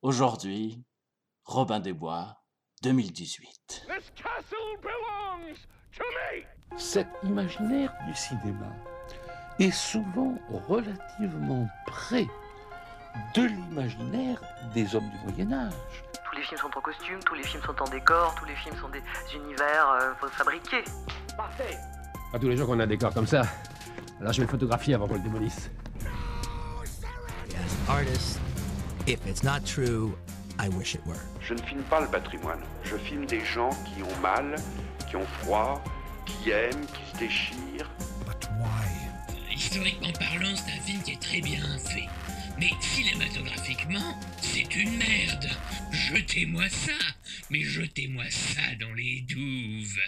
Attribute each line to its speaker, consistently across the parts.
Speaker 1: Aujourd'hui, Robin des Bois, 2018.
Speaker 2: Cet imaginaire du cinéma est souvent relativement près de l'imaginaire des hommes du Moyen Âge.
Speaker 3: Tous les films sont en costume, tous les films sont en décor, tous les films sont des univers euh, fabriqués.
Speaker 4: Parfait Pas tous les jours qu'on a un décor comme ça. Alors je vais le photographier avant qu'on le démolisse.
Speaker 5: If it's not true, I wish it were.
Speaker 6: Je ne filme pas le patrimoine. Je filme des gens qui ont mal, qui ont froid, qui aiment, qui se déchirent.
Speaker 5: But why?
Speaker 7: Historiquement parlant, c'est un film qui est très bien fait. Mais cinématographiquement, c'est une merde. Jetez-moi ça, mais jetez-moi ça dans les douves.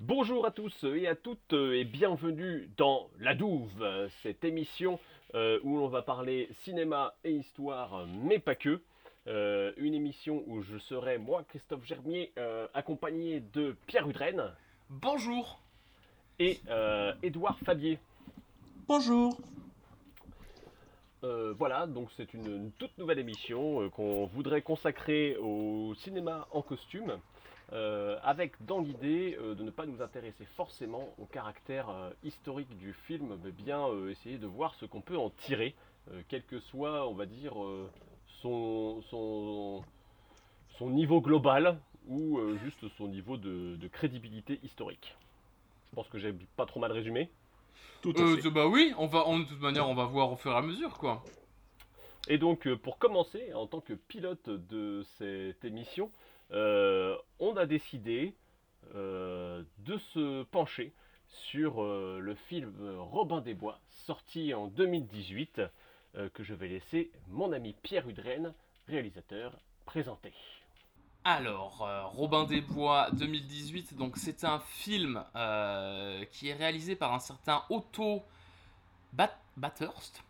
Speaker 8: Bonjour à tous et à toutes et bienvenue dans La Douve, cette émission euh, où l'on va parler cinéma et histoire, mais pas que. Euh, une émission où je serai, moi, Christophe Germier, euh, accompagné de Pierre Udren.
Speaker 9: Bonjour.
Speaker 8: Et Édouard Fabier.
Speaker 1: Bonjour.
Speaker 8: Euh, voilà, donc c'est une, toute nouvelle émission euh, qu'on voudrait consacrer au cinéma en costume, euh, avec dans l'idée de ne pas nous intéresser forcément au caractère historique du film, mais bien essayer de voir ce qu'on peut en tirer, quel que soit, on va dire, son, son, niveau global ou juste son niveau de, de crédibilité historique. Je pense que j'ai pas trop mal résumé.
Speaker 9: Euh, bah oui, on va, en, de toute manière, on va voir au fur et à mesure, quoi.
Speaker 8: Et donc, euh, pour commencer, en tant que pilote de cette émission, euh, on a décidé de se pencher sur le film Robin des Bois, sorti en 2018, que je vais laisser mon ami Pierre Udren, réalisateur, présenter.
Speaker 9: Alors, euh, Robin des Bois 2018, donc c'est un film euh, qui est réalisé par un certain Otto Bathurst.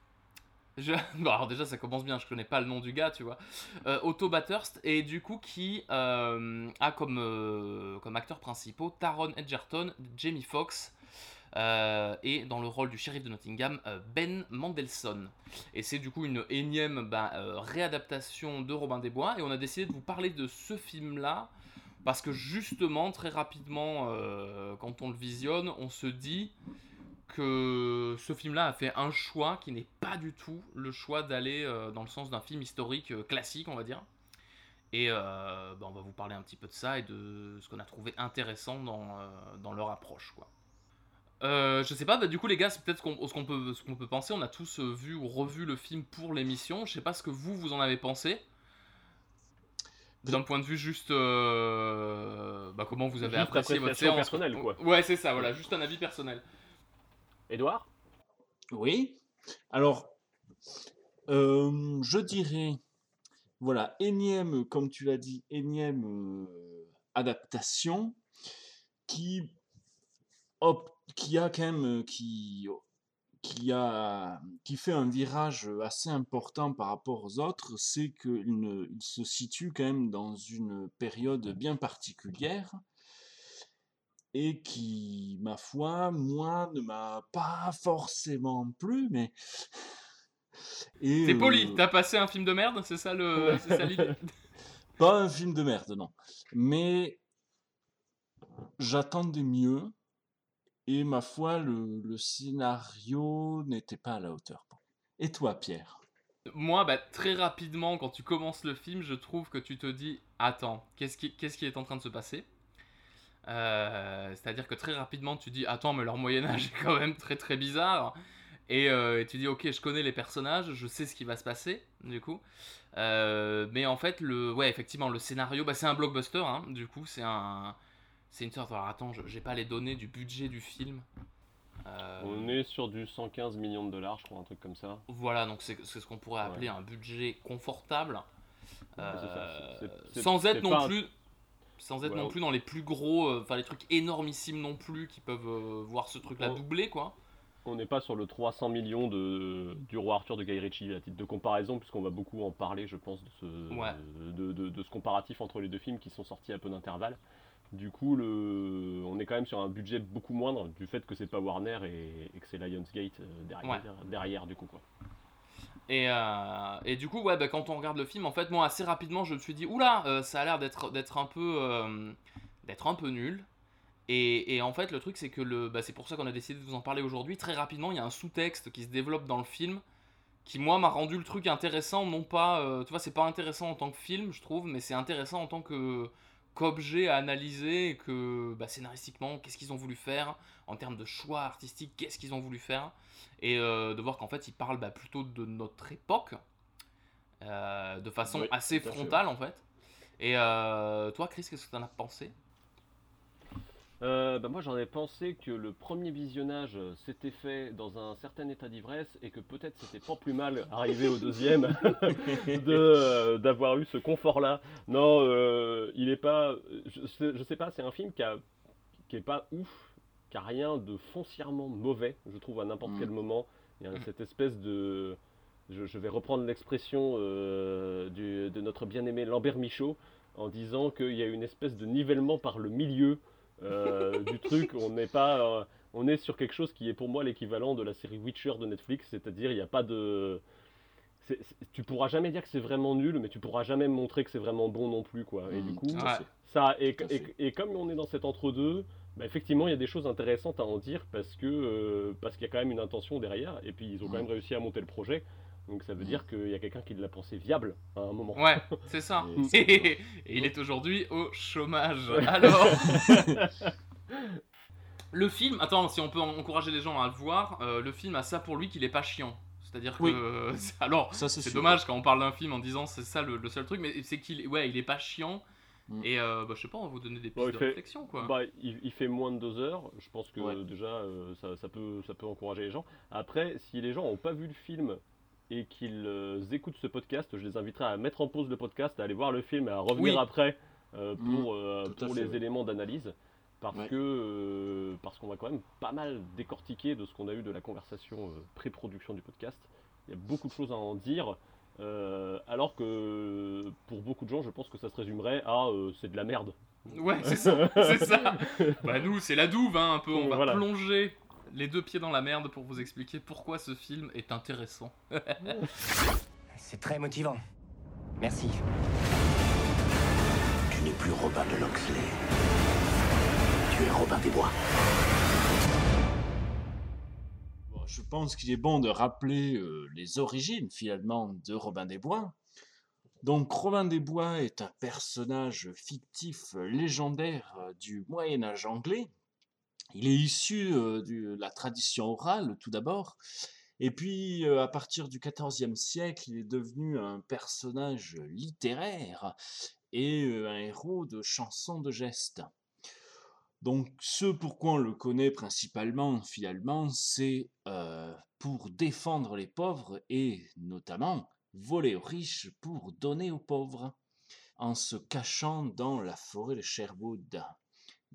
Speaker 9: Bon, alors déjà ça commence bien, je connais pas le nom du gars, tu vois. Euh, Otto Bathurst, et du coup qui a comme, comme acteurs principaux Taron Edgerton, Jamie Foxx, euh, et dans le rôle du shérif de Nottingham, euh, Ben Mandelson. Et c'est du coup une énième bah, euh, réadaptation de Robin des Bois, et on a décidé de vous parler de ce film-là, parce que justement, très rapidement, quand on le visionne, on se dit que ce film-là a fait un choix qui n'est pas du tout le choix d'aller dans le sens d'un film historique classique, on va dire. Et bah, on va vous parler un petit peu de ça et de ce qu'on a trouvé intéressant dans, dans leur approche. Quoi. Euh, je sais pas, bah, du coup les gars, c'est peut-être ce qu'on peut, qu'on peut penser. On a tous euh, vu ou revu le film pour l'émission. Je sais pas ce que vous, vous en avez pensé. D'un point de vue juste, euh, bah, comment vous avez apprécié votre séance
Speaker 8: personnelle, quoi.
Speaker 9: Ouais, c'est ça, voilà, juste un avis personnel.
Speaker 8: Edouard
Speaker 1: Oui. Alors, je dirais, voilà, énième, comme tu l'as dit, énième adaptation qui qui a quand même qui qui qui fait un virage assez important par rapport aux autres, c'est qu'il il se situe quand même dans une période bien particulière et qui, ma foi, moi, ne m'a pas forcément plu, mais
Speaker 9: T'es poli, t'as passé un film de merde, c'est ça le,
Speaker 1: Pas un film de merde, non. Mais j'attendais mieux. Et ma foi, le, scénario n'était pas à la hauteur. Et toi, Pierre?
Speaker 9: Moi, bah, très rapidement, quand tu commences le film, je trouve que tu te dis Attends, qu'est-ce qui, qu'est-ce qui est en train de se passer? Euh, C'est-à-dire que très rapidement, tu dis Attends, mais leur Moyen-Âge est quand même très très bizarre. Et, euh, tu dis Ok, je connais les personnages, je sais ce qui va se passer, du coup. Euh, mais en fait, le, ouais, effectivement, le scénario, bah, c'est un blockbuster, hein, du coup, c'est un c'est une sorte. Alors attends, j'ai pas les données du budget du film.
Speaker 8: On est sur du 115 millions de dollars, je crois, un truc comme ça.
Speaker 9: Voilà, donc c'est ce qu'on pourrait appeler un budget confortable. sans être non plus. Sans être non plus dans les plus gros, euh, enfin les trucs énormissimes non plus qui peuvent euh, voir ce truc là doubler quoi.
Speaker 8: On n'est pas sur le 300 millions de, du roi Arthur de Guy Ritchie à titre de comparaison, puisqu'on va beaucoup en parler, je pense, de ce, de, de, ce comparatif entre les deux films qui sont sortis à peu d'intervalle. Du coup, le... on est quand même sur un budget beaucoup moindre du fait que c'est pas Warner et, que c'est Lionsgate euh, derrière, derrière, du coup. Quoi.
Speaker 9: Et, euh, et du coup, ouais, bah, quand on regarde le film, en fait, moi, assez rapidement, je me suis dit, oula, euh, ça a l'air d'être, un peu, euh, un peu nul. Et, en fait, le truc, c'est que le, bah, c'est pour ça qu'on a décidé de vous en parler aujourd'hui. Très rapidement, il y a un sous-texte qui se développe dans le film, qui moi m'a rendu le truc intéressant. Non pas, tu vois, c'est pas intéressant en tant que film, je trouve, mais c'est intéressant en tant que qu'objet à analyser que bah, scénaristiquement, qu'est-ce qu'ils ont voulu faire en termes de choix artistiques, qu'est-ce qu'ils ont voulu faire et euh, de voir qu'en fait ils parlent bah, plutôt de notre époque euh, de façon
Speaker 8: Oui,
Speaker 9: assez
Speaker 8: fait.
Speaker 9: frontale en fait. Et euh, toi, Chris, qu'est-ce que t'en as pensé?
Speaker 8: Euh, bah, moi j'en ai pensé que le premier visionnage euh, s'était fait dans un certain état d'ivresse et que peut-être c'était pas plus mal arrivé au deuxième de, euh, d'avoir eu ce confort là. Non, euh, il est pas. Je sais, je sais pas, c'est un film qui, a, qui est pas ouf, qui a rien de foncièrement mauvais, je trouve à n'importe
Speaker 1: Mm.
Speaker 8: quel moment. Il y a
Speaker 9: Mm.
Speaker 8: cette espèce de. Je, je vais reprendre l'expression de notre bien-aimé Lambert Michaud en disant qu'il y a une espèce de nivellement par le milieu euh, du truc. On n'est pas, euh, on est sur quelque chose qui est pour moi l'équivalent de la série Witcher de Netflix, c'est-à-dire il n'y a pas de, tu pourras jamais dire que c'est vraiment nul, mais tu pourras jamais montrer que c'est vraiment bon non plus, quoi. Et
Speaker 1: Mm,
Speaker 8: du coup,
Speaker 9: Ouais.
Speaker 1: fait.
Speaker 8: ça, et comme on est dans cet entre-deux, bah, effectivement, il y a des choses intéressantes à en dire parce que euh, parce qu'il y a quand même une intention derrière, et puis ils ont quand
Speaker 1: Mm.
Speaker 8: même réussi à monter le projet. Donc ça veut
Speaker 1: Mm.
Speaker 8: dire qu'il y a quelqu'un qui l'a pensé viable à un moment.
Speaker 9: Ouais, c'est ça.
Speaker 1: Et
Speaker 9: Et, et il est aujourd'hui au chômage. Alors, le film, attends, si on peut encourager les gens à le voir, euh, le film a ça pour lui qu'il est pas chiant. C'est-à-dire que,
Speaker 1: Oui.
Speaker 9: alors,
Speaker 1: Ça, c'est
Speaker 9: dommage quand on parle d'un film en disant c'est ça le, le seul truc, mais c'est qu'il, ouais, il est pas chiant.
Speaker 1: Mm.
Speaker 9: Et euh, bah, je sais pas, on va vous donner des pistes
Speaker 8: Bon, il
Speaker 9: de
Speaker 8: fait-
Speaker 9: réflexion, quoi.
Speaker 8: Bah, il, il fait moins de deux heures. Je pense que
Speaker 1: Ouais.
Speaker 8: déjà euh, ça, ça peut, ça peut encourager les gens. Après, si les gens n'ont pas vu le film et qu'ils euh, écoutent ce podcast, je les inviterai à mettre en pause le podcast, à aller voir le film et à revenir
Speaker 9: Oui.
Speaker 8: après euh,
Speaker 1: Mhm.
Speaker 8: pour, euh, pour
Speaker 1: fait,
Speaker 8: les éléments d'analyse. Parce
Speaker 1: Ouais.
Speaker 8: que parce qu'on va quand même pas mal décortiquer de ce qu'on a eu de la conversation pré-production du podcast. Il y a beaucoup de choses à en dire. alors que pour beaucoup de gens, je pense que ça se résumerait à c'est de la merde.
Speaker 9: Ouais, c'est ça, ça. Bah nous, c'est la douve, hein, un peu. On va
Speaker 8: Voilà.
Speaker 9: plonger les deux pieds dans la merde pour vous expliquer pourquoi ce film est intéressant.
Speaker 10: C'est très motivant. Merci.
Speaker 11: Tu n'es plus Robin de Loxley. Tu es Robin des Bois.
Speaker 1: Je pense qu'il est bon de rappeler euh, les origines finalement de Robin des Bois. Donc Robin des Bois est un personnage fictif légendaire euh, du Moyen Âge anglais. Il est issu de la tradition orale tout d'abord, et puis à partir du XIVe siècle, il est devenu un personnage littéraire et un héros de chansons de gestes. Donc, ce pourquoi on le connaît principalement, finalement, c'est pour défendre les pauvres et notamment voler aux riches pour donner aux pauvres, en se cachant dans la forêt de Sherwood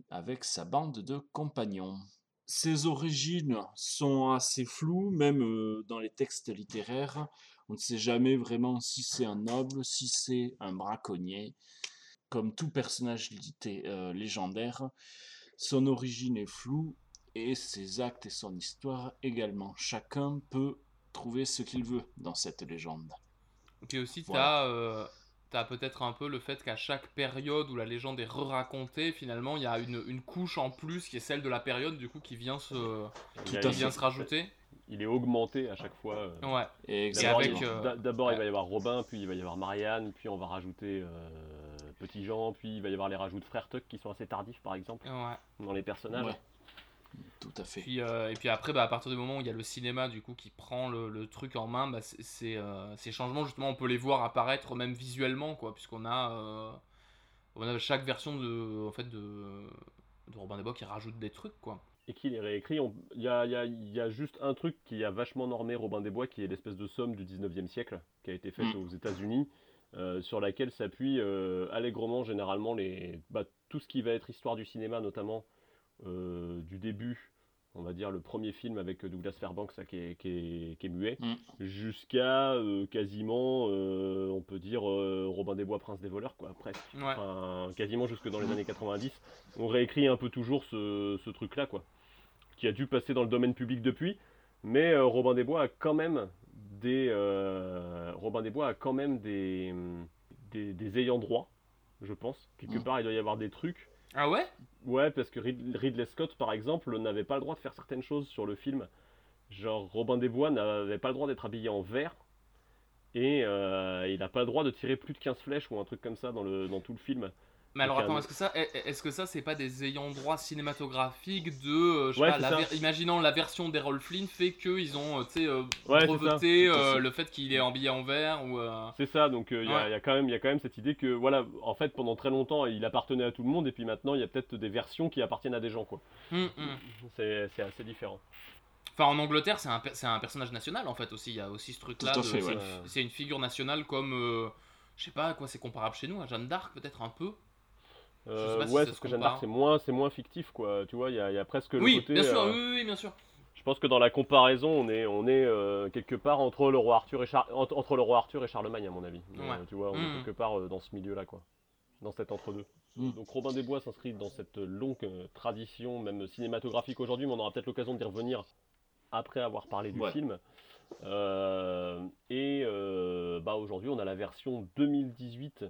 Speaker 1: avec sa bande de compagnons. Ses origines sont assez floues, même euh, dans les textes littéraires. On ne sait jamais vraiment si c'est un noble, si c'est un braconnier. Comme tout personnage euh, légendaire, son origine est floue et ses actes et son histoire également. Chacun peut trouver ce qu'il veut dans cette légende.
Speaker 9: Et aussi,
Speaker 1: Voilà.
Speaker 9: t'as euh, t'as peut-être un peu le fait qu'à chaque période où la légende est re-racontée, finalement, il y a une, une couche en plus qui est celle de la période, du coup, qui vient se, qui vient se rajouter.
Speaker 8: Il est augmenté à chaque fois. euh.
Speaker 9: Ouais.
Speaker 1: Et
Speaker 8: D'abord,
Speaker 9: avec,
Speaker 8: il-
Speaker 9: euh,
Speaker 8: d'a- d'abord, il va y avoir Robin, puis il va y avoir Marianne, puis on va rajouter euh, Petit Jean, puis il va y avoir les rajouts de Frère Tuck qui sont assez tardifs, par exemple,
Speaker 9: Ouais.
Speaker 8: dans les personnages.
Speaker 1: Ouais. Tout à fait.
Speaker 9: Puis, euh, et puis après, bah, à partir du moment où il y a le cinéma du coup qui prend le, le truc en main, bah, c'est- c'est, euh, ces changements justement on peut les voir apparaître même visuellement quoi, puisqu'on a, euh, on a chaque version de, en fait, de, de Robin des Bois qui rajoute des trucs quoi.
Speaker 8: Et qui les réécrit. Il y, a, il y a- il y a juste un truc qui a vachement normé Robin des Bois, qui est l'espèce de somme du 19e siècle, qui a été faite
Speaker 1: Mm.
Speaker 8: aux États-Unis, euh, sur laquelle s'appuie euh, allègrement généralement les, bah, tout ce qui va être histoire du cinéma, notamment euh, du début, on va dire le premier film avec Douglas Fairbanks là, qui, est, qui est- qui est muet,
Speaker 1: Mm.
Speaker 8: jusqu'à euh, quasiment, euh, on peut dire, euh, Robin des Bois, Prince des voleurs, quoi, presque.
Speaker 9: Ouais.
Speaker 8: Enfin, quasiment jusque dans les années 90. On réécrit un peu toujours ce, ce truc-là, quoi qui a dû passer dans le domaine public depuis, mais euh, Robin des Bois a quand même des. euh, Robin des Bois a quand même des, des, des ayants droit, je pense. Quelque
Speaker 1: Mm.
Speaker 8: part, il doit y avoir des trucs.
Speaker 9: Ah ouais?
Speaker 8: Ouais, parce que Rid- Ridley Scott, par exemple, n'avait pas le droit de faire certaines choses sur le film. Genre, Robin des Bois n'avait pas le droit d'être habillé en vert. Et euh, il n'a pas le droit de tirer plus de 15 flèches ou un truc comme ça dans, dans tout le film.
Speaker 9: Mais alors attends, est-ce que ça, est- est-ce que ça, c'est pas des ayants droit cinématographiques de, euh, je sais
Speaker 8: Ouais,
Speaker 9: pas, la ver- imaginant la version d'Errol Flynn fait qu'ils ont, euh, tu sais, euh,
Speaker 8: Ouais,
Speaker 9: euh, le fait qu'il est habillé en vert ou. euh,
Speaker 8: C'est ça, donc euh, il y, a-
Speaker 9: Ouais.
Speaker 8: il y a quand même- il y a quand même cette idée que, voilà, en fait, pendant très longtemps, il appartenait à tout le monde, et puis maintenant, il y a peut-être des versions qui appartiennent à des gens, quoi.
Speaker 9: hum.
Speaker 8: C'est c'est assez différent.
Speaker 9: Enfin, en Angleterre, c'est un, un personnage national en fait aussi. Il y a aussi ce truc-là.
Speaker 1: Tout à
Speaker 9: de-
Speaker 1: fait,
Speaker 9: c'est
Speaker 1: ouais.
Speaker 9: une- C'est une figure nationale comme, euh, je sais pas à quoi c'est comparable chez nous, à Jeanne d'Arc peut-être un peu.
Speaker 8: Euh,
Speaker 9: si
Speaker 8: ouais,
Speaker 9: se
Speaker 8: que Jeanne d'Arc, c'est moins, c'est moins fictif, quoi. Tu vois, il y a, il y a presque le
Speaker 9: Oui,
Speaker 8: côté.
Speaker 9: bien sûr,
Speaker 8: euh,
Speaker 9: oui, bien sûr.
Speaker 8: Je pense que dans la comparaison, on est, on est euh, quelque part entre le roi Arthur et Char- entre, entre le roi Arthur et Charlemagne, à mon avis. Euh,
Speaker 9: Ouais.
Speaker 8: tu vois, on est
Speaker 9: Mhm.
Speaker 8: quelque part euh, dans ce milieu-là, quoi. Dans cet entre-deux.
Speaker 1: Mhm.
Speaker 8: Donc Robin des Bois s'inscrit dans cette longue euh, tradition, même cinématographique aujourd'hui, mais on aura peut-être l'occasion d'y revenir après avoir parlé du
Speaker 1: Ouais.
Speaker 8: film. Euh, et euh, bah, aujourd'hui, on a la version 2018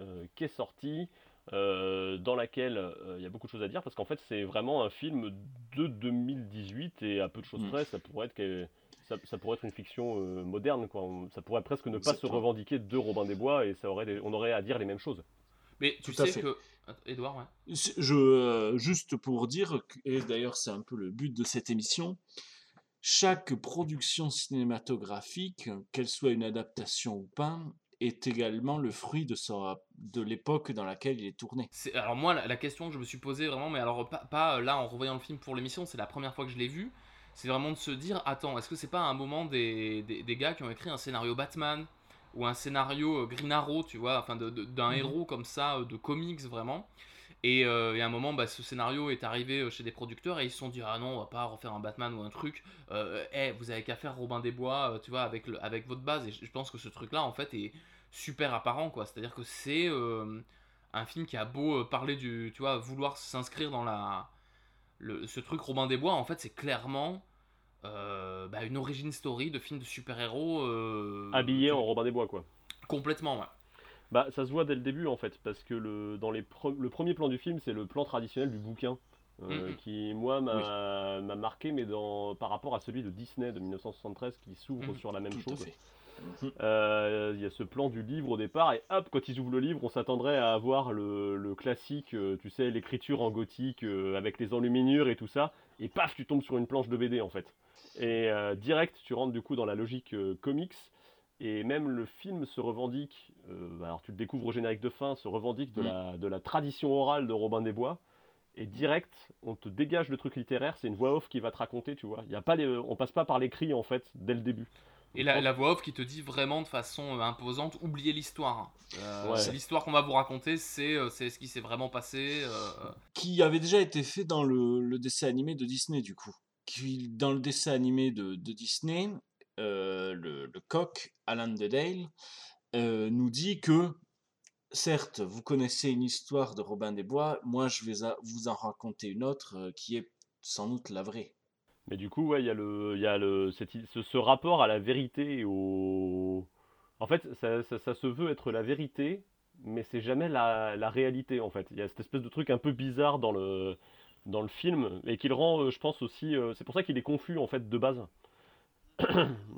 Speaker 8: euh, qui est sortie, euh, dans laquelle euh, il y a beaucoup de choses à dire, parce qu'en fait, c'est vraiment un film de 2018, et à peu de choses
Speaker 1: Mm.
Speaker 8: près, ça pourrait être, que- ça, ça pourrait être une fiction euh, moderne, quoi. Ça pourrait presque ne pas se revendiquer de Robin des Bois, et ça aurait des- on aurait à dire les mêmes choses.
Speaker 9: Mais tu
Speaker 1: Tout
Speaker 9: sais que. Edouard, ouais.
Speaker 1: Je, euh, juste pour dire, et d'ailleurs c'est un peu le but de cette émission, chaque production cinématographique, qu'elle soit une adaptation ou pas, est également le fruit de, sa, de l'époque dans laquelle il est tourné.
Speaker 9: C'est- Alors moi, la, la question que je me suis posée vraiment, mais alors pas, pas, euh, là en revoyant le film pour l'émission, c'est la première fois que je l'ai vu, c'est vraiment de se dire, attends, est-ce que c'est pas un moment des, des, des gars qui ont écrit un scénario Batman ou un scénario euh, Green Arrow, tu vois, enfin de- de- d'un
Speaker 1: Mhm.
Speaker 9: héros comme ça, euh, de comics vraiment. Et, euh, et à un moment, bah, ce scénario est arrivé chez des producteurs et ils se sont dit ah non, on va pas refaire un Batman ou un truc. Eh, vous avez qu'à faire Robin des Bois, tu vois, avec le, avec votre base. Et je pense que ce truc-là, en fait, est super apparent, quoi. C'est-à-dire que c'est euh, un film qui a beau euh, parler du, tu vois, vouloir s'inscrire dans la, le, ce truc Robin des Bois. En fait, c'est clairement euh, bah, une origin story de film de super-héros. euh,
Speaker 8: Habillé
Speaker 9: tu-
Speaker 8: en Robin des Bois, quoi.
Speaker 9: Complètement, ouais.
Speaker 8: Bah, ça se voit dès le début en fait, parce que le, dans les pre- le premier plan du film, c'est le plan traditionnel du bouquin, euh,
Speaker 9: Mhm.
Speaker 8: qui moi m'a m'a marqué, mais dans, par rapport à celui de Disney de 1973 qui s'ouvre
Speaker 9: Mhm.
Speaker 8: sur la même
Speaker 1: Tout à
Speaker 8: chose.
Speaker 1: Mhm.
Speaker 8: Euh, Il y a ce plan du livre au départ, et hop, quand ils ouvrent le livre, on s'attendrait à avoir le, le classique, euh, tu sais, l'écriture en gothique euh, avec les enluminures et tout ça, et paf, tu tombes sur une planche de BD en fait. Et direct, tu rentres du coup dans la logique comics, et même le film se revendique, euh, alors tu le découvres au générique de fin, se revendique de,
Speaker 1: Mm.
Speaker 8: la, de la tradition orale de Robin des Bois. Et direct, on te dégage le truc littéraire, c'est une voix off qui va te raconter, tu vois. Il y a pas les, on passe pas par l'écrit en fait dès le début.
Speaker 9: Et la, la voix off qui te dit vraiment de façon euh, imposante, oubliez l'histoire. Euh,
Speaker 8: Ouais.
Speaker 9: c'est L'histoire qu'on va vous raconter, c'est euh, c'est ce qui s'est vraiment passé. euh,
Speaker 1: Qui avait déjà été fait dans le, le dessin animé de Disney du coup. Qui, dans le dessin animé de, de Disney, euh, le, le coq, Alan Dedale, euh, nous dit que certes, vous connaissez une histoire de Robin des Bois, moi je vais vous en raconter une autre euh, qui est sans doute la vraie.
Speaker 8: Mais du coup, ouais, il y a le, y a le, ce, rapport à la vérité au. En fait, ça, ça- se veut être la vérité, mais c'est jamais la, la réalité en fait. Il y a cette espèce de truc un peu bizarre dans le, dans le film et qui le rend, euh, je pense aussi. euh, c'est pour ça qu'il est confus en fait de base.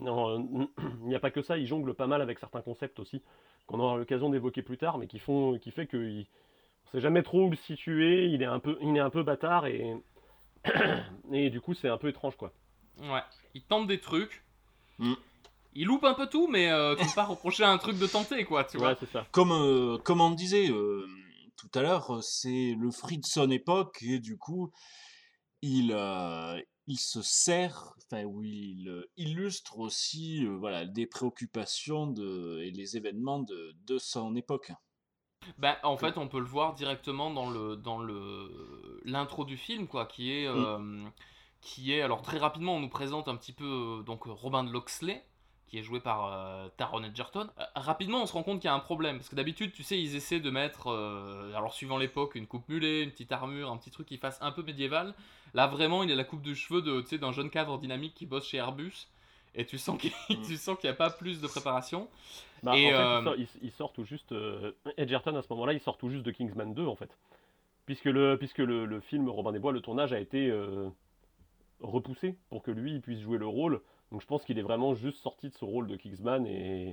Speaker 8: Euh, il n'y a pas que ça, il jongle pas mal avec certains concepts aussi qu'on aura l'occasion d'évoquer plus tard, mais qui font, qui fait qu'il ne sait jamais trop où le situer. Il est un peu, il est un peu bâtard et et du coup c'est un peu étrange quoi.
Speaker 9: Ouais, il tente des trucs.
Speaker 1: Mm.
Speaker 9: Il loupe un peu tout, mais euh, tu peux pas reprocher à un truc de tenter, quoi, tu vois.
Speaker 8: Ouais, c'est ça.
Speaker 1: Comme, euh, comme on disait euh, tout à l'heure, c'est le fruit de son époque et du coup, il, euh, il se sert, enfin, oui, il euh, illustre aussi euh, voilà, des préoccupations de, et les événements de, de son époque.
Speaker 9: Bah, en fait, on peut le voir directement dans le dans le l'intro du film, quoi, qui est euh, qui est alors très rapidement, on nous présente un petit peu euh, donc Robin de Loxley, qui est joué par euh, Taron Egerton. Euh, rapidement, on se rend compte qu'il y a un problème parce que d'habitude, tu sais, ils essaient de mettre, alors suivant l'époque, une coupe mulet, une petite armure, un petit truc qui fasse un peu médiéval. Là, vraiment, il a la coupe de cheveux de d'un jeune cadre dynamique qui bosse chez Airbus. Et tu sens qu'il tu sens qu'il n'y a pas plus de préparation.
Speaker 8: Bah,
Speaker 9: et
Speaker 8: en fait,
Speaker 9: euh,
Speaker 8: il, sort, il- il sort tout juste. euh, Edgerton, à ce moment-là, il sort tout juste de Kingsman 2, en fait. Puisque le, puisque le, le film Robin des Bois, le tournage a été euh, repoussé pour que lui il puisse jouer le rôle. Donc je pense qu'il est vraiment juste sorti de ce rôle de Kingsman et,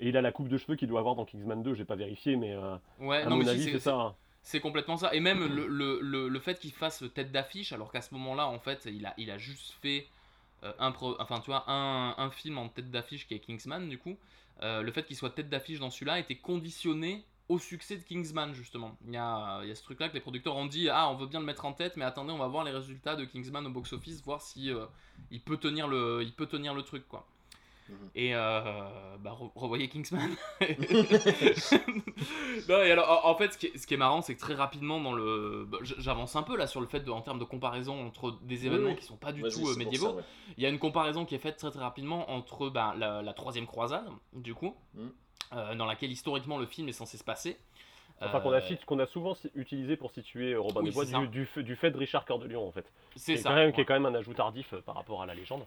Speaker 8: et il a la coupe de cheveux qu'il doit avoir dans Kingsman 2. J'ai pas vérifié, mais euh,
Speaker 9: Ouais,
Speaker 8: à
Speaker 9: non,
Speaker 8: mon
Speaker 9: mais si,
Speaker 8: avis,
Speaker 9: c'est-
Speaker 8: c'est ça. hein.
Speaker 9: C'est complètement ça. Et même le, le, le, le fait qu'il fasse tête d'affiche, alors qu'à ce moment-là, en fait, il a, il a juste fait euh, un, pro- enfin, tu vois, un, un film en tête d'affiche qui est Kingsman, du coup. Euh, le fait qu'il soit tête d'affiche dans celui-là était conditionné au succès de Kingsman, justement. Il y a, ce truc-là que les producteurs ont dit Ah, on veut bien le mettre en tête, mais attendez, on va voir les résultats de Kingsman au box-office, voir si euh, il, peut tenir le, il peut tenir le truc, quoi. Et euh, bah, re- revoyez Kingsman. non, et alors, en fait, ce qui est, ce qui est marrant, c'est que très rapidement, dans le, bah, j'avance un peu là sur le fait de, en termes de comparaison entre des
Speaker 1: Oui,
Speaker 9: événements
Speaker 1: oui.
Speaker 9: qui sont pas du tout euh, médiévaux.
Speaker 1: ça, ouais.
Speaker 9: Il y a une comparaison qui est faite très très rapidement entre bah, la, la troisième croisade, du coup,
Speaker 1: Mm.
Speaker 9: euh, dans laquelle historiquement le film est censé se passer.
Speaker 8: Enfin, qu'on a, qu'on a souvent utilisé pour situer Robin
Speaker 9: Oui,
Speaker 8: des Bois du, du, fait- du fait de Richard Cœur de Lion, en fait.
Speaker 9: C'est
Speaker 8: Qui est
Speaker 9: ça,
Speaker 8: Quand même, Qui est quand même un ajout tardif par rapport à la légende,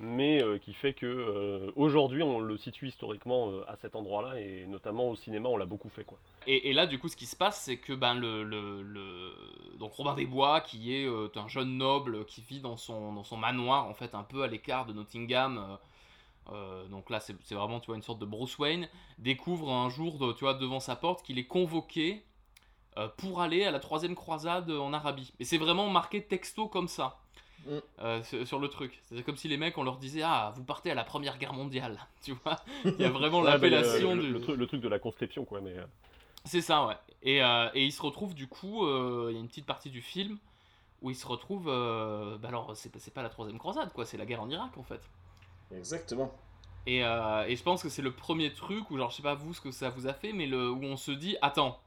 Speaker 8: mais euh, qui fait que euh, aujourd'hui on le situe historiquement euh, à cet endroit-là, et notamment au cinéma, on l'a beaucoup fait. quoi.
Speaker 9: Et, là, du coup, ce qui se passe, c'est que ben, le, le, le- donc Robin des Bois, qui est un jeune noble qui vit dans son, dans son manoir, en fait, un peu à l'écart de Nottingham. donc là, c'est vraiment, tu vois, une sorte de Bruce Wayne, découvre un jour, tu vois, devant sa porte, qu'il est convoqué pour aller à la troisième croisade en Arabie. Et c'est vraiment marqué texto comme ça.
Speaker 1: Mm.
Speaker 9: euh, sur, le truc. C'est comme si les mecs, on leur disait Ah, vous partez à la première guerre mondiale. Tu vois? Il y a vraiment
Speaker 8: Ouais, bah,
Speaker 9: l'appellation
Speaker 8: le,
Speaker 9: du.
Speaker 8: le, truc, le truc de la conscription, quoi. Mais euh,
Speaker 9: C'est ça, ouais. Et, euh, et il se retrouve du coup, euh, il y a une petite partie du film où il se retrouve. euh, bah alors, c'est pas- c'est pas la troisième croisade, quoi, c'est la guerre en Irak en fait.
Speaker 1: Exactement.
Speaker 9: Et, euh, et je pense que c'est le premier truc où, genre, je sais pas vous ce que ça vous a fait, mais le, où on se dit Attends,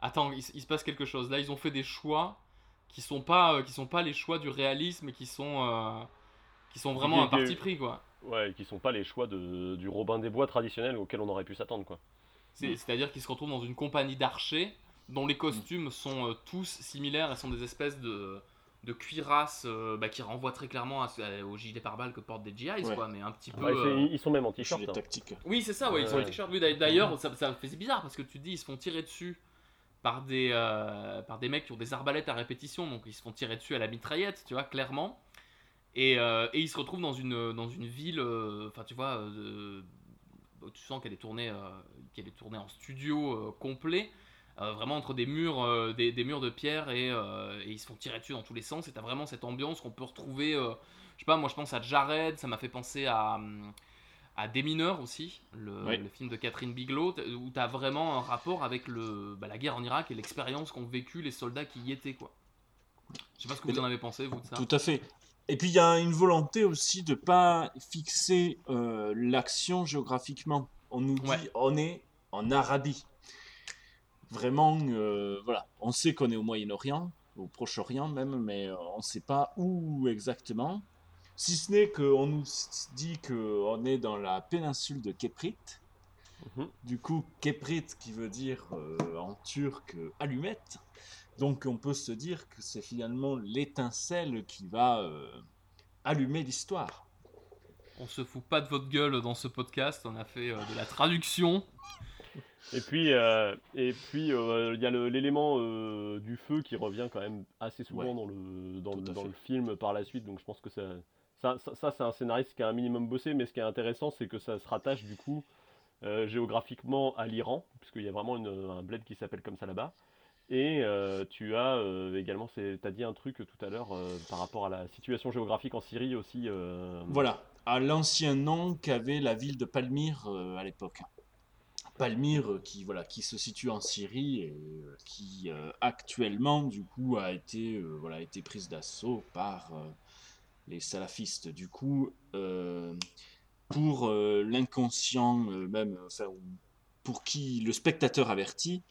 Speaker 9: attends, il se passe quelque chose. Là, ils ont fait des choix qui sont pas, euh, qui sont pas les choix du réalisme et qui sont, euh, qui sont vraiment un
Speaker 8: qui- qui-
Speaker 9: parti pris, quoi.
Speaker 8: ouais, qui sont pas les choix de, du Robin des Bois traditionnel auquel on aurait pu s'attendre, quoi.
Speaker 9: C'est- C'est-à-dire qu'ils se retrouvent dans une compagnie d'archers dont les costumes sont euh, tous similaires et sont des espèces de, de cuirasses euh, bah, qui renvoient très clairement à, à- au gilet pare-balles que portent des GIs,
Speaker 1: Ouais.
Speaker 9: quoi, mais un petit peu.
Speaker 8: Ouais, c'est-
Speaker 9: euh,
Speaker 8: ils sont même en t-shirt. Hein.
Speaker 1: tactique.
Speaker 9: Oui, c'est ça, ouais, ils sont en
Speaker 8: Ouais.
Speaker 9: t-shirt. Oui, d'ailleurs- ça, ça faisait bizarre parce que tu te dis, ils se font tirer dessus par des, euh, par des mecs qui ont des arbalètes à répétition, donc ils se font tirer dessus à la mitraillette, tu vois, clairement. Et, euh, et ils se retrouvent dans une, dans une ville, euh, enfin, tu vois, tu sens qu'elle est tournée, est tournée en studio complet. vraiment entre des murs, des, murs de pierre et, ils se font tirer dessus dans tous les sens. Et t'as vraiment cette ambiance qu'on peut retrouver. je sais pas, moi je pense à Jared, ça m'a fait penser à, hum, à Des mineurs aussi, le,
Speaker 1: Oui.
Speaker 9: le film de Catherine Bigelow, où tu as vraiment un rapport avec le, bah, la guerre en Irak et l'expérience qu'ont vécu les soldats qui y étaient. Quoi. Je sais pas ce que vous en avez pensé, vous, de ça.
Speaker 1: Tout à fait. Et puis il y a une volonté aussi de pas fixer euh, l'action géographiquement. On nous dit
Speaker 9: Ouais.
Speaker 1: on est en Arabie. Vraiment, euh, voilà. On sait qu'on est au Moyen-Orient, au Proche-Orient même, mais euh, on ne sait pas où exactement. Si ce n'est qu'on nous dit qu'on est dans la péninsule de Képrit.
Speaker 8: Mhm.
Speaker 1: Du coup, Képrit qui veut dire euh, en turc euh, allumette. Donc on peut se dire que c'est finalement l'étincelle qui va euh, allumer l'histoire.
Speaker 9: On se fout pas de votre gueule dans ce podcast, on a fait euh, de la traduction.
Speaker 8: Et puis, euh, et puis, euh, il y a l'élément euh, du feu qui revient quand même assez souvent
Speaker 1: Ouais.
Speaker 8: dans le dans, le, dans le film par la suite. Donc, je pense que ça, ça, ça, c'est un scénariste qui a un minimum bossé. Mais ce qui est intéressant, c'est que ça se rattache du coup euh, géographiquement à l'Iran, puisqu'il y a vraiment un bled qui s'appelle comme ça là-bas. Et euh, tu as euh, également, tu as dit un truc tout à l'heure par rapport à la situation géographique en Syrie aussi.
Speaker 1: Voilà, à l'ancien nom qu'avait la ville de Palmyre à l'époque. Palmyre qui, voilà, qui se situe en Syrie et qui actuellement du coup a été, voilà, a été prise d'assaut par les salafistes. Du coup, euh, pour euh, l'inconscient euh, même, enfin, ou pour qui le spectateur averti,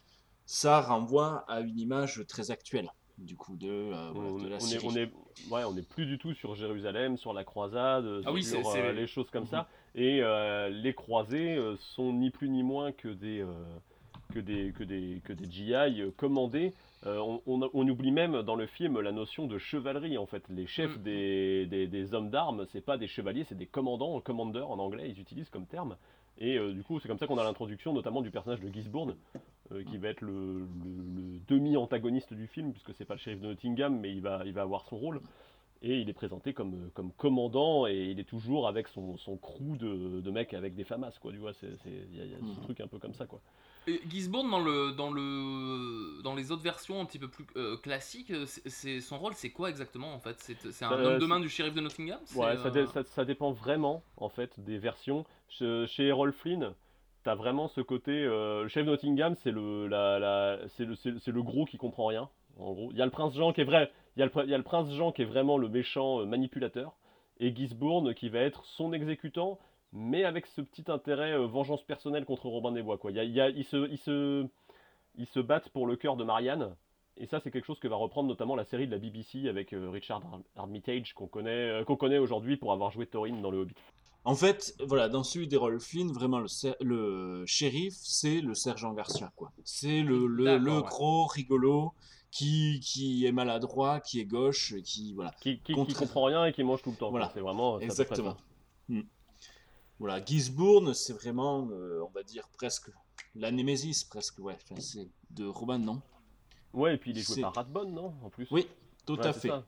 Speaker 1: ça renvoie à une image très actuelle du coup de, euh, voilà,
Speaker 8: on,
Speaker 1: de la
Speaker 8: on est, on, est, ouais, on est plus du tout sur Jérusalem, sur la croisade,
Speaker 9: Ah
Speaker 8: sur euh, les choses comme
Speaker 1: Mhm.
Speaker 8: ça. Et euh, les croisés euh, sont ni plus ni moins que des, euh, que des, que des, que des GI commandés. Euh, on, on- on oublie même dans le film la notion de chevalerie en fait. Les chefs
Speaker 9: Mm.
Speaker 8: des, des, des hommes d'armes, c'est pas des chevaliers, c'est des commandants, commander en anglais, ils utilisent comme terme. Et euh, du coup, c'est comme ça qu'on a l'introduction notamment du personnage de Gisborne, euh, qui va être le, le- le demi-antagoniste du film, puisque c'est pas le shérif de Nottingham, mais il va, il va avoir son rôle. Et il est présenté comme, euh, comme commandant, et il est toujours avec son, son crew de, de mecs avec des famas, quoi, tu vois, il y a, il y a ce
Speaker 1: Mhm.
Speaker 8: truc un peu comme ça, quoi.
Speaker 9: Et Gisborne dans le dans le dans les autres versions un petit peu plus euh, classiques, euh, c'est son rôle c'est quoi exactement en fait? C'est un
Speaker 8: Euh,
Speaker 9: homme de main du shérif de Nottingham?
Speaker 8: Ouais, ça, dé-
Speaker 9: euh,
Speaker 8: ça- ça dépend vraiment en fait des versions. Che- Chez Errol Flynn, t'as vraiment ce côté. euh, le chef de Nottingham, c'est le, la, la- c'est le, le gros qui comprend rien. En gros, il y a le prince Jean qui est vrai. Il y, a le pr- il y a le prince Jean qui est vraiment le méchant euh, manipulateur, et Gisborne qui va être son exécutant, mais avec ce petit intérêt euh, vengeance personnelle contre Robin des Bois. Quoi. Il y a- il y a- ils, se, ils, se, ils se battent pour le cœur de Marianne. Et ça, c'est quelque chose que va reprendre notamment la série de la BBC avec euh, Richard Ar- Armitage, qu'on connaît, euh, qu'on connaît aujourd'hui pour avoir joué Thorin dans Le Hobbit.
Speaker 1: En fait, voilà, dans celui d'Errol Flynn, vraiment le, le shérif, c'est le sergent Garcia, quoi. C'est le, le,
Speaker 9: D'accord,
Speaker 1: le
Speaker 9: ouais.
Speaker 1: gros rigolo qui, qui est maladroit, qui est gauche, qui voilà.
Speaker 8: Qui, qui, comprend rien et qui mange tout le temps.
Speaker 1: Voilà.
Speaker 8: C'est vraiment.
Speaker 1: Exactement.
Speaker 8: ça.
Speaker 1: Hmm. Voilà, Gisborne, c'est vraiment, euh, on va dire presque la némésis, presque, ouais. Enfin, c'est de Robin, non?
Speaker 8: Ouais, et puis il est joué par Radbone, non En plus?
Speaker 1: Oui, tout
Speaker 8: Ouais,
Speaker 1: à fait.
Speaker 8: ça.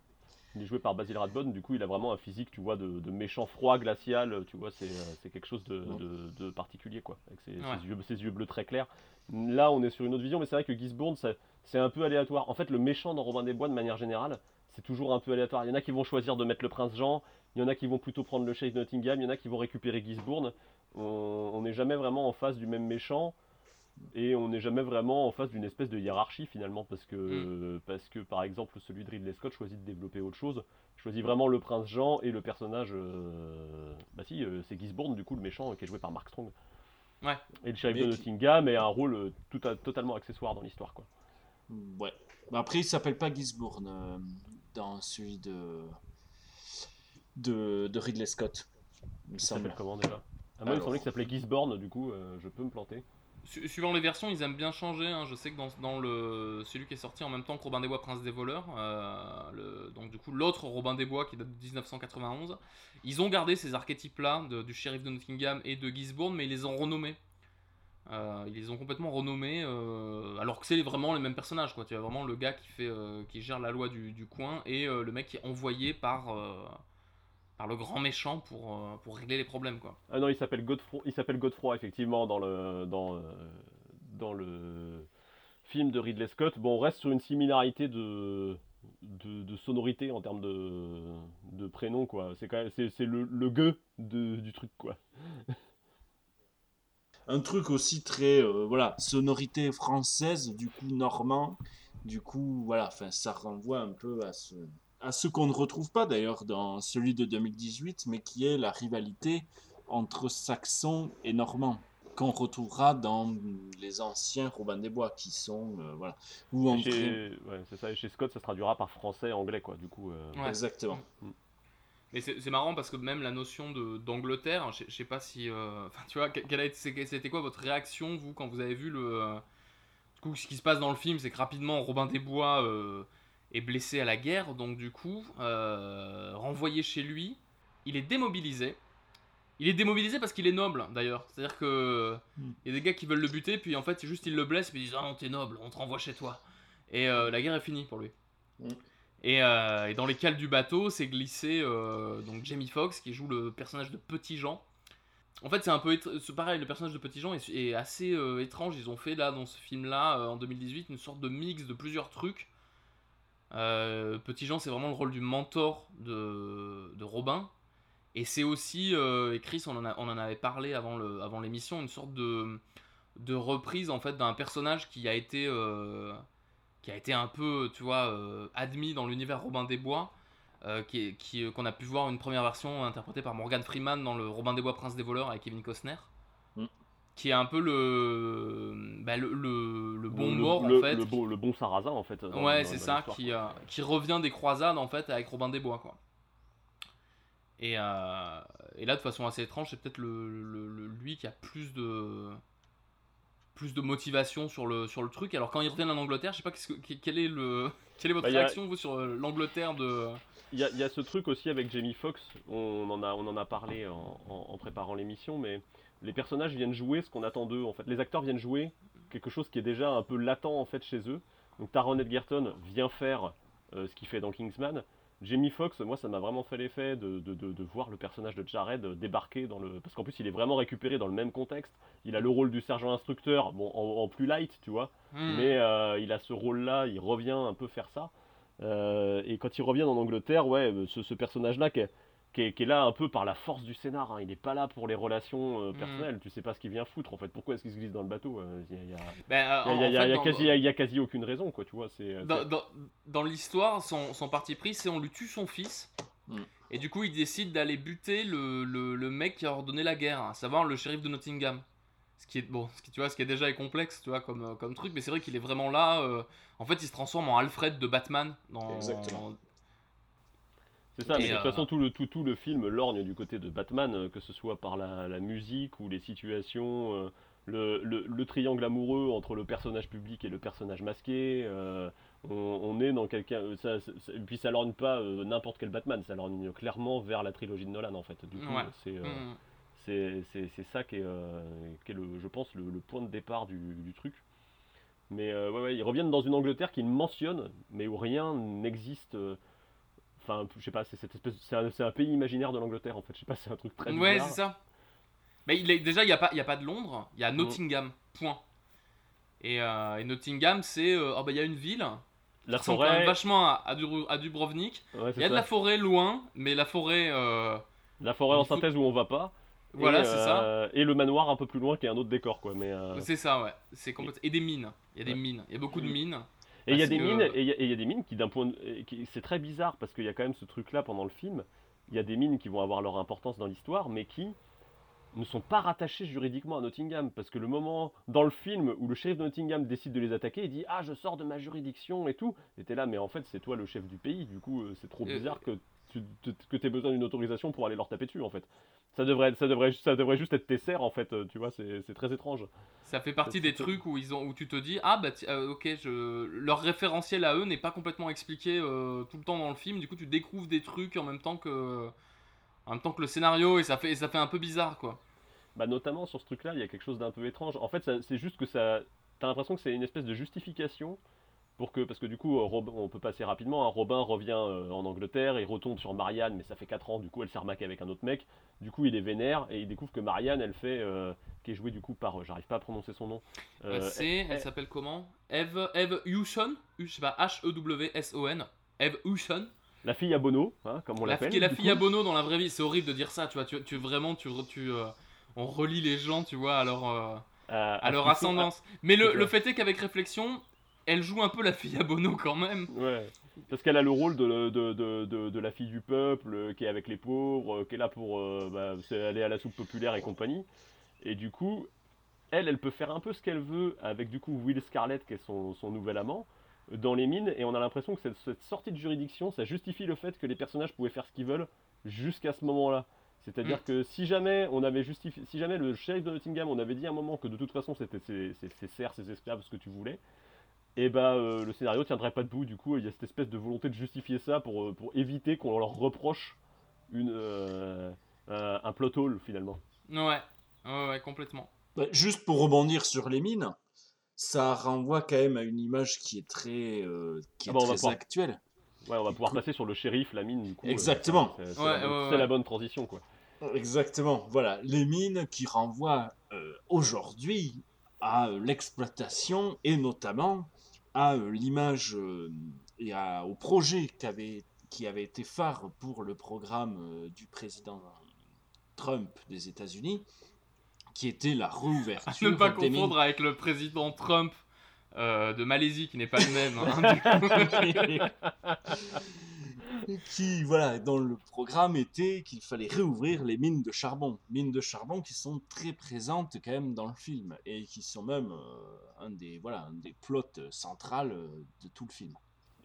Speaker 8: Il est joué par Basil Radbone, du coup il a vraiment un physique, tu vois, de, de méchant froid glacial, tu vois, c'est euh, c'est quelque chose de, de- de particulier, quoi, avec ses,
Speaker 9: Ouais.
Speaker 8: ses yeux, ses yeux bleus très clairs. Là, on est sur une autre vision, mais c'est vrai que Gisborne, ça- c'est un peu aléatoire. En fait, le méchant dans Robin des Bois, de manière générale, c'est toujours un peu aléatoire. Il y en a qui vont choisir de mettre le prince Jean, il y en a qui vont plutôt prendre le shérif de Nottingham, il y en a qui vont récupérer Gisborne. On n'est jamais vraiment en face du même méchant. Et on n'est jamais vraiment en face d'une espèce de hiérarchie finalement, parce que, parce que par exemple celui de Ridley Scott choisit de développer autre chose, choisit vraiment le prince Jean et le personnage, euh, bah si, euh, c'est Gisborne du coup le méchant euh, qui est joué par Mark Strong.
Speaker 9: Ouais.
Speaker 8: Et le shérif de
Speaker 1: qui-
Speaker 8: Nottingham est un rôle tout à- totalement accessoire dans l'histoire quoi.
Speaker 1: Ouais. Après, il s'appelle pas Gisborne euh, dans celui de... de de Ridley Scott. Il
Speaker 8: s'appelle comment déjà? Ah, moi il semblait qu'il s'appelait Gisborne, du coup euh, je peux me planter.
Speaker 9: Su- Suivant les versions, ils aiment bien changer. hein. Je sais que dans, dans le celui qui est sorti en même temps que Robin des Bois, Prince des voleurs, euh, le- donc du coup l'autre Robin des Bois qui date de 1991, ils ont gardé ces archétypes-là de- du shérif de Nottingham et de Gisborne, mais ils les ont renommés. Euh, ils les ont complètement renommés, euh, alors que c'est vraiment les mêmes personnages. Quoi. Tu as vraiment le gars qui fait, euh, qui gère la loi du, coin et le mec qui est envoyé par par le grand méchant pour pour régler les problèmes. Quoi.
Speaker 8: Ah non, il s'appelle Godefroy, Godefroy effectivement dans le dans dans le film de Ridley Scott. Bon, on reste sur une similarité de de, sonorité en termes de de prénom quoi. C'est c'est, le le gueux du truc quoi.
Speaker 1: un truc aussi très euh, voilà sonorité française du coup normand du coup voilà enfin ça renvoie un peu à ce à ce qu'on ne retrouve pas d'ailleurs dans celui de 2018 mais qui est la rivalité entre saxons et normands qu'on retrouvera dans les anciens Robin des Bois qui sont euh, voilà ou en
Speaker 8: Et chez, ouais, c'est ça. Et chez Scott, ça se traduira par français, anglais quoi. Du coup. euh,
Speaker 9: Ouais.
Speaker 1: exactement
Speaker 9: Mais c'est marrant parce que même la notion de- d'Angleterre, je sais- je sais pas si. euh, Enfin, tu vois, que- quelle a été- c'était quoi votre réaction, vous, quand vous avez vu le. euh, Du coup, ce qui se passe dans le film, c'est que rapidement, Robin des Bois euh, est blessé à la guerre, donc du coup, euh, renvoyé chez lui, il est démobilisé. Il est démobilisé parce qu'il est noble, d'ailleurs. C'est-à-dire que.
Speaker 1: Hmm.
Speaker 9: Il y a des gars qui veulent le buter, puis en fait, c'est juste ils le blessent, puis ils disent Ah non, t'es noble, on te renvoie chez toi. Et euh, la guerre est finie pour lui.
Speaker 1: Mm.
Speaker 9: Et, euh, et dans les cales du bateau, c'est glissé euh, donc Jamie Foxx qui joue le personnage de Petit Jean. En fait, c'est un peu c'est pareil, le personnage de Petit Jean est, assez euh, étrange. Ils ont fait là dans ce film-là en 2018 une sorte de mix de plusieurs trucs. Petit Jean, c'est vraiment le rôle du mentor de, Robin. Et c'est aussi, et Chris, on en, avait parlé avant le- avant l'émission, une sorte de, de reprise en fait d'un personnage qui a été qui a été un peu, tu vois, euh, admis dans l'univers Robin des Bois, euh, qui qui, euh, qu'on a pu voir une première version interprétée par Morgan Freeman dans le Robin des Bois Prince des voleurs avec Kevin Costner,
Speaker 1: Mm.
Speaker 9: qui est un peu le bah, le, le, le bon
Speaker 8: le,
Speaker 9: mort
Speaker 8: le-
Speaker 9: en fait.
Speaker 8: le bon, le bon sarrasin en fait. dans-
Speaker 9: ouais,
Speaker 8: dans-
Speaker 9: c'est
Speaker 8: dans
Speaker 9: ça, qui, qui revient des croisades en fait avec Robin des Bois quoi. Et, euh, et là, de façon assez étrange, c'est peut-être le, le- le- lui qui a plus de plus de motivation sur le, sur le truc. Alors quand ils reviennent en Angleterre, je sais pas que- quelle est le quelle est votre
Speaker 8: Bah, a-
Speaker 9: réaction vous sur euh, l'Angleterre de
Speaker 8: Il y, a- il y a ce truc aussi avec Jamie Foxx, on en a, on en a parlé en, en- en préparant l'émission, mais les personnages viennent jouer ce qu'on attend d'eux. En fait, les acteurs viennent jouer quelque chose qui est déjà un peu latent en fait chez eux. Donc Taron Edgerton vient faire euh, ce qu'il fait dans Kingsman. Jamie Foxx, moi ça m'a vraiment fait l'effet de, de- de- de voir le personnage de Jared débarquer dans le... Parce qu'en plus il est vraiment récupéré dans le même contexte. Il a le rôle du sergent instructeur, bon en, en plus light, tu vois.
Speaker 9: Hmm.
Speaker 8: Mais euh, il a ce rôle-là, il revient un peu faire ça. Euh, et quand il revient en Angleterre, ouais, euh, ce, ce personnage-là qui est, qui, est, qui est là un peu par la force du scénar, hein. il n'est pas là pour les relations euh,
Speaker 9: Mm.
Speaker 8: personnelles, tu sais pas ce qu'il vient foutre en fait, pourquoi est-ce qu'il se glisse dans le bateau Il y a,
Speaker 9: dans-
Speaker 8: quasi, aucune raison, quoi, tu vois. c'est euh,
Speaker 9: dans, dans- dans l'histoire, son, son parti pris, c'est on lui tue son fils.
Speaker 1: Mm.
Speaker 9: Et du coup, il décide d'aller buter le, le, le mec qui a ordonné la guerre, à savoir le shérif de Nottingham. Ce qui est bon, ce qui, tu vois, ce qui est déjà est complexe, tu vois, comme, euh, comme truc, mais c'est vrai qu'il est vraiment là. euh, en fait, il se transforme en Alfred de Batman dans.
Speaker 1: Exactement.
Speaker 8: C'est ça, mais de toute
Speaker 9: euh,
Speaker 8: façon, tout le, tout, tout le film lorgne du côté de Batman, euh, que ce soit par la, la musique ou les situations, euh, le, le- le triangle amoureux entre le personnage public et le personnage masqué. on, on est dans quelqu'un. ça- ça- ça- et puis ça lorgne pas euh, n'importe quel Batman, ça lorgne clairement vers la trilogie de Nolan en fait. Du coup,
Speaker 9: Ouais.
Speaker 8: c'est. euh,
Speaker 9: Mm.
Speaker 8: c'est ça qui est, euh, qui est le, je pense, le, le point de départ du, du truc. Mais ouais, ouais, ils reviennent dans une Angleterre qu'ils mentionnent, mais où rien n'existe. Enfin, je sais pas, c'est cette espèce, c'est un, pays imaginaire de l'Angleterre en fait. Je sais pas, c'est un truc très
Speaker 9: Ouais, c'est ça. Mais il est, déjà, il n'y a, pas- il y a pas de Londres, il y a
Speaker 8: Mm.
Speaker 9: Nottingham, point. Et, euh, et Nottingham, c'est. euh, oh, bah, il y a une ville.
Speaker 8: La
Speaker 9: qui ressemble
Speaker 8: forêt-
Speaker 9: même vachement à, à, Du- à Dubrovnik. Il y a de
Speaker 8: ça.
Speaker 9: la forêt loin, mais la forêt. euh,
Speaker 8: La forêt en synthèse où on va pas.
Speaker 9: Voilà,
Speaker 8: et,
Speaker 9: c'est
Speaker 8: euh, Et le manoir un peu plus loin qui est un autre décor quoi. Mais
Speaker 9: C'est ça, ouais. C'est complète- Et des mines. Il y a des mines. Il y a beaucoup de mines.
Speaker 8: Et il y a
Speaker 9: Parce
Speaker 8: des mines, et il y a- y, des mines qui d'un point, de- qui- c'est très bizarre parce qu'il y a quand même ce truc-là pendant le film. Il y a des mines qui vont avoir leur importance dans l'histoire, mais qui ne sont pas rattachées juridiquement à Nottingham, parce que le moment dans le film où le shérif de Nottingham décide de les attaquer, il dit ah je sors de ma juridiction et tout. Et t'es là, mais en fait c'est toi le chef du pays, du coup euh, c'est trop
Speaker 9: Euh,
Speaker 8: bizarre que tu que aies besoin d'une autorisation pour aller leur taper dessus en fait. Ça devrait, ça devrait, ça devrait juste être tes serfs en fait, tu vois, c'est très étrange.
Speaker 9: Ça fait partie des trucs où, ils ont, où tu te dis Ah, bah euh, ok, je... leur référentiel à eux n'est pas complètement expliqué euh, tout le temps dans le film. Du coup, tu découvres des trucs en même temps que, en même temps que le scénario et ça fait, et ça fait un peu bizarre quoi.
Speaker 8: Bah notamment sur ce truc-là, il y a quelque chose d'un peu étrange. En fait, c'est juste que ça, t'as l'impression que c'est une espèce de justification pour que, parce que du coup, euh, on peut passer rapidement. hein. Robin revient euh, en Angleterre, il retombe sur Marianne, mais ça fait 4 ans. Du coup, elle s'est remaquée avec un autre mec. Du coup, il est vénère et il découvre que Marianne, elle fait, euh, qui est jouée du coup par, euh, j'arrive pas à prononcer son nom.
Speaker 9: C'est, elle,
Speaker 8: elle-
Speaker 9: s'appelle comment? Eve, Eve Hewson Je sais pas, H-E-W-S-O-N. Eve Hewson.
Speaker 8: la fille à Bono, hein, comme on
Speaker 9: La,
Speaker 8: l'appelle.
Speaker 9: la
Speaker 8: du
Speaker 9: fille
Speaker 8: coup.
Speaker 9: à Bono dans la vraie vie. C'est horrible de dire ça, tu vois. Tu, tu vraiment, tu, on relie les gens, tu vois, à leur, euh,
Speaker 8: À-
Speaker 9: ascendance. Mais le, le fait est qu'avec réflexion, elle joue un peu la fille à Bono quand même.
Speaker 8: Ouais, parce qu'elle a le rôle de, de, de, de, de la fille du peuple, euh, qui est avec les pauvres, euh, qui est là pour euh, bah, aller à la soupe populaire et compagnie. Et du coup, elle, elle peut faire un peu ce qu'elle veut avec du coup Will Scarlett, qui est son, son nouvel amant, dans les mines. Et on a l'impression que cette, cette sortie de juridiction, ça justifie le fait que les personnages pouvaient faire ce qu'ils veulent jusqu'à ce moment-là. C'est-à dire
Speaker 9: Mm.
Speaker 8: que si jamais on avait justifié, si jamais le shérif de Nottingham, on avait dit à un moment que de toute façon c'était ses serfs, ses esclaves, ce que tu voulais, et bah euh, le scénario tiendrait pas debout. Du coup, il y a cette espèce de volonté de justifier ça pour, euh, pour éviter qu'on leur reproche une, euh, un, un plot hole finalement.
Speaker 9: Ouais, ouais, ouais, complètement.
Speaker 1: Bah, juste pour rebondir sur les mines, ça renvoie quand même à une image qui est très, euh, qui est
Speaker 8: Ah bah, on va
Speaker 1: très
Speaker 8: pouvoir-
Speaker 1: actuelle.
Speaker 8: Ouais, on va pouvoir passer sur le shérif, la mine, du coup.
Speaker 1: Exactement.
Speaker 8: c'est c'est
Speaker 9: Ouais,
Speaker 8: la, bonne-
Speaker 9: ouais,
Speaker 8: c'est
Speaker 9: ouais.
Speaker 8: la bonne transition, quoi.
Speaker 1: Exactement, voilà, les mines qui renvoient euh, aujourd'hui à l'exploitation et notamment à euh, l'image euh, et à- au projet qui avait, qui avait été phare pour le programme euh, du président Trump des États-Unis, qui était la
Speaker 9: À
Speaker 1: réouverture
Speaker 9: ne pas confondre avec le président Trump euh, de Malaisie qui n'est pas le même. hein.
Speaker 1: qui, voilà, dont le programme était qu'il fallait réouvrir les mines de charbon. Mines de charbon qui sont très présentes quand même dans le film et qui sont même euh, un, des, voilà, des plots centrales euh, de tout le film.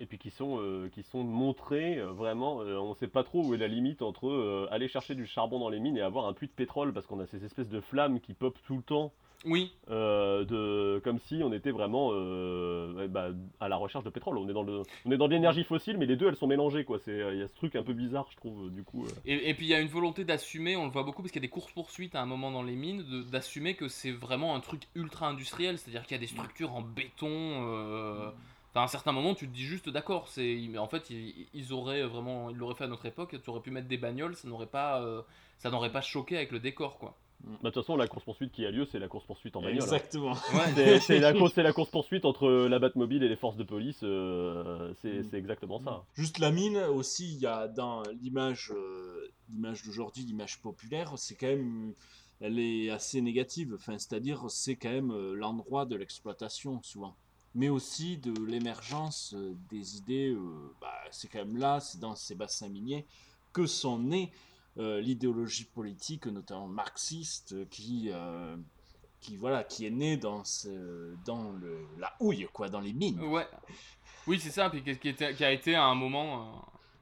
Speaker 8: Et puis qui sont, euh, qui sont montrés euh, vraiment, on sait pas trop où est la limite entre aller chercher du charbon dans les mines et avoir un puits de pétrole parce qu'on a ces espèces de flammes qui popent tout le temps
Speaker 9: Oui.
Speaker 8: Euh, de, comme si on était vraiment euh, ouais, bah, à la recherche de pétrole. On est dans le, on est dans l'énergie fossile, mais les deux elles sont mélangées quoi. C'est, il y a ce truc un peu bizarre, je trouve. Du coup. euh.
Speaker 9: Et, et puis il y a une volonté d'assumer, on le voit beaucoup parce qu'il y a des courses poursuites à un moment dans les mines, de- d'assumer que c'est vraiment un truc ultra industriel, c'est-à-dire qu'il y a des structures en béton. euh, Enfin, à un certain moment, tu te dis juste d'accord. C'est, mais en fait, ils, ils auraient vraiment, ils l'auraient fait à notre époque. Tu aurais pu mettre des bagnoles, ça n'aurait pas, euh, ça n'aurait pas choqué avec le décor, quoi.
Speaker 8: Bah, De toute façon, la course poursuite qui a lieu, c'est la course poursuite en bagnole. hein.
Speaker 1: Exactement.
Speaker 9: Ouais.
Speaker 8: C'est, la course, c'est la course poursuite entre la Batmobile et les forces de police. euh, c'est, c'est exactement ça.
Speaker 1: Juste la mine aussi, il y a dans l'image, euh, l'image d'aujourd'hui, l'image populaire, c'est quand même, elle est assez négative. Enfin, c'est-à-dire, c'est quand même euh, l'endroit de l'exploitation souvent, mais aussi de l'émergence euh, des idées. euh, bah, c'est quand même là, c'est dans ces bassins miniers que sont nées euh, l'idéologie politique, notamment marxiste, euh, qui euh, qui voilà, qui est née dans ce, dans le, la houille, quoi, dans les mines.
Speaker 9: Ouais. Oui, c'est ça, puis qui, était- qui a été à un moment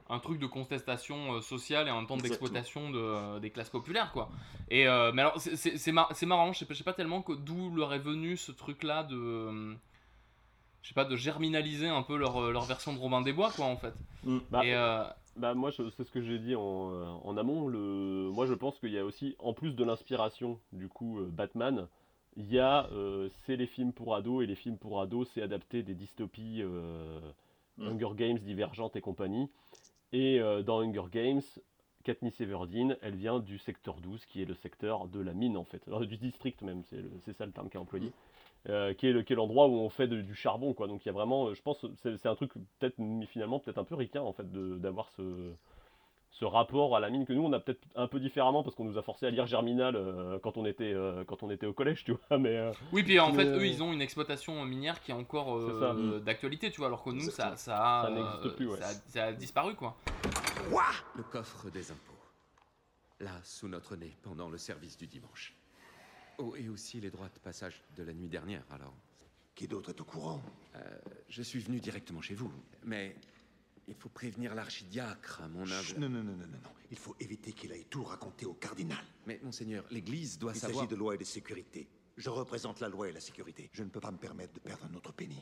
Speaker 9: euh, un truc de contestation euh, sociale et en même temps d'exploitation de, euh, des classes populaires, quoi. Et euh, mais alors, c'est- mar- marrant, je sais pas, je sais pas tellement d'où leur est venu ce truc-là de. euh, je sais pas, de germinaliser un peu leur, euh, leur version de Robin des Bois, quoi, en fait.
Speaker 8: Bah,
Speaker 9: Et, euh,
Speaker 8: bah, moi, c'est ce que j'ai dit en, euh, en amont. Le... Moi, je pense qu'il y a aussi, en plus de l'inspiration du coup euh, Batman, il y a, euh, c'est les films pour ados, et les films pour ados, c'est adapté des dystopies euh,
Speaker 1: Mm.
Speaker 8: Hunger Games, Divergente et compagnie. Et euh, dans Hunger Games, Katniss Everdeen, elle vient du secteur 12, qui est le secteur de la mine en fait, Alors, du district même, c'est ça le terme qui est employé. Euh, qui est le- qui est l'endroit où on fait de- du charbon quoi donc il y a vraiment euh, je pense c'est c'est un truc peut-être mais finalement peut-être un peu ricain en fait de- d'avoir ce ce rapport à la mine que nous on a peut-être un peu différemment parce qu'on nous a forcé à lire Germinal euh, quand on était euh, quand on était au collège tu vois mais euh,
Speaker 9: Oui, puis en fait, eux, ils ont une exploitation minière qui est encore euh, euh, d'actualité, tu vois, alors que nous, ça,
Speaker 1: Exactement.
Speaker 9: ça, a,
Speaker 8: Ça n'existe
Speaker 9: euh,
Speaker 8: plus, ouais.
Speaker 9: ça, a, ça a disparu, quoi?
Speaker 11: Le coffre des impôts. Là, sous notre nez, pendant le service du dimanche. Oh, et aussi les droits de passage de la nuit dernière, alors.
Speaker 12: Qui d'autre est au courant?
Speaker 11: Euh, je suis venu directement chez vous, mais il faut prévenir l'archidiacre, à mon avis.
Speaker 12: Non, non, non, non, non, non. Il faut éviter qu'il aille tout raconter au cardinal.
Speaker 11: Mais monseigneur, l'Église doit
Speaker 12: Il
Speaker 11: savoir.
Speaker 12: s'agit de loi et de sécurité. Je représente la loi et la sécurité. Je ne peux pas me permettre de perdre un autre penny.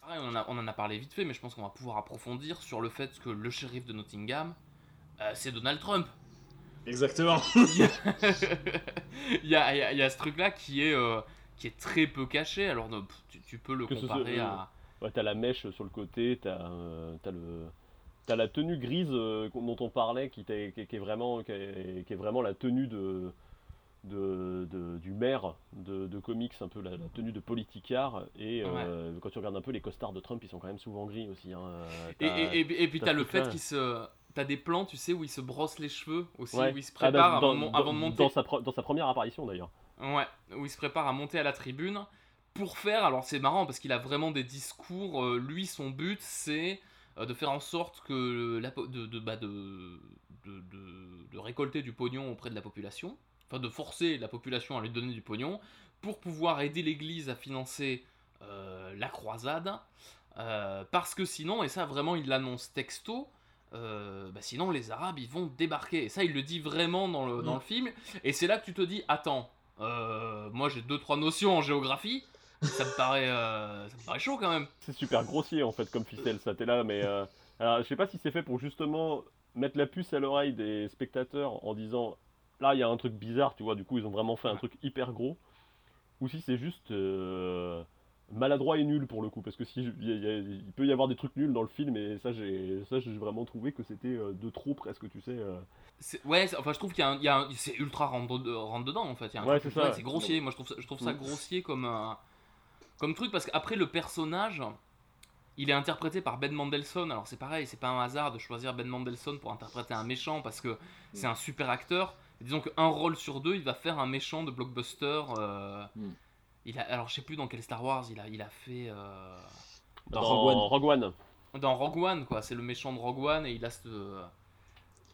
Speaker 9: Pareil, on en, a, on en a parlé vite fait, mais je pense qu'on va pouvoir approfondir sur le fait que le shérif de Nottingham, euh, c'est Donald Trump.
Speaker 1: Exactement.
Speaker 9: il, y a, y y ce truc-là qui est, euh, qui est très peu caché. Alors, non, tu, tu peux le
Speaker 8: que soit-
Speaker 9: comparer
Speaker 8: euh,
Speaker 9: à.
Speaker 8: ouais, t'as la mèche sur le côté t'as euh, t'as le t'as la tenue grise euh, dont on parlait qui, t'est- qui- qui est vraiment qui est, qui est vraiment la tenue de de, de- du maire de, de comics, un peu la, la tenue de politicard, et euh, quand tu regardes un peu les costards de Trump, ils sont quand même souvent gris aussi. hein.
Speaker 9: Et,
Speaker 8: T'as-
Speaker 9: et, et, et puis,
Speaker 8: t'as
Speaker 9: le fait
Speaker 8: truc-là.
Speaker 9: qu'il se. T'as des plans, tu sais, où il se brosse les cheveux aussi,
Speaker 8: Ouais.
Speaker 9: où il se
Speaker 8: Ah bah,
Speaker 9: prépare
Speaker 8: dans,
Speaker 9: avant, de mon-
Speaker 8: dans-
Speaker 9: avant de monter.
Speaker 8: dans sa, pre- dans sa première apparition d'ailleurs.
Speaker 9: Ouais, où il se prépare à monter à la tribune pour faire. Alors c'est marrant parce qu'il a vraiment des discours. euh, lui, son but, c'est euh, de faire en sorte que la, po- de, de, bah, de, de, de- de récolter du pognon auprès de la population. Enfin, de forcer la population à lui donner du pognon pour pouvoir aider l'Église à financer euh, la croisade. Euh, parce que sinon, et ça vraiment il l'annonce texto, euh, bah sinon les Arabes ils vont débarquer. Et ça il le dit vraiment dans le, dans
Speaker 1: Mm.
Speaker 9: le film. Et c'est là que tu te dis, attends, euh, moi j'ai deux trois notions en géographie, ça me paraît, euh, ça me paraît chaud quand même.
Speaker 8: C'est super grossier en fait comme ficelle, ça t'es là, mais alors, je sais pas si c'est fait pour justement mettre la puce à l'oreille des spectateurs en disant là il y a un truc bizarre, tu vois, du coup ils ont vraiment fait un truc hyper gros, ou si c'est juste maladroit et nul pour le coup, parce que si il, y a- il y a- il peut y avoir des trucs nuls dans le film et ça j'ai ça j'ai vraiment trouvé que c'était euh, de trop presque, tu sais. euh.
Speaker 9: C'est- Ouais, enfin je trouve qu'il y a, un- il y a un- c'est ultra rentre, rentre dedans en fait. Il y a un
Speaker 8: Ouais,
Speaker 9: truc-
Speaker 8: c'est ça.
Speaker 9: c'est grossier. Moi je trouve ça, je trouve ça
Speaker 8: Mm.
Speaker 9: grossier comme un- comme truc parce qu'après le personnage, il est interprété par Ben Mendelsohn. Alors c'est pareil, c'est pas un hasard de choisir Ben Mendelsohn pour interpréter un méchant parce que c'est un super acteur. Et disons qu'un rôle sur deux, il va faire un méchant de blockbuster. euh,
Speaker 1: Mm.
Speaker 9: Il a, alors je sais plus dans quel Star Wars il a, il a fait. euh,
Speaker 1: Dans
Speaker 8: Dans
Speaker 1: Rogue One.
Speaker 8: Rogue One.
Speaker 9: dans Rogue One, quoi. C'est le méchant de Rogue One et il a ce,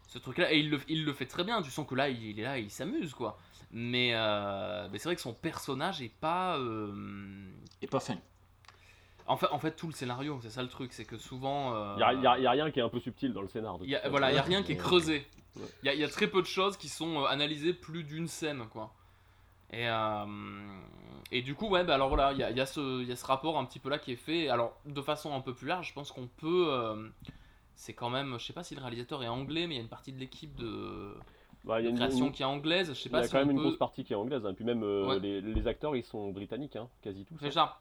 Speaker 9: ce truc-là. Et il le, il le fait très bien. Tu sens que là, il, il est là, il s'amuse, quoi. Mais, euh, mais c'est vrai que son personnage est pas. euh,
Speaker 1: Et pas fin.
Speaker 9: En fait, en fait, tout le scénario, c'est ça le truc, c'est que souvent. euh,
Speaker 8: Il y a, y a- rien qui est un peu subtil dans le scénar. de
Speaker 9: il y a- voilà, il y a rien qui est creusé.
Speaker 8: Ouais.
Speaker 9: Il y, a- il y a très peu de choses qui sont euh, analysées plus d'une scène, quoi. Et, euh, et du coup, ouais, bah alors voilà, il y a, y a y a ce rapport un petit peu là qui est fait. Alors, de façon un peu plus large, je pense qu'on peut. euh, c'est quand même. Je sais pas si le réalisateur est anglais, mais il y a une partie de l'équipe de,
Speaker 8: Bah, y a
Speaker 9: de
Speaker 8: une-
Speaker 9: création
Speaker 8: une-
Speaker 9: qui est anglaise. Je sais
Speaker 8: Il y
Speaker 9: pas
Speaker 8: a
Speaker 9: si
Speaker 8: quand même une grosse partie qui est anglaise, hein. puis même euh,
Speaker 9: Ouais.
Speaker 8: les, les acteurs ils sont britanniques, hein, quasi tous.
Speaker 9: C'est
Speaker 8: hein.
Speaker 9: ça.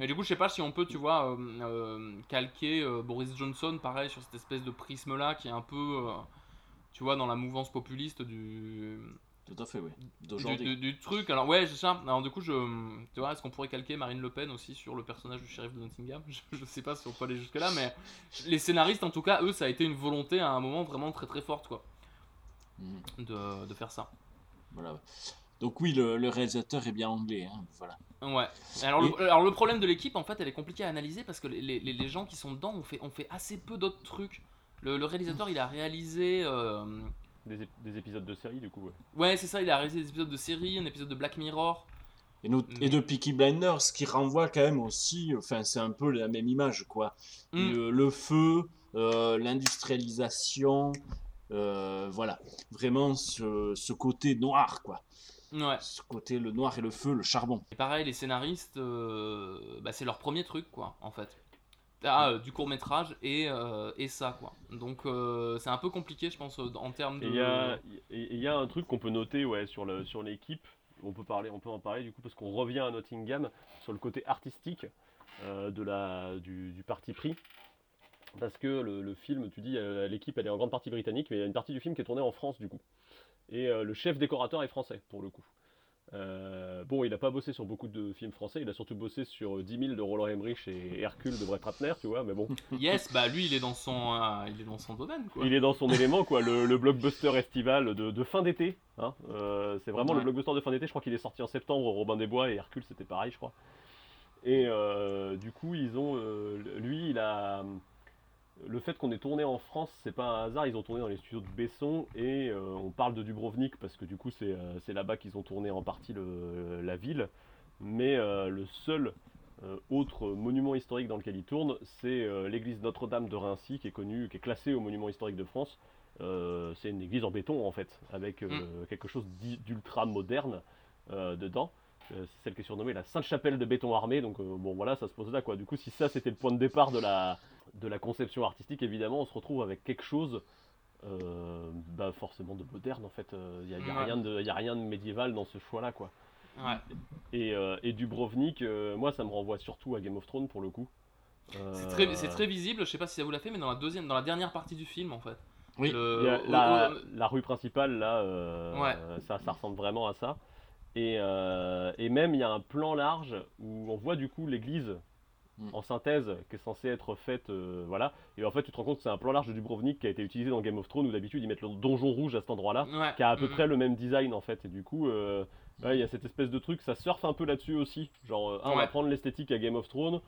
Speaker 9: Et du coup, je sais pas si on peut, tu vois, euh, euh, calquer Boris Johnson, pareil, sur cette espèce de prisme-là qui est un peu, tu vois, dans la mouvance populiste du.
Speaker 1: Tout à fait, oui.
Speaker 9: Du,
Speaker 1: D'aujourd'hui.
Speaker 9: du- du truc. Alors, ouais, c'est ça. Alors, du coup, je. Tu vois, est-ce qu'on pourrait calquer Marine Le Pen aussi sur le personnage du shérif de Nottingham? Je, je sais pas si on peut aller jusque-là, mais les scénaristes, en tout cas, eux, ça a été une volonté à un moment vraiment très très forte, quoi.
Speaker 1: Mhm.
Speaker 9: De, de faire ça.
Speaker 1: Voilà. Donc oui, le, le réalisateur est bien anglais. hein, Voilà.
Speaker 9: Ouais. Alors,
Speaker 1: Et-
Speaker 9: le, alors le problème de l'équipe, en fait, elle est compliquée à analyser parce que les, les- les gens qui sont dedans ont fait, ont fait assez peu d'autres trucs. Le, le réalisateur, il a réalisé. euh,
Speaker 8: Des, ép- des épisodes de série du coup. Ouais.
Speaker 9: Ouais, c'est ça, il a réalisé des épisodes de série, un épisode de Black Mirror.
Speaker 1: Et, nous- et de Peaky Blinders, ce qui renvoie quand même aussi, enfin c'est un peu la même image, quoi.
Speaker 9: Mm.
Speaker 1: Le, le feu, euh, l'industrialisation, euh, voilà. Vraiment ce, ce côté noir, quoi.
Speaker 9: Ouais.
Speaker 1: Ce côté, le noir et le feu, le charbon.
Speaker 9: Et pareil, les scénaristes, euh, bah, c'est leur premier truc, quoi, en fait. Ah, euh, du court métrage et, euh, et ça, quoi. Donc euh, c'est un peu compliqué, je pense, en termes de.
Speaker 8: Il y a, et- et il y a un truc qu'on peut noter ouais, sur le- sur l'équipe. On peut parler, on peut en parler du coup parce qu'on revient à Nottingham sur le côté artistique de la du, du parti pris. Parce que le, le film, tu dis, l'équipe elle est en grande partie britannique, mais il y a une partie du film qui est tournée en France du coup. Et le chef décorateur est français pour le coup. Euh, bon, il n'a pas bossé sur beaucoup de films français, il a surtout bossé sur euh, 10 000 de Roland Emmerich et Hercule de Brett Ratner, tu vois, mais bon.
Speaker 9: Yes, bah lui, il est dans son, euh, il est dans son domaine, quoi.
Speaker 8: Il est dans son élément, quoi, le, le blockbuster estival de, de fin d'été. Hein. Euh, c'est vraiment
Speaker 9: Ouais.
Speaker 8: le blockbuster de fin d'été. Je crois qu'il est sorti en septembre. Robin des Bois et Hercule, c'était pareil, je crois. Et euh, du coup, ils ont, euh, lui, il a le fait qu'on ait tourné en France, c'est pas un hasard. Ils ont tourné dans les studios de Besson et euh, on parle de Dubrovnik parce que du coup, c'est euh, là-bas qu'ils ont tourné en partie le- la ville. Mais euh, le seul autre monument historique dans lequel il tourne, c'est l'église Notre-Dame de Rincy, qui est connue, qui est classée au monument historique de France. C'est une église en béton en fait, avec euh, quelque chose d'ultra moderne dedans. C'est celle qui est surnommée la Sainte-Chapelle de béton armé. Donc bon voilà, ça se pose là quoi. Du coup, si ça c'était le point de départ de la, de la conception artistique, évidemment, on se retrouve avec quelque chose euh, bah, forcément de moderne en fait. Il n'y a, y a
Speaker 9: Ouais.
Speaker 8: rien de, y a rien de médiéval dans ce choix là quoi.
Speaker 9: Ouais.
Speaker 8: Et, euh, et Dubrovnik, euh, moi ça me renvoie surtout à Game of Thrones pour le coup.
Speaker 9: C'est très,
Speaker 8: Euh,
Speaker 9: c'est très visible, je sais pas si ça vous l'a fait, mais dans la deuxième, dans la dernière partie du film, en fait.
Speaker 1: Oui.
Speaker 9: Le-
Speaker 8: la, rue principale, là, euh,
Speaker 9: Ouais.
Speaker 8: ça, ça ressemble vraiment à ça. Et, euh, et même, il y a un plan large où on voit du coup l'église
Speaker 1: Mm.
Speaker 8: en synthèse qui est censée être faite. euh, voilà. Et en fait, tu te rends compte que c'est un plan large de Dubrovnik qui a été utilisé dans Game of Thrones où d'habitude ils mettent le donjon rouge à cet endroit-là,
Speaker 9: Ouais.
Speaker 8: qui a à peu
Speaker 9: Mhm.
Speaker 8: près le même design en fait. Et du coup, euh, ouais, il y a cette espèce de truc, ça surfe un peu là-dessus aussi. Genre, euh, ah, on va prendre l'esthétique à Game of Thrones.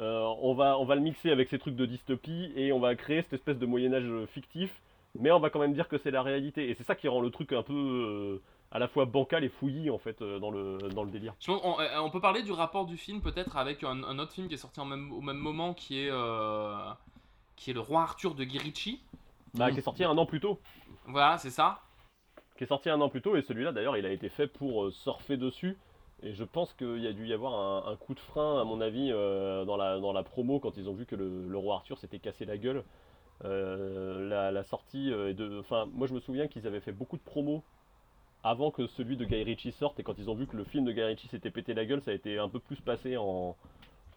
Speaker 8: on, va, on va le mixer avec ces trucs de dystopie et on va créer cette espèce de Moyen-Âge fictif mais on va quand même dire que c'est la réalité. Et c'est ça qui rend le truc un peu à la fois bancal et fouillis en fait euh, dans, le, dans le délire.
Speaker 9: Je pense- on, euh, on peut parler du rapport du film peut-être avec un, un autre film qui est sorti en même, au même moment qui est, euh, qui est Le Roi Arthur de Guy Ritchie.
Speaker 8: Bah, qui est sorti un an plus tôt.
Speaker 9: Voilà, c'est ça.
Speaker 8: Qui est sorti un an plus tôt et celui-là d'ailleurs il a été fait pour surfer dessus. Et je pense qu'il y a dû y avoir un, un coup de frein à mon avis euh, dans, la, dans la promo quand ils ont vu que le, le roi Arthur s'était cassé la gueule. Euh, la, la sortie de... Enfin moi je me souviens qu'ils avaient fait beaucoup de promos avant que celui de Guy Ritchie sorte et quand ils ont vu que le film de Guy Ritchie s'était pété la gueule ça a été un peu plus passé en,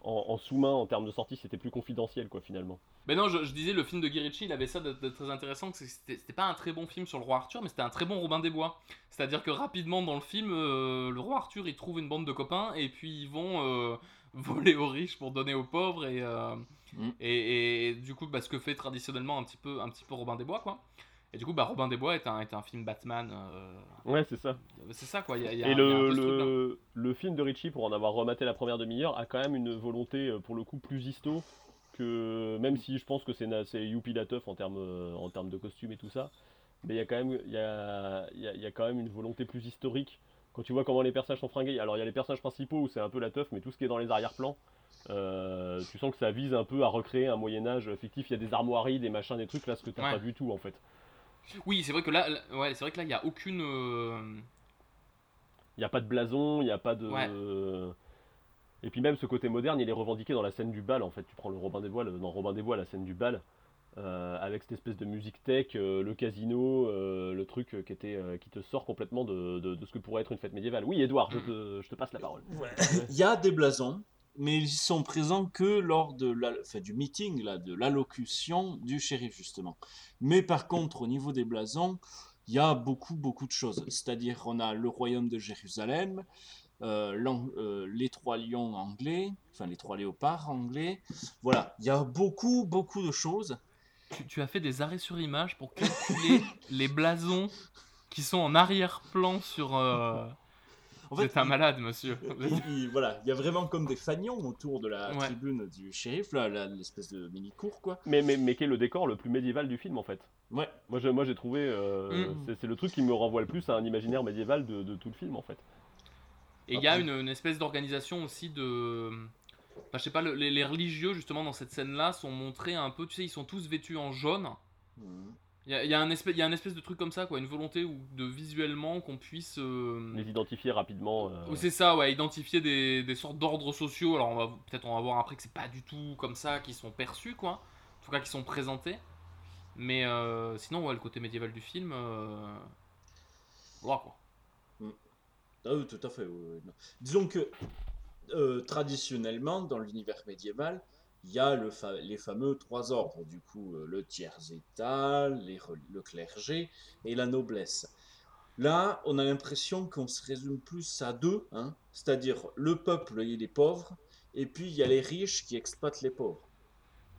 Speaker 8: en, en sous-main en termes de sortie c'était plus confidentiel quoi finalement.
Speaker 9: Mais non, je, je disais, le film de Guy Ritchie, il avait ça de, de très intéressant, que c'était c'était pas un très bon film sur le roi Arthur, mais c'était un très bon Robin des Bois. C'est-à-dire que rapidement dans le film, euh, le roi Arthur, il trouve une bande de copains, et puis ils vont euh, voler aux riches pour donner aux pauvres, et, euh,
Speaker 1: Mm.
Speaker 9: et, et du coup, bah, ce que fait traditionnellement un petit peu, un petit peu Robin des Bois, quoi. Et du coup, bah, Robin des Bois est un, est un film Batman. euh,
Speaker 8: Ouais c'est ça.
Speaker 9: C'est ça, quoi. il Y a, il y a-
Speaker 8: Et le, film de Ritchie, pour en avoir rematé la première demi-heure, a quand même une volonté euh, pour le coup plus histo que même si je pense que c'est youpi la teuf en termes euh, en termes de costumes et tout ça, mais il y a quand même y a, y a- il y a quand même une volonté plus historique quand tu vois comment les personnages sont fringués. Alors il y a les personnages principaux où c'est un peu la teuf, mais tout ce qui est dans les arrière-plans, euh, tu sens que ça vise un peu à recréer un Moyen Âge fictif. Il y a des armoiries, des machins, des trucs là, ce que t'as
Speaker 9: Ouais.
Speaker 8: pas du tout en fait.
Speaker 9: Oui, c'est vrai que là, là- ouais, c'est vrai que là, il y a aucune. euh,
Speaker 8: Il n'y a pas de blason, il n'y a pas de. Et puis même ce côté moderne, il est revendiqué dans la scène du bal. En fait, tu prends le Robin des Bois, le- dans Robin des Bois, la scène du bal, euh, avec cette espèce de musique tech, euh, le casino, euh, le truc qui était, euh, qui te sort complètement de, de- de ce que pourrait être une fête médiévale. Oui, Edouard, je te, je te passe la parole.
Speaker 1: Il y a des blasons, mais ils sont présents que lors de la, enfin, du meeting, là, de l'allocution du shérif, justement. Mais par contre, au niveau des blasons, il y a beaucoup, beaucoup de choses. C'est-à-dire, on a le royaume de Jérusalem, euh, euh, les trois lions anglais, enfin les trois léopards anglais. Voilà, il y a beaucoup, beaucoup de choses.
Speaker 9: Tu, tu as fait des arrêts sur image pour calculer les blasons qui sont en arrière-plan sur. euh,
Speaker 1: En
Speaker 9: Vous
Speaker 1: fait,
Speaker 9: êtes un malade, monsieur.
Speaker 1: Il- il- voilà, il y a vraiment comme des fanions autour de la
Speaker 9: Ouais.
Speaker 1: tribune du shérif, là, l'espèce de mini-cour, quoi.
Speaker 8: Mais, mais, mais qui est le décor le plus médiéval du film en fait?
Speaker 1: Ouais.
Speaker 8: Moi j'ai moi, j'ai trouvé. euh,
Speaker 9: Mm.
Speaker 8: c'est- C'est le truc qui me renvoie le plus à un imaginaire médiéval de, de tout le film en fait.
Speaker 9: Et il y a une, une espèce d'organisation aussi de. Enfin, je sais pas, le- les, les religieux, justement, dans cette scène-là, sont montrés un peu. Tu sais, ils sont tous vêtus en jaune.
Speaker 1: Mhm.
Speaker 9: Il y a, y a un espèce, il y a un espèce de truc comme ça, quoi. Une volonté de visuellement qu'on puisse. euh,
Speaker 8: Les identifier rapidement. euh,
Speaker 9: Ou C'est ça, ouais, identifier des, des sortes d'ordres sociaux. Alors, on va peut-être on va voir après que c'est pas du tout comme ça qu'ils sont perçus, quoi. En tout cas, qui sont présentés. Mais euh, sinon, ouais, le côté médiéval du film. Euh... Voilà, quoi.
Speaker 1: Ah oui, tout à fait. oui. Disons que euh, traditionnellement, dans l'univers médiéval, il y a le fa- les fameux trois ordres, du coup, euh, le tiers état, les le clergé et la noblesse. Là, on a l'impression qu'on se résume plus à deux, hein, c'est-à-dire le peuple et les pauvres, et puis il y a les riches qui exploitent les pauvres.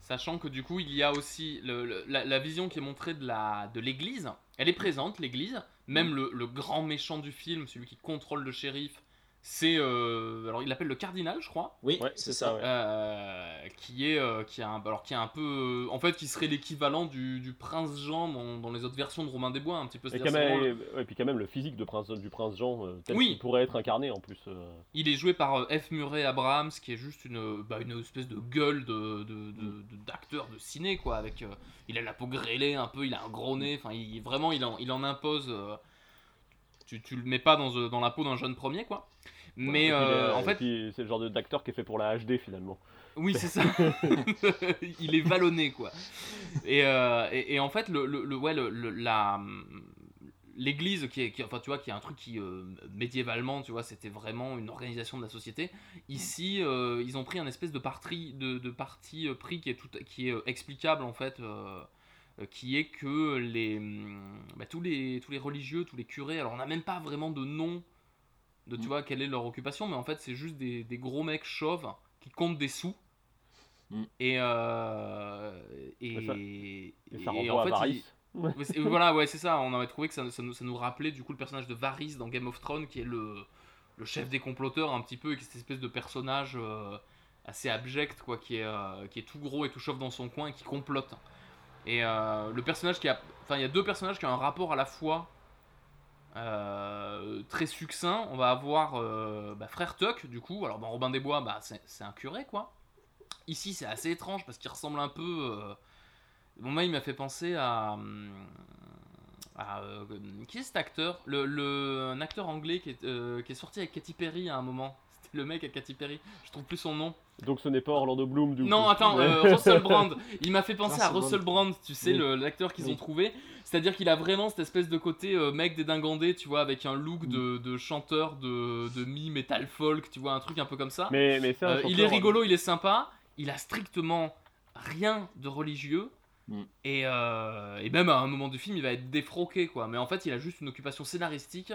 Speaker 9: Sachant que du coup, il y a aussi le- le- la, la vision qui est montrée de la de l'église. Elle est présente, l'église. Même le, le grand méchant du film, celui qui contrôle le shérif, c'est. euh, alors, il l'appelle le cardinal, je crois.
Speaker 1: Oui,
Speaker 8: Ouais,
Speaker 1: c'est ça.
Speaker 8: ouais.
Speaker 9: Euh, qui est euh, qui a un, alors qui est un peu euh, en fait qui serait l'équivalent du, du prince Jean dans, dans les autres versions de Romain des Bois un petit peu
Speaker 8: Et, quand puis quand même le physique de prince, du prince Jean, euh, tel
Speaker 9: Oui.
Speaker 8: qu'il pourrait être incarné en plus. euh.
Speaker 9: Il est joué par F. Murray Abrahams, qui est juste une, bah, une espèce de gueule de, de- de- de- d'acteur de, ciné, quoi. Avec, euh, il a la peau grêlée un peu, il a un gros nez, enfin, il, vraiment, il en, il en impose. euh, tu, tu le mets pas dans, dans la peau d'un jeune premier, quoi. Mais euh, en fait,
Speaker 8: c'est le genre d'acteur qui est fait pour la HD finalement.
Speaker 9: oui, c'est ça. il est vallonné, quoi. Et, euh, et, et en fait, le, le, le- ouais, le, la, l'église, qui est, qui, enfin, tu vois, qui est un truc qui, euh, médiévalement, tu vois, c'était vraiment une organisation de la société. Ici, euh, ils ont pris un espèce de parti, de, de parti euh, pris qui est, tout, qui est explicable, en fait. qui est que les, hum, bah, tous les tous les religieux, tous les curés, alors on n'a même pas vraiment de nom de tu
Speaker 1: Mm.
Speaker 9: vois quelle est leur occupation, mais en fait c'est juste des, des gros mecs chauves qui comptent des sous.
Speaker 1: Mm.
Speaker 9: Et, euh, et,
Speaker 8: Et ça-
Speaker 9: et
Speaker 8: ça
Speaker 9: en fait,
Speaker 8: Varys.
Speaker 9: il- Ouais, c'est- voilà, ouais, c'est ça. On avait trouvé que ça, ça nous, ça nous rappelait du coup le personnage de Varys dans Game of Thrones, qui est le, le chef des comploteurs un petit peu, et qui est cette espèce de personnage euh, assez abject, quoi, qui est, euh, qui est tout gros et tout chauve dans son coin et qui complote. Et euh, le personnage qui a, enfin, il y a deux personnages qui ont un rapport à la fois euh, très succinct. On va avoir euh, bah, frère Tuck, du coup. Alors dans Robin des Bois, bah, c'est un curé, quoi. Ici, c'est assez étrange parce qu'il ressemble un peu. euh, Bon, moi, il m'a fait penser à. hum, à, euh, qui est cet acteur? Le, Un acteur anglais qui est, qui est sorti avec Katy Perry à un moment. C'était le mec avec Katy Perry. Je trouve plus son nom.
Speaker 8: Donc ce n'est pas Orlando Bloom du
Speaker 9: Non,
Speaker 8: coup.
Speaker 9: attends, euh, Russell Brand. Il m'a fait penser à
Speaker 1: Russell
Speaker 9: Brand, tu sais,
Speaker 1: Oui.
Speaker 9: l'acteur qu'ils
Speaker 1: Oui.
Speaker 9: ont trouvé. C'est-à-dire qu'il a vraiment cette espèce de côté euh, mec dédingandé, tu vois, avec un look
Speaker 1: Mm.
Speaker 9: de, de chanteur de, de mi-metal folk, tu vois, un truc un peu comme ça.
Speaker 8: Mais, mais
Speaker 9: Euh, il est
Speaker 8: chanteur-
Speaker 9: rigolo, il est sympa. Il a strictement rien de religieux.
Speaker 1: Mm.
Speaker 9: Et, euh, et même à un moment du film, il va être défroqué, quoi. Mais en fait, il a juste une occupation scénaristique.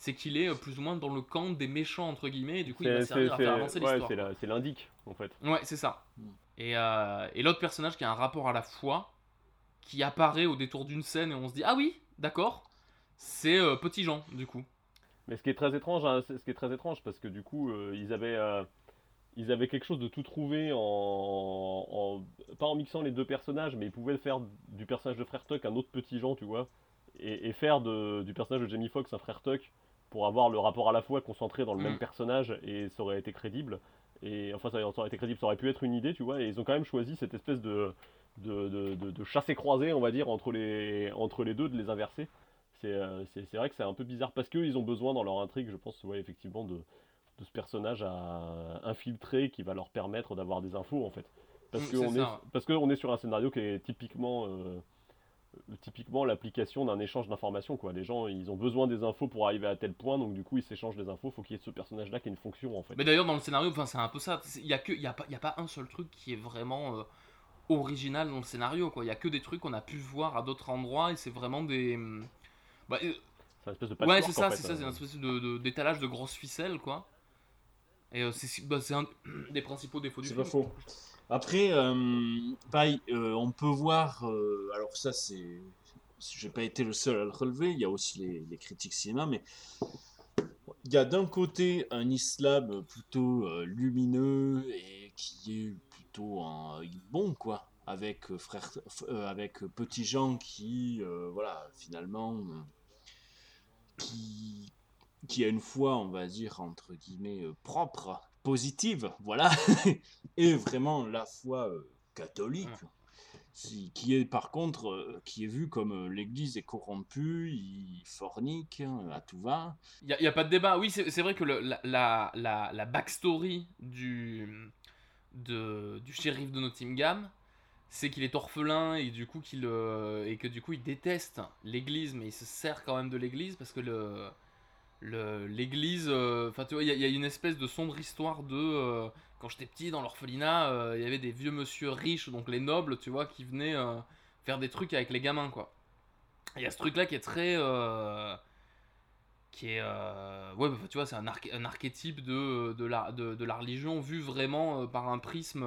Speaker 9: C'est qu'il est euh, plus ou moins dans le camp des méchants, entre guillemets. Et du coup, il va servir à
Speaker 8: c'est-
Speaker 9: faire avancer
Speaker 8: ouais,
Speaker 9: l'histoire.
Speaker 8: c'est l'indique en fait.
Speaker 9: Ouais, c'est ça.
Speaker 1: Mm.
Speaker 9: Et, euh, et l'autre personnage qui a un rapport à la foi, qui apparaît au détour d'une scène et on se dit Ah oui, d'accord, c'est euh, Petit Jean, du coup.
Speaker 8: Mais ce qui est très étrange, hein, c'est- ce qui est très étrange, parce que du coup, euh, ils avaient, euh, ils avaient quelque chose de tout trouvé en, en- pas en mixant les deux personnages, mais ils pouvaient faire du personnage de Frère Tuck un autre petit Jean, tu vois, et, et faire de- du personnage de Jamie Foxx un Frère Tuck pour avoir le rapport à la fois concentré dans le
Speaker 9: Mm.
Speaker 8: même personnage et ça aurait été crédible. Et enfin, ça, aurait été crédible, ça aurait pu être une idée, tu vois, et ils ont quand même choisi cette espèce de de, de, de, de chassé-croisé, on va dire, entre les, entre les deux, de les inverser. C'est euh, vrai que c'est un peu bizarre parce qu'ils ont besoin dans leur intrigue, je pense, ouais, effectivement, de, de ce personnage à infiltrer qui va leur permettre d'avoir des infos en fait. Parce
Speaker 9: Mm,
Speaker 8: qu'on est,
Speaker 9: ça.
Speaker 8: parce qu'on est sur un scénario qui est typiquement, euh, typiquement l'application d'un échange d'informations. Quoi. Les gens, ils ont besoin des infos pour arriver à tel point, donc du coup, ils s'échangent des infos. Faut qu'il y ait ce personnage-là qui ait une fonction en fait.
Speaker 9: Mais d'ailleurs, dans le scénario, enfin, c'est un peu ça. Il y a que, il y a pas, il y a pas un seul truc qui est vraiment euh, original dans le scénario. Quoi. Il y a que des trucs qu'on a pu voir à d'autres endroits et c'est vraiment des. hum, Bah, euh,
Speaker 8: C'est une espèce de
Speaker 9: ouais, c'est ça,
Speaker 8: en fait,
Speaker 9: c'est ça, c'est
Speaker 8: euh.
Speaker 9: une espèce de, de- d'étalage de grosses ficelles, quoi. Et euh, c'est, bah, c'est un des principaux défauts du
Speaker 1: C'est
Speaker 9: film.
Speaker 1: pas faux. Après, euh, euh, on peut voir. euh, alors, ça, c'est. J'ai pas été le seul à le relever. Il y a aussi les, critiques cinéma, mais il y a d'un côté un islam plutôt lumineux et qui est plutôt un bon, quoi. Avec frère, avec Petit Jean qui, voilà, finalement, qui, a une foi, on va dire, entre guillemets, propre, positive, voilà, et vraiment la foi euh, catholique, si- qui est par contre, euh, qui est vue comme euh, l'Église est corrompue, il fornique hein, à tout va.
Speaker 9: Il n'y a, pas de débat. Oui, c'est vrai que le- la, la, la, la backstory du, de, du shérif de Nottingham, c'est qu'il est orphelin et, du coup qu'il, et que du coup il déteste l'église, mais il se sert quand même de l'église parce que le- l'église. euh, Enfin, tu vois, il y, a- une espèce de sombre histoire de. euh, quand j'étais petit dans l'orphelinat, euh, il y avait des vieux monsieur riches, donc les nobles, tu vois, qui venaient faire des trucs avec les gamins, quoi. Il y a ce truc-là qui est très. qui est euh, ouais bah, tu vois c'est un, arch- un archétype de, de, la, de, la religion vu vraiment par un prisme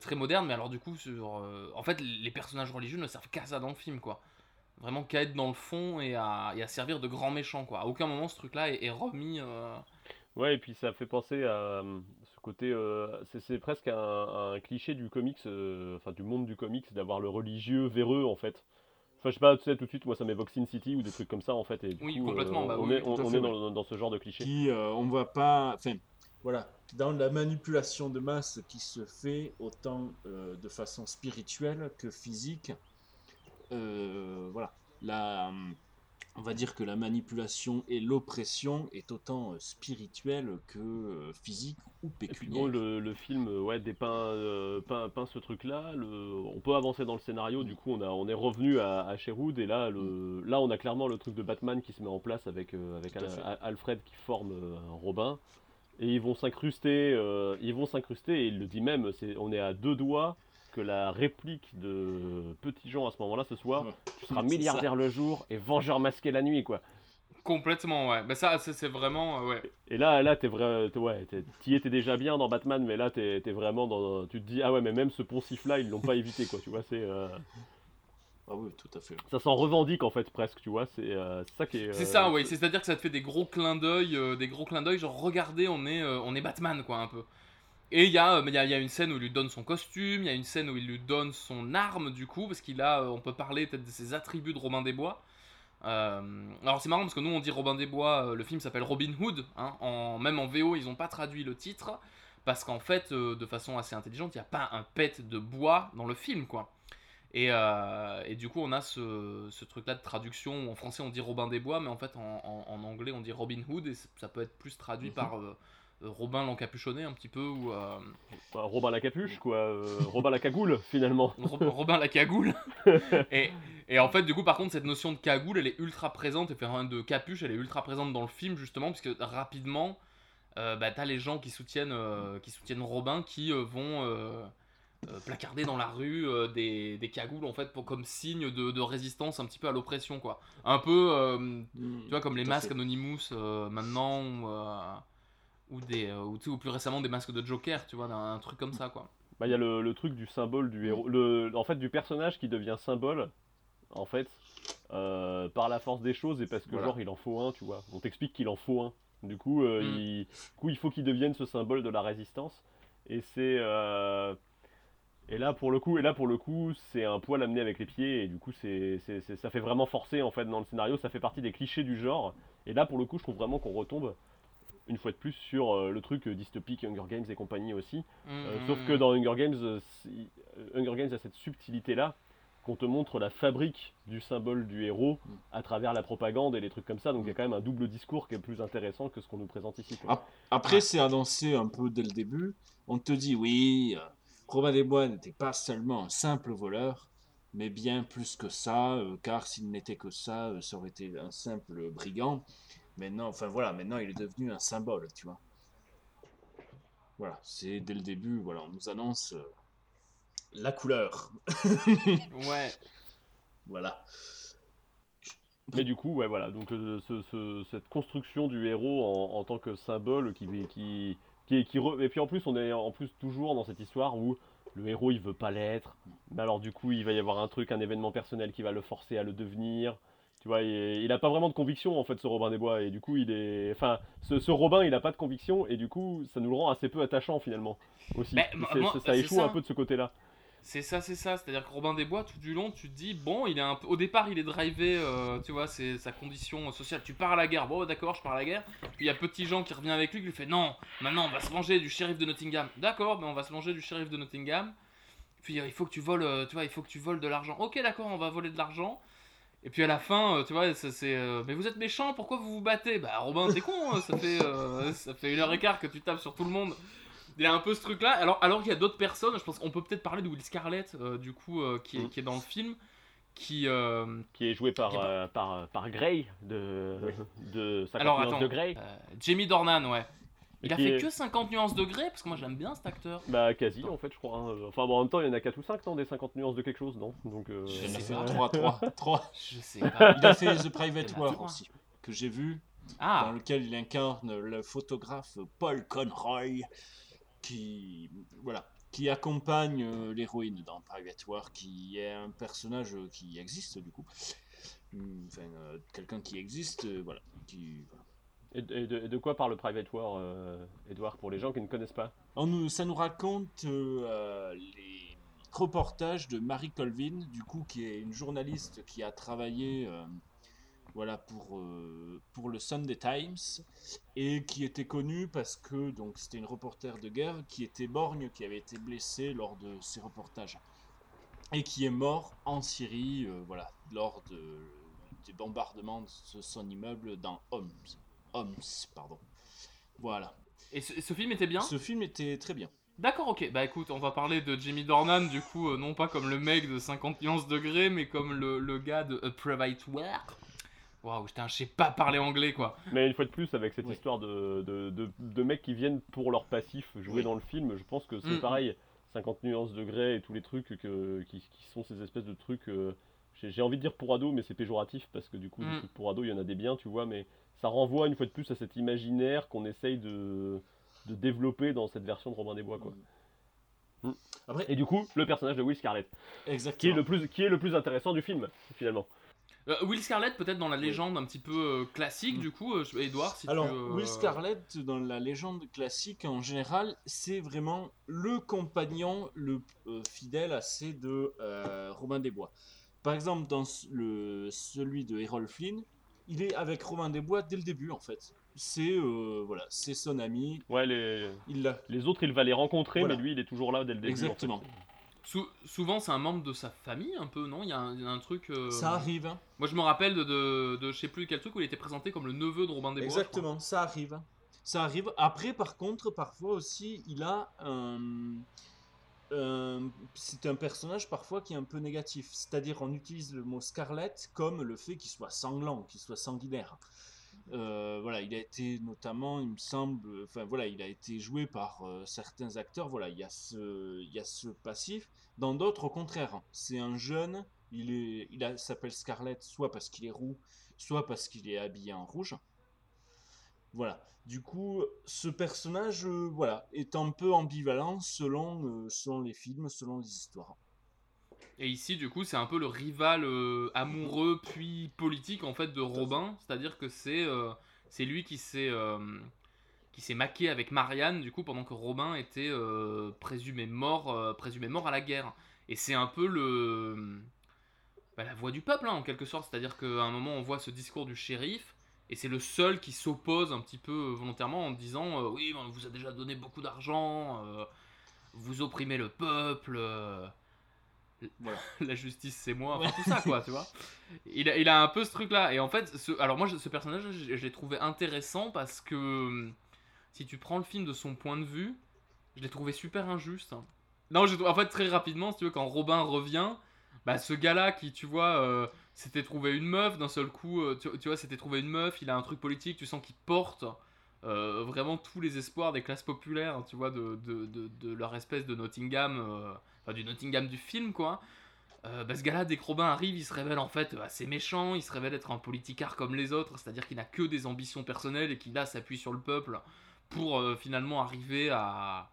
Speaker 9: très moderne mais alors du coup en fait les personnages religieux ne servent qu'à ça dans le film quoi vraiment qu'à être dans le fond et à, et à servir de grands méchants quoi à aucun moment ce truc là est, est remis euh,
Speaker 8: Ouais, et puis ça fait penser à euh, ce côté. euh, c'est- presque un, un cliché du comics, euh, enfin du monde du comics, d'avoir le religieux véreux en fait. Enfin, je sais pas, tu sais, tout de suite, moi ça m'évoque Sin City ou des trucs comme ça en fait. Et du
Speaker 9: Oui,
Speaker 8: coup,
Speaker 9: complètement,
Speaker 8: euh,
Speaker 9: bah
Speaker 8: on
Speaker 9: oui,
Speaker 8: est,
Speaker 9: tout
Speaker 8: on,
Speaker 1: à
Speaker 8: on
Speaker 1: fait,
Speaker 8: est
Speaker 1: ouais.
Speaker 8: dans, dans ce genre de cliché.
Speaker 1: Qui, euh, on va pas, enfin, voilà, dans la manipulation de masse qui se fait autant euh, de façon spirituelle que physique, euh, voilà, la, on va dire que la manipulation et l'oppression est autant euh, spirituelle que euh, physique ou
Speaker 8: puis
Speaker 1: pécuniaire.
Speaker 8: bon, le, le film euh, ouais, dépeint euh, peint, peint ce truc-là. On peut avancer dans le scénario, du coup on, a, on est revenu à, à Sherwood, et là, le... là on a clairement le truc de Batman qui se met en place avec, euh, avec Al-. Al- Alfred qui forme euh, Robin. Et ils vont s'incruster, euh, ils vont s'incruster, et il le dit même, on est à deux doigts que la réplique de Petit Jean à ce moment-là, ce soir, tu seras milliardaire
Speaker 9: ça.
Speaker 8: le jour et vengeur masqué la nuit, quoi.
Speaker 9: complètement ouais bah ça c'est vraiment euh, ouais
Speaker 8: Et là, là, t'es vrai, ouais, t'y étais déjà bien dans Batman, mais là, t'es t'es vraiment dans, tu te dis, ah ouais, mais même ce poncif-là, ils l'ont pas évité, quoi, tu vois, c'est, euh,
Speaker 1: Ah oui, tout à fait.
Speaker 8: ça s'en revendique en fait presque, tu vois, c'est euh, ça qui est.
Speaker 9: C'est ça, oui. C'est-à-dire que ça te fait des gros clins d'œil, euh, des gros clins d'œil, genre regardez, on est, euh, on est Batman, quoi, un peu. Et il y, a, euh, y, a, y a une scène où il lui donne son costume, il y a une scène où il lui donne son arme, du coup, parce qu'il a, euh, on peut parler peut-être de ses attributs de Robin des Bois. Euh, alors c'est marrant parce que nous on dit Robin des Bois, le film s'appelle Robin Hood, hein, en, même en VO ils ont pas traduit le titre, parce qu'en fait, euh, de façon assez intelligente, il n'y a pas un pet de bois dans le film, quoi. Et, euh, et du coup, on a ce, ce truc-là de traduction où en français on dit Robin des Bois, mais en fait en, en- en anglais on dit Robin Hood, et ça peut être plus traduit
Speaker 8: Mhm.
Speaker 9: par euh, Robin l'encapuchonné un petit peu, ou euh,
Speaker 8: bah, Robin la capuche, quoi, euh, Robin la cagoule, finalement.
Speaker 9: Rob- Robin la cagoule. et, et en fait, du coup, par contre, cette notion de cagoule, elle est ultra présente, et enfin, de capuche, elle est ultra présente dans le film, justement, parce que rapidement, euh, bah, t'as les gens qui soutiennent, euh, qui soutiennent Robin qui euh, vont euh, euh, placarder dans la rue euh, des, des cagoules, en fait, pour, comme signe de, de résistance un petit peu à l'oppression, quoi. Un peu, euh, tu vois, comme les masques. Anonymous euh, maintenant, ou, des, euh, ou, ou plus récemment des masques de Joker, tu vois, un, un truc comme ça, quoi.
Speaker 8: Bah, il y a le, le truc du symbole du héros, le, en fait, du personnage qui devient symbole, en fait, euh, par la force des choses et parce que,
Speaker 1: Voilà.
Speaker 8: genre, il en faut un, tu vois. On t'explique qu'il en faut un. Du coup, euh,
Speaker 9: Mm.
Speaker 8: il, du coup, il faut qu'il devienne ce symbole de la résistance. Et c'est. euh, Et là, pour le coup, et là, pour le coup, c'est un poil amené avec les pieds, et du coup, c'est, c'est- c'est- ça fait vraiment forcer, en fait, dans le scénario, ça fait partie des clichés du genre. Et là, pour le coup, je trouve vraiment qu'on retombe, une fois de plus, sur euh, le truc euh, dystopique, Hunger Games et compagnie aussi. Euh,
Speaker 9: Mhm.
Speaker 8: sauf que dans Hunger Games, Hunger Games a cette subtilité-là, qu'on te montre la fabrique du symbole du héros à travers la propagande et les trucs comme ça. Donc il y a quand même un double discours qui est plus intéressant que ce qu'on nous présente ici. quoi.
Speaker 1: Après, c'est annoncé un peu dès le début. On te dit, oui, Robin des Bois n'était pas seulement un simple voleur, mais bien plus que ça, car s'il n'était que ça, ça aurait été un simple brigand. Maintenant, enfin voilà, maintenant il est devenu un symbole, tu vois. Voilà, c'est dès le début, voilà, on nous annonce euh, la couleur.
Speaker 9: Ouais.
Speaker 1: Voilà.
Speaker 8: Mais du coup, ouais, voilà. Donc euh, ce- ce- cette construction du héros en, en tant que symbole qui, qui, qui, qui re- et puis en plus on est en plus toujours dans cette histoire où le héros il veut pas l'être. Mais alors du coup il va y avoir un truc, un événement personnel qui va le forcer à le devenir. Tu vois, il, il a pas vraiment de conviction en fait ce Robin des Bois et du coup il est, enfin ce, ce Robin il a pas de conviction et du coup ça nous le rend assez peu attachant finalement aussi.
Speaker 9: Mais moi-
Speaker 8: ça échoue
Speaker 9: ça.
Speaker 8: un peu de ce côté-là.
Speaker 9: C'est ça, c'est ça. C'est-à-dire que Robin des Bois, tout du long, tu te dis, bon, il est un peu... au départ, il est drivé, euh, tu vois, c'est sa condition sociale. Tu pars à la guerre, bon, d'accord, je pars à la guerre. Puis il y a Petit Jean qui revient avec lui, qui lui fait, non, maintenant on va se venger du shérif de Nottingham. D'accord, mais on va se venger du shérif de Nottingham. Puis il faut que tu voles, euh, tu vois, il faut que tu voles de l'argent. Ok, d'accord, on va voler de l'argent. Et puis à la fin, euh, tu vois, c'est. euh, mais vous êtes méchant, pourquoi vous vous battez? Bah Robin, t'es con, hein, ça fait, euh, ça fait une heure et quart que tu tapes sur tout le monde. Il y a un peu ce truc-là. Alors, alors qu'il y a d'autres personnes, je pense qu'on peut peut-être parler de Will Scarlett, euh, du coup, euh, qui, est, qui est dans le film, qui.
Speaker 8: Qui est joué par,
Speaker 9: qui est
Speaker 8: par, par Grey de, de 50
Speaker 9: Alors attends,
Speaker 8: de Grey.
Speaker 9: Jamie Dornan, ouais. Il a fait
Speaker 8: est-
Speaker 9: que 50 nuances de gré, parce que moi j'aime bien cet acteur.
Speaker 8: Bah quasi en fait je crois. hein. Enfin bon en même temps il y en a 4 ou 5 non des 50 nuances de quelque chose non Donc euh,
Speaker 1: a
Speaker 9: sais
Speaker 1: fait
Speaker 9: pas.
Speaker 1: 3, 3, 3.
Speaker 9: Je sais pas.
Speaker 1: Il a fait The Private War aussi, que j'ai vu,
Speaker 9: Ah.
Speaker 1: dans lequel il incarne le photographe Paul Conroy, qui, voilà, qui accompagne euh, l'héroïne dans Private War, qui est un personnage euh, qui existe du coup. Enfin, euh, quelqu'un qui existe, euh, voilà. Qui,
Speaker 8: Et, de, quoi parle Private War, euh, Edouard, pour les gens qui ne connaissent pas?
Speaker 1: Ça nous raconte euh, les reportages de Marie Colvin, du coup, qui est une journaliste qui a travaillé euh, voilà, pour, pour le Sunday Times et qui était connue parce que donc c'était une reporter de guerre qui était borgne, qui avait été blessée lors de ses reportages et qui est mort en Syrie, voilà, lors de, des bombardements de son immeuble dans Homs. Homs, pardon. Voilà.
Speaker 9: Et ce, film était bien
Speaker 1: Ce film était très bien.
Speaker 9: D'accord, ok. Bah écoute, on va parler de Jamie Dornan, du coup, euh, non pas comme le mec de 50 nuances degrés, mais comme le, le gars de A Private War. Waouh, putain, je sais pas parler anglais, quoi.
Speaker 8: Mais une fois de plus, avec cette histoire de, de, de, de mecs qui viennent pour leur passif jouer
Speaker 1: Oui.
Speaker 8: dans le film, je pense que c'est
Speaker 9: Mm.
Speaker 8: pareil. 50 nuances de Grey et tous les trucs que, qui, qui sont ces espèces de trucs. euh, j'ai envie de dire pour ados, mais c'est péjoratif parce que du coup,
Speaker 9: Mm.
Speaker 8: des trucs pour ados, il y en a des biens, tu vois, mais ça renvoie une fois de plus à cet imaginaire qu'on essaye de, de développer dans cette version de Robin des Bois, quoi. Mm.
Speaker 1: Après-
Speaker 8: Et du coup, le personnage de Will Scarlett, qui est, le plus, qui est le plus intéressant du film, finalement.
Speaker 9: Euh, Will Scarlett, peut-être dans la légende un petit peu euh, classique, du coup, euh, Edouard, si
Speaker 1: Alors,
Speaker 9: tu. euh,
Speaker 1: Will Scarlett, dans la légende classique en général, c'est vraiment le compagnon le euh, fidèle assez de euh, Robin des Bois. Par exemple, dans le, celui de Errol Flynn, il est avec Robin des Bois dès le début, en fait. C'est euh, voilà, c'est son ami.
Speaker 8: Ouais, les,
Speaker 1: Il
Speaker 8: les autres, il va les rencontrer,
Speaker 1: Voilà.
Speaker 8: mais lui, il est toujours là dès le début. en fait.
Speaker 1: Exactement.
Speaker 9: sou- souvent, c'est un membre de sa famille, un peu, non? Il y, a un il y a un truc. euh,
Speaker 1: Ça arrive. hein.
Speaker 9: Moi, je me rappelle de, de, de je sais plus quel truc où il était présenté comme le neveu de Robin des Bois.
Speaker 1: Exactement, ça arrive. Ça arrive. Après, par contre, parfois aussi, il a un. Un- c'est un personnage parfois qui est un peu négatif. C'est-à-dire, on utilise le mot Scarlett comme le fait qu'il soit sanglant, qu'il soit sanguinaire. Euh, voilà, il a été notamment, il me semble, enfin voilà, il a été joué par euh, certains acteurs. Voilà, il y a ce, il y a ce passif. Dans d'autres, au contraire, c'est un jeune. Il il s'appelle Scarlett soit parce qu'il est roux, soit parce qu'il est habillé en rouge. Voilà. Du coup, ce personnage, euh, voilà, est un peu ambivalent selon, euh, selon les films, selon les histoires.
Speaker 9: Et ici, du coup, c'est un peu le rival euh, amoureux puis politique en fait de Robin, c'est-à-dire que c'est c'est lui qui s'est qui s'est maqué avec Marianne du coup pendant que Robin était présumé mort présumé mort à la guerre. Et c'est un peu le bah, la voix du peuple hein, en quelque sorte, c'est-à-dire qu'à un moment on voit ce discours du shérif et c'est le seul qui s'oppose un petit peu volontairement en disant euh, oui, on vous a déjà donné beaucoup d'argent, euh, vous opprimez le peuple. euh,
Speaker 1: Voilà.
Speaker 9: la justice c'est moi, enfin tout ça quoi, tu vois. Il a, il a un peu ce truc là. Et en fait, ce, alors moi ce personnage je, je l'ai trouvé intéressant parce que hum, si tu prends le film de son point de vue, je l'ai trouvé super injuste. hein. Non, en fait très rapidement, si tu veux, quand Robin revient, bah ce gars-là qui, tu vois, euh, s'était trouvé une meuf, d'un seul coup, euh, tu, tu vois, s'était trouvé une meuf, il a un truc politique, tu sens qu'il porte euh, vraiment tous les espoirs des classes populaires, tu vois, de, de, de, leur espèce de Nottingham, enfin du Nottingham du film, quoi. Bah, ce gars-là, dès que Robin arrive, il se révèle en fait assez méchant, il se révèle être un politicard comme les autres, c'est-à-dire qu'il n'a que des ambitions personnelles et qu'il là s'appuie sur le peuple pour finalement arriver à,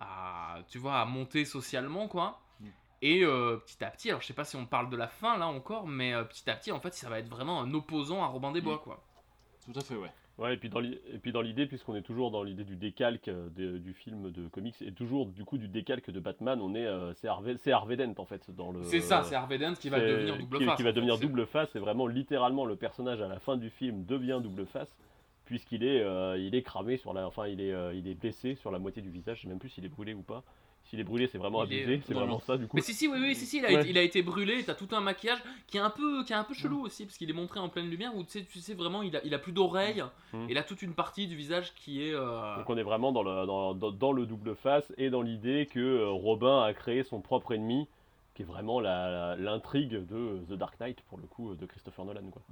Speaker 9: à, tu vois, à monter socialement, quoi. Et euh, petit à petit, alors je sais pas si on parle de la fin là encore, mais euh, petit à petit, en fait, ça va être vraiment un opposant à Robin des Bois, quoi.
Speaker 1: Tout à fait, ouais.
Speaker 8: Ouais, et puis dans l'idée, puisqu'on est toujours dans l'idée du décalque euh, de- du film de comics, et toujours du coup du décalque de Batman, on est euh, c'est Harvey, c'est Harvey Dent en fait dans le.
Speaker 9: C'est ça, c'est Harvey Dent qui va
Speaker 8: c'est-
Speaker 9: devenir double
Speaker 8: qui,
Speaker 9: face,
Speaker 8: qui va
Speaker 9: en
Speaker 8: devenir
Speaker 9: fait,
Speaker 8: double face, et vraiment littéralement le personnage à la fin du film devient double face, puisqu'il est, euh, il est cramé sur la, enfin il est, euh, il est blessé sur la moitié du visage, je sais même plus s'il est brûlé ou pas. S'il est brûlé, c'est vraiment
Speaker 9: Il est-
Speaker 8: abusé, c'est
Speaker 9: non,
Speaker 8: vraiment ça du coup.
Speaker 9: Mais si, si, oui, oui, si, si, il a,
Speaker 8: Ouais.
Speaker 9: été, il a été brûlé, t'as tout un maquillage qui est un peu, qui est un peu chelou aussi, parce qu'il est montré en pleine lumière, où tu sais, tu sais vraiment, il a, il a plus d'oreilles,
Speaker 8: Mm.
Speaker 9: et il a toute une partie du visage qui est... euh,
Speaker 8: Donc on est vraiment dans le, dans, dans- dans le double face et dans l'idée que euh, Robin a créé son propre ennemi, qui est vraiment l'intrigue de The Dark Knight, pour le coup, de Christopher Nolan. Quoi.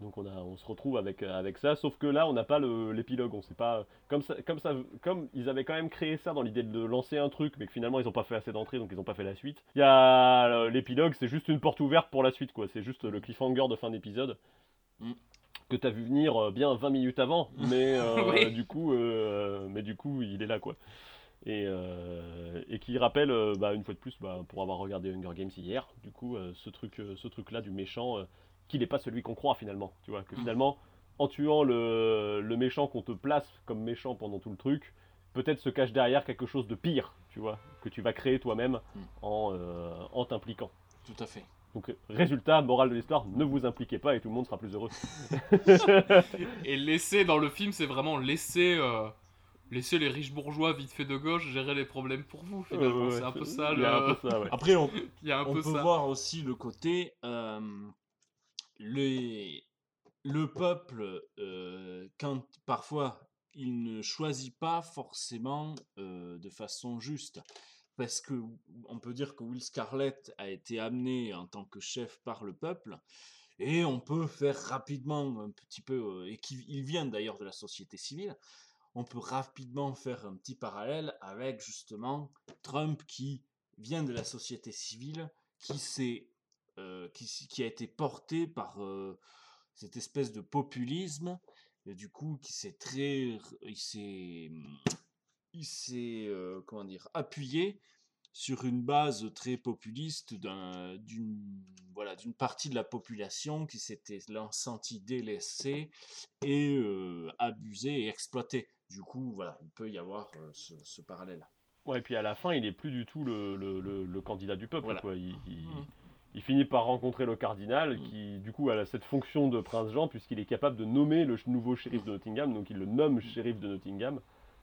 Speaker 8: Donc on, a, on se retrouve avec, euh, avec ça, sauf que là on n'a pas l'épilogue, on sait pas... Comme, ça, comme, ça, comme ils avaient quand même créé ça dans l'idée de lancer un truc, mais que finalement ils n'ont pas fait assez d'entrée, donc ils n'ont pas fait la suite. Il y a euh, l'épilogue, c'est juste une porte ouverte pour la suite, quoi. C'est juste le cliffhanger de fin d'épisode que t'as vu venir euh, bien 20 minutes avant, mais euh,
Speaker 9: Oui.
Speaker 8: du coup, euh, mais du coup, il est là quoi. Et, et qui rappelle, bah, une fois de plus, bah, pour avoir regardé Hunger Games hier, du coup, ce truc, ce truc là du méchant, qu'il n'est pas celui qu'on croit finalement, tu vois, que finalement, en tuant le, le méchant qu'on te place comme méchant pendant tout le truc, peut-être se cache derrière quelque chose de pire, tu vois, que tu vas créer toi-même en, euh, en t'impliquant.
Speaker 1: Tout à fait.
Speaker 8: Donc, résultat, morale de l'histoire, ne vous impliquez pas et tout le monde sera plus heureux.
Speaker 9: Et laisser dans le film, c'est vraiment laisser, euh, laisser les riches bourgeois vite fait de gauche gérer les problèmes pour vous. Finalement,
Speaker 1: Ouais, ouais,
Speaker 9: c'est un peu ça.
Speaker 1: il y
Speaker 9: Le...
Speaker 1: a un peu ça, ouais. Après, on,
Speaker 9: il y a un
Speaker 1: on
Speaker 9: peu
Speaker 1: peut
Speaker 9: ça.
Speaker 1: voir aussi le côté. euh, le peuple, euh, quand parfois il ne choisit pas forcément euh, de façon juste. Parce que on peut dire que Will Scarlett a été amené en tant que chef par le peuple, et on peut faire rapidement un petit peu, euh, et qui il vient d'ailleurs de la société civile, on peut rapidement faire un petit parallèle avec justement Trump qui vient de la société civile, qui, s'est, qui, s- qui a été porté par euh, cette espèce de populisme, et du coup qui s'est très, il s'est, il s'est euh, comment dire appuyé sur une base très populiste d'un- d'une voilà d'une partie de la population qui s'était l'en- senti délaissée et euh, abusée et exploitée. Du coup, voilà, il peut y avoir euh, ce, ce parallèle.
Speaker 8: Ouais, et puis à la fin, il est plus du tout le, le- le- le candidat du peuple.
Speaker 1: Voilà.
Speaker 8: Quoi. Il, il-
Speaker 1: Mhm.
Speaker 8: Il finit par rencontrer le cardinal, qui du coup a cette fonction de prince Jean, puisqu'il est capable de nommer le nouveau shérif de Nottingham, donc il le nomme shérif de Nottingham.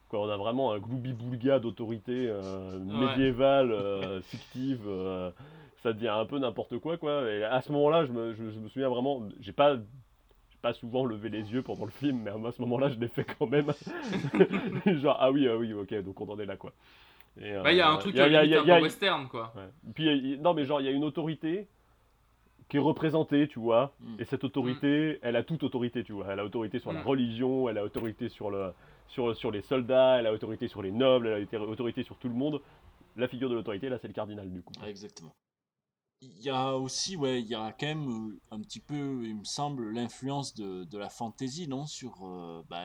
Speaker 8: Quoi, on a vraiment un gloubi-boulga d'autorité euh, médiévale, euh, fictive. euh, ça devient un peu n'importe quoi, quoi. Et à ce moment-là, je me, je- je me souviens vraiment, j'ai pas pas souvent levé les yeux pendant le film, mais à ce moment-là, je l'ai fait quand même. Genre, ah oui, ah oui, ok, donc on en est là, quoi. Et,
Speaker 9: Bah, il y a un
Speaker 8: euh,
Speaker 9: truc
Speaker 8: y a-
Speaker 9: euh,
Speaker 8: y a-
Speaker 9: limite
Speaker 8: y a-
Speaker 9: un peu western, quoi.
Speaker 8: Ouais. Puis, il y a- non, mais genre, il y a une autorité qui est représentée, tu vois.
Speaker 9: Mm.
Speaker 8: Et cette autorité, elle a toute autorité, tu vois. Elle a autorité sur la
Speaker 9: Mm.
Speaker 8: religion, elle a autorité sur, le, sur, sur les soldats, elle a autorité sur les nobles, elle a autorité sur tout le monde. La figure de l'autorité, là, c'est le cardinal, du coup.
Speaker 1: Ah, exactement. Il y a aussi, ouais, il y a quand même euh, un petit peu, il me semble, l'influence de, de la fantaisie, non, sur euh, bah,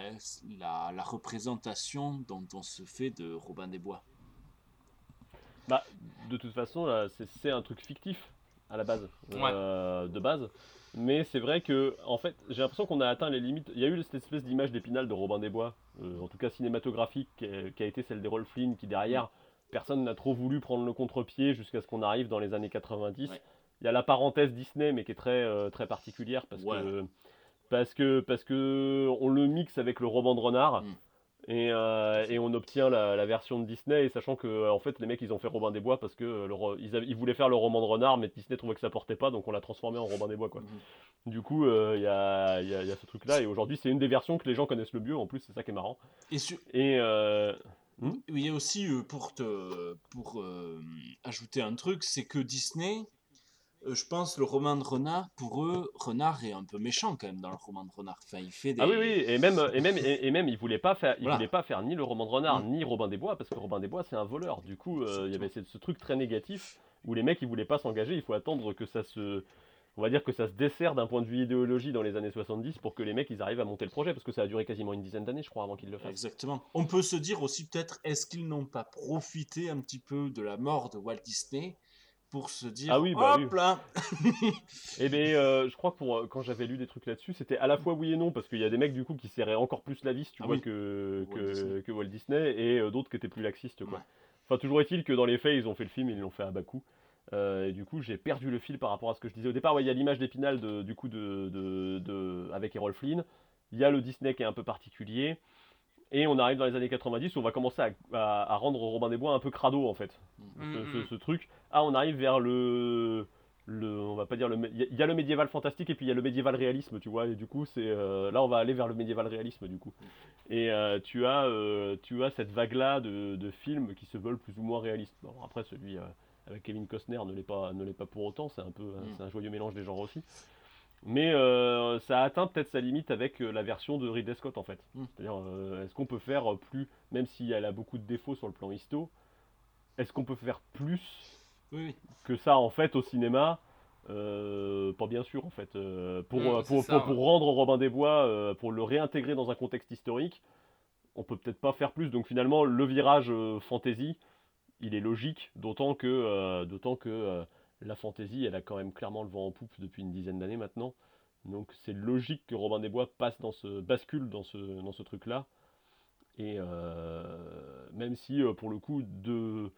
Speaker 1: la, la représentation dont on se fait de Robin des Bois.
Speaker 8: Bah, de toute façon, là, c'est un truc fictif à la base, euh, de base. Mais c'est vrai que, en fait, j'ai l'impression qu'on a atteint les limites. Il y a eu cette espèce d'image d'épinal de Robin des Bois, euh, en tout cas cinématographique, qui a, qui a été celle des Rolf Flynn, qui derrière, personne n'a trop voulu prendre le contre-pied jusqu'à ce qu'on arrive dans les années 90. Il y a la parenthèse Disney, mais qui est très, euh, très particulière parce
Speaker 1: Ouais.
Speaker 8: que parce que parce que on le mixe avec le roman de renard. Et, euh, et on obtient la, la version de Disney, sachant que euh, en fait les mecs ils ont fait Robin des Bois parce que euh, ils, avaient- ils voulaient faire le roman de renard, mais Disney trouvait que ça portait pas, donc on l'a transformé en Robin des Bois quoi. Du coup il y, a, il y a- il y a ce truc là, et aujourd'hui c'est une des versions que les gens connaissent le mieux en plus, c'est ça qui est marrant.
Speaker 1: Et
Speaker 8: euh, hmm
Speaker 1: Oui, il y a aussi, pour, te, pour ajouter un truc, c'est que Disney, je pense, le roman de Renard, pour eux, Renard est un peu méchant quand même dans le roman de Renard. Enfin, il fait des...
Speaker 8: Ah oui, oui, et même, et même, et, et même, il voulait pas faire, il
Speaker 1: Voilà.
Speaker 8: voulait pas faire ni le roman de renard, ni Robin des Bois, parce que Robin des Bois, c'est un voleur. Du coup, euh, il y avait ce, ce truc très négatif où les mecs, ils voulaient pas s'engager. Il faut attendre que ça se, on va dire que ça se dessert d'un point de vue idéologie dans les années 70 pour que les mecs, ils arrivent à monter le projet, parce que ça a duré quasiment une dizaine d'années, je crois, avant qu'ils le fassent.
Speaker 1: Exactement. On peut se dire aussi peut-être, est-ce qu'ils n'ont pas profité un petit peu de la mort de Walt Disney pour se dire,
Speaker 8: Ah oui, bah
Speaker 1: hop
Speaker 8: oui.
Speaker 1: là
Speaker 8: Eh ben, euh, je crois que pour, euh, quand j'avais lu des trucs là-dessus, c'était à la fois oui et non, parce qu'il y a des mecs du coup qui serraient encore plus la vis, tu
Speaker 1: Ah
Speaker 8: vois,
Speaker 1: oui.
Speaker 8: que,
Speaker 1: Walt
Speaker 8: que, Walt Disney, et euh, d'autres qui étaient plus laxistes, quoi. Enfin, toujours est-il que dans les faits, ils ont fait le film et ils l'ont fait à bas coût. Euh, et du coup, j'ai perdu le fil par rapport à ce que je disais au départ. Ouais, il y a l'image d'Épinal du coup de, de, de- avec Errol Flynn. Il y a le Disney qui est un peu particulier. Et on arrive dans les années 90 où on va commencer à, à- à rendre Robin des Bois un peu crado en fait.
Speaker 1: Mm,
Speaker 8: Ce, ce- ce truc. Ah, on arrive vers le. le on va pas dire le. Il y a- il y a le médiéval fantastique et puis il y a le médiéval réalisme, tu vois. Et du coup, c'est. euh, là, on va aller vers le médiéval réalisme du coup. Et euh, tu, as, euh, tu as cette vague-là de, de films qui se veulent plus ou moins réalistes. Bon, après, celui euh, avec Kevin Costner ne l'est pas, ne l'est pas pour autant. C'est un peu.
Speaker 1: Mm.
Speaker 8: C'est un joyeux mélange des genres aussi. Mais euh, ça a atteint peut-être sa limite avec euh, la version de Ridley Scott en fait.
Speaker 1: Mm.
Speaker 8: C'est-à-dire, euh, est-ce qu'on peut faire plus, même si elle a beaucoup de défauts sur le plan histo, est-ce qu'on peut faire plus
Speaker 1: Oui, oui.
Speaker 8: que ça en fait au cinéma? Pas bien sûr en fait. Pour,
Speaker 9: Mm,
Speaker 8: euh,
Speaker 9: c'est
Speaker 8: pour,
Speaker 9: ça,
Speaker 8: pour- rendre Robin des Bois, pour le réintégrer dans un contexte historique, on peut peut-être pas faire plus. Donc finalement, le virage fantasy, il est logique, d'autant que, d'autant que la fantasy, elle a quand même clairement le vent en poupe depuis une dizaine d'années maintenant. Donc c'est logique que Robin des Bois passe dans ce bascule dans ce, truc-là. Et euh, même si euh, pour le coup de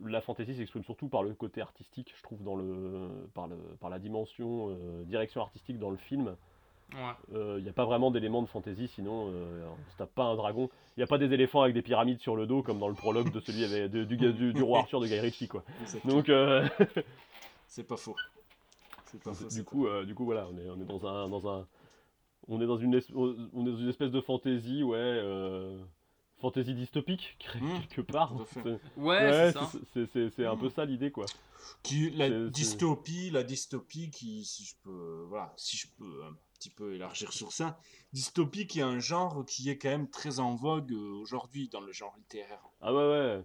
Speaker 8: la fantasy s'exprime surtout par le côté artistique, je trouve, dans le, par, le, par la dimension euh, direction artistique dans le film.
Speaker 9: Ouais.
Speaker 8: Il n'y a pas vraiment d'éléments de fantasy, sinon euh, on se tape pas un dragon. Il n'y a pas des éléphants avec des pyramides sur le dos comme dans le prologue de celui avec, de- du, du, du roi Arthur de Guy Ritchie, quoi. Donc, euh,
Speaker 1: C'est pas faux. C'est pas faux.
Speaker 8: du coup, euh, du coup, voilà, on est, on est dans un, dans un, on est dans une, on est dans une espèce de fantasy, ouais, euh, fantasy dystopique quelque part.
Speaker 1: Mmh. à fait.
Speaker 8: C'est-
Speaker 9: Ouais, c'est
Speaker 8: un peu ça l'idée, quoi.
Speaker 1: Qui, la dystopie, la dystopie qui, si je peux, voilà, si je peux un petit peu élargir sur ça, dystopie qui est un genre qui est quand même très en vogue euh, aujourd'hui dans le genre littéraire.
Speaker 8: Ah ouais, ouais.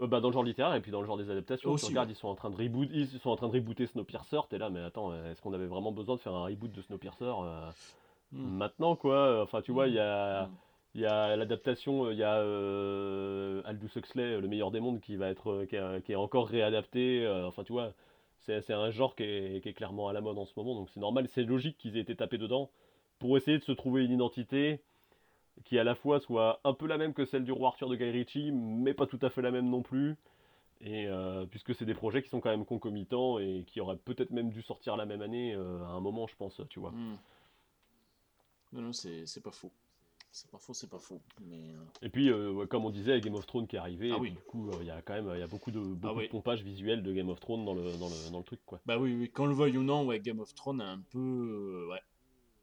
Speaker 8: Euh, bah, dans le genre littéraire et puis dans le genre des adaptations,
Speaker 1: Aussi,
Speaker 8: tu regardes,
Speaker 1: ouais.
Speaker 8: ils sont en train de reboot, ils sont en train de rebooter Snowpiercer, t'es là, mais attends, est-ce qu'on avait vraiment besoin de faire un reboot de Snowpiercer euh,
Speaker 1: Hmm.
Speaker 8: maintenant, quoi? Enfin, tu vois, il y a, il y a l'adaptation, il y a euh, Aldous Huxley, Le meilleur des mondes, qui va être, euh, qui est, qui est encore réadapté. euh, enfin, tu vois, c'est un genre qui est, clairement à la mode en ce moment, donc c'est normal, c'est logique qu'ils aient été tapés dedans pour essayer de se trouver une identité qui à la fois soit un peu la même que celle du roi Arthur de Guy Ritchie, mais pas tout à fait la même non plus. Et euh, puisque c'est des projets qui sont quand même concomitants et qui auraient peut-être même dû sortir la même année euh, à un moment, je pense, tu vois.
Speaker 1: Hmm. Non, non, c'est pas faux. C'est pas faux, c'est pas faux. Mais euh,
Speaker 8: Et puis, euh, comme on disait, Game of Thrones qui est arrivé,
Speaker 1: Ah
Speaker 8: et
Speaker 1: oui.
Speaker 8: puis, du coup, euh, il y a quand même y a beaucoup de, beaucoup
Speaker 1: Ah oui.
Speaker 8: de pompage visuel de Game of Thrones dans le, dans le, dans le truc, quoi.
Speaker 1: bah oui, oui, qu'on le veuille ou non, ouais, Game of Thrones a un peu, euh, ouais,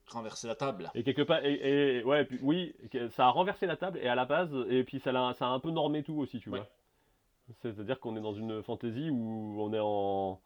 Speaker 1: renversé la table.
Speaker 8: Et quelque part, et, et- ouais, puis, oui, ça a renversé la table, et à la base, et puis ça, l'a- ça a un peu normé tout aussi, tu vois. C'est-à-dire qu'on est dans une fantasy où on est en...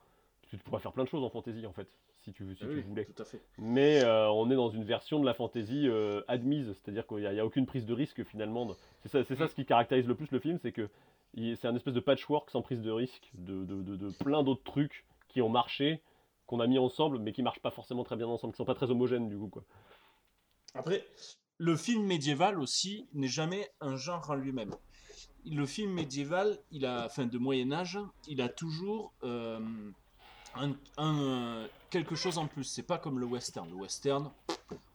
Speaker 8: Tu pourrais faire plein de choses en fantasy, en fait, si tu, si tu
Speaker 1: oui,
Speaker 8: voulais.
Speaker 1: tout à fait.
Speaker 8: Mais euh, on est dans une version de la fantasy euh, admise, c'est-à-dire qu'il n'y a, aucune prise de risque finalement. C'est ça, c'est ça ce qui caractérise le plus le film, c'est que c'est un espèce de patchwork sans prise de risque de, de, de- de plein d'autres trucs qui ont marché, qu'on a mis ensemble, mais qui marchent pas forcément très bien ensemble, qui sont pas très homogènes du coup. Quoi.
Speaker 1: Après, le film médiéval aussi n'est jamais un genre en lui-même. Le film médiéval, il a, enfin de Moyen Âge, il a toujours euh, un, un, euh, quelque chose en plus. C'est pas comme le western. Le western,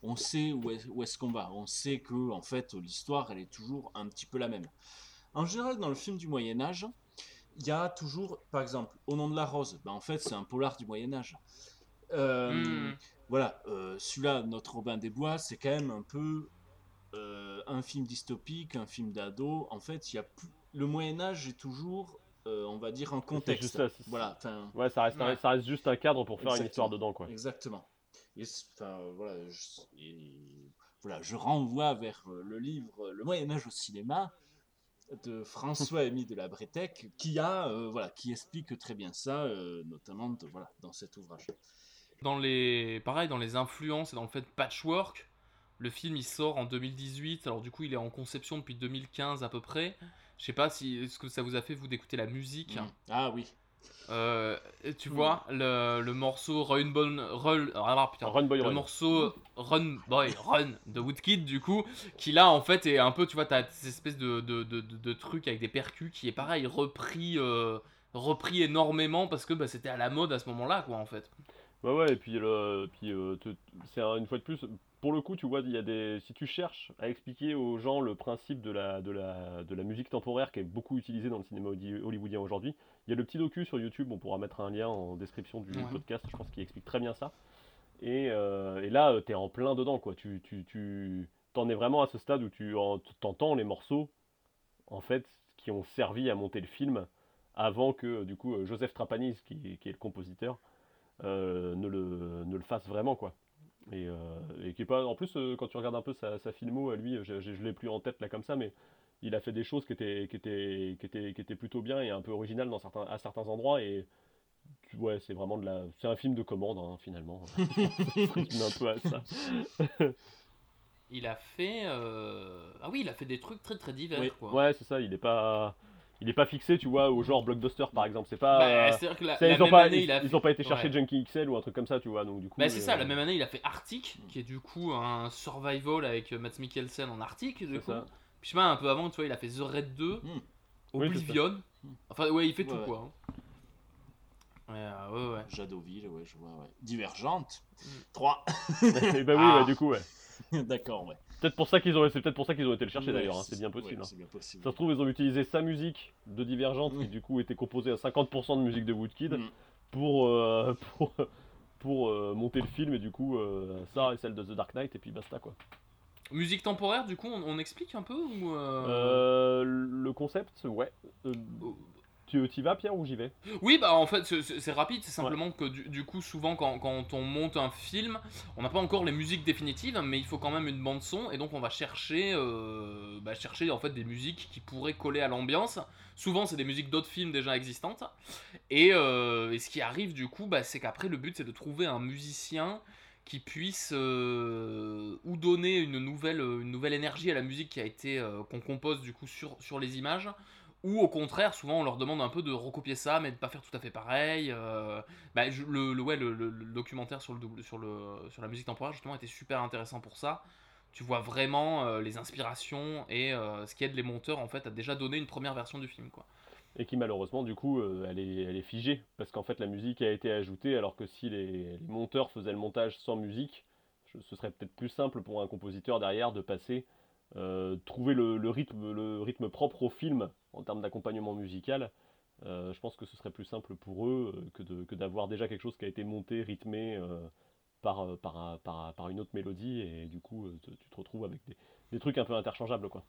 Speaker 1: on sait où est- où est-ce qu'on va. On sait que en fait l'histoire, elle est toujours un petit peu la même. En général, dans le film du Moyen Âge, il y a toujours, par exemple, Au nom de la rose. Ben, en fait, c'est un polar du Moyen Âge. Euh,
Speaker 9: Mm.
Speaker 1: Voilà, euh, celui-là, notre Robin des Bois, c'est quand même un peu euh, un film dystopique, un film d'ado, en fait, il y a plus... le Moyen Âge est toujours, euh, on va dire, un contexte.
Speaker 8: juste
Speaker 1: voilà,
Speaker 8: Ouais, ça reste, un- ça reste juste un cadre pour faire une histoire dedans, quoi.
Speaker 1: Exactement. Et voilà, je, et voilà, je renvoie vers euh, le livre Le Moyen Âge au cinéma de François-Émile de la Bretèque, qui a, euh, voilà, qui explique très bien ça, euh, notamment de- voilà, dans cet ouvrage.
Speaker 9: Dans les, pareil, dans les influences et dans le fait patchwork, le film il sort en 2018. Alors du coup, il est en conception depuis 2015 à peu près. Je sais pas si ce que ça vous a fait vous d'écouter la musique.
Speaker 1: Mm. Ah oui.
Speaker 9: Euh, tu
Speaker 1: Mm.
Speaker 9: vois le, le morceau Run Bon Run, ah, putain,
Speaker 8: Run Boy
Speaker 9: le
Speaker 8: Run.
Speaker 9: morceau Run Boy Run de Woodkid du coup qui là en fait est un peu tu vois t'as cette espèce de, de, de, de- de truc avec des percus qui est pareil repris euh, repris énormément parce que bah, c'était à la mode à ce moment-là quoi en fait.
Speaker 8: Ouais, ouais, et puis, le, puis euh, c'est un- une fois de plus, pour le coup, tu vois, il y a des, si tu cherches à expliquer aux gens le principe de la, de la, de la musique temporaire qui est beaucoup utilisée dans le cinéma holly- hollywoodien aujourd'hui, il y a le petit docu sur YouTube, on pourra mettre un lien en description du
Speaker 9: Ouais.
Speaker 8: podcast, je pense qu'il explique très bien ça. Et, euh, et là, tu es en plein dedans, quoi. Tu, tu, tu t'en es vraiment à ce stade où tu en- t'entends les morceaux, en fait, qui ont servi à monter le film avant que, du coup, euh, Joseph Trapanis, qui, qui est le compositeur, euh, ne, le, ne le fasse vraiment quoi. Et, euh, et qui est pas en plus euh, quand tu regardes un peu sa, sa filmo à lui, je, je, je l'ai plus en tête là comme ça, mais il a fait des choses qui étaient qui étaient qui étaient, qui étaient plutôt bien et un peu originales dans certains à certains endroits et tu- ouais c'est vraiment de la c'est un film de commande hein, finalement. Un peu à ça.
Speaker 9: Il a fait euh, ah oui il a fait des trucs très très divers
Speaker 8: Oui,
Speaker 9: quoi.
Speaker 8: Ouais c'est ça, il est pas il est pas fixé, tu vois, au genre blockbuster par exemple. C'est pas.
Speaker 9: Bah, c'est-à-dire que la-
Speaker 8: c'est-
Speaker 9: la
Speaker 8: ils ont pas,
Speaker 9: année,
Speaker 8: ils,
Speaker 9: il a
Speaker 8: ils
Speaker 9: fait-
Speaker 8: ont pas été chercher
Speaker 9: ouais.
Speaker 8: Junkie XL ou un truc comme ça, tu vois. Donc du coup.
Speaker 9: Bah c'est ça,
Speaker 8: euh,
Speaker 9: la même année il a fait Arctic, qui est du coup un survival avec Matt Mikkelsen en Arctic, du coup.
Speaker 8: ça.
Speaker 9: Puis je sais pas, un peu avant, tu vois, il a fait The Raid 2,
Speaker 8: Oui, c'est ça.
Speaker 9: Oblivion. Enfin, ouais, il fait
Speaker 1: Ouais,
Speaker 9: tout
Speaker 1: ouais.
Speaker 9: quoi. hein. Ouais, ouais, ouais.
Speaker 1: Jadoville, ouais, je vois, ouais. Divergente.
Speaker 9: Mm.
Speaker 1: 3.
Speaker 8: Eh bah oui,
Speaker 1: Ah.
Speaker 8: ouais, du coup, ouais.
Speaker 1: D'accord, ouais.
Speaker 8: Peut-être pour ça qu'ils ont, c'est peut-être pour ça qu'ils ont été le chercher
Speaker 1: Ouais,
Speaker 8: d'ailleurs. hein,
Speaker 1: c'est-
Speaker 8: C'est bien
Speaker 1: ouais,
Speaker 8: possible. hein.
Speaker 1: c'est bien possible.
Speaker 8: Ça se trouve, ils ont utilisé sa musique de Divergente, qui du coup était composée à 50% de musique de Woodkid,
Speaker 1: Mm.
Speaker 8: pour euh, pour pour euh, monter le film et du coup euh, ça et celle de The Dark Knight et puis basta quoi.
Speaker 9: Musique temporaire, du coup, on, on explique un peu ou euh,
Speaker 8: Euh, le concept, ouais. Tu y vas Pierre ou j'y vais?
Speaker 9: Oui, bah en fait, c'est- rapide, c'est simplement que du, du coup, souvent, quand, quand on monte un film, on n'a pas encore les musiques définitives, mais il faut quand même une bande-son, et donc on va chercher, euh, bah, chercher en fait des musiques qui pourraient coller à l'ambiance. Souvent, c'est des musiques d'autres films déjà existantes. Et, euh, et ce qui arrive, du coup, bah, c'est qu'après, le but, c'est de trouver un musicien qui puisse euh, ou donner une nouvelle, une nouvelle énergie à la musique qui a été qu'on compose du coup sur, sur les images ou au contraire souvent on leur demande un peu de recopier ça mais de pas faire tout à fait pareil euh, bah, le, ouais, le, documentaire sur, le, sur, le, sur la musique temporaire justement était super intéressant pour ça. Tu vois vraiment euh, les inspirations et euh, ce qui aide les monteurs en fait à déjà donner une première version du film quoi.
Speaker 8: Et qui malheureusement du coup euh, elle, est, elle est figée. Parce qu'en fait la musique a été ajoutée alors que si les, monteurs faisaient le montage sans musique ce serait peut-être plus simple pour un compositeur derrière de passer euh, trouver le, le rythme le rythme propre au film en termes d'accompagnement musical Euh, je pense que ce serait plus simple pour eux euh, que d'avoir déjà quelque chose qui a été monté rythmé euh, par, par, par, par une autre mélodie et du coup tu te retrouves avec des, des trucs un peu interchangeables quoi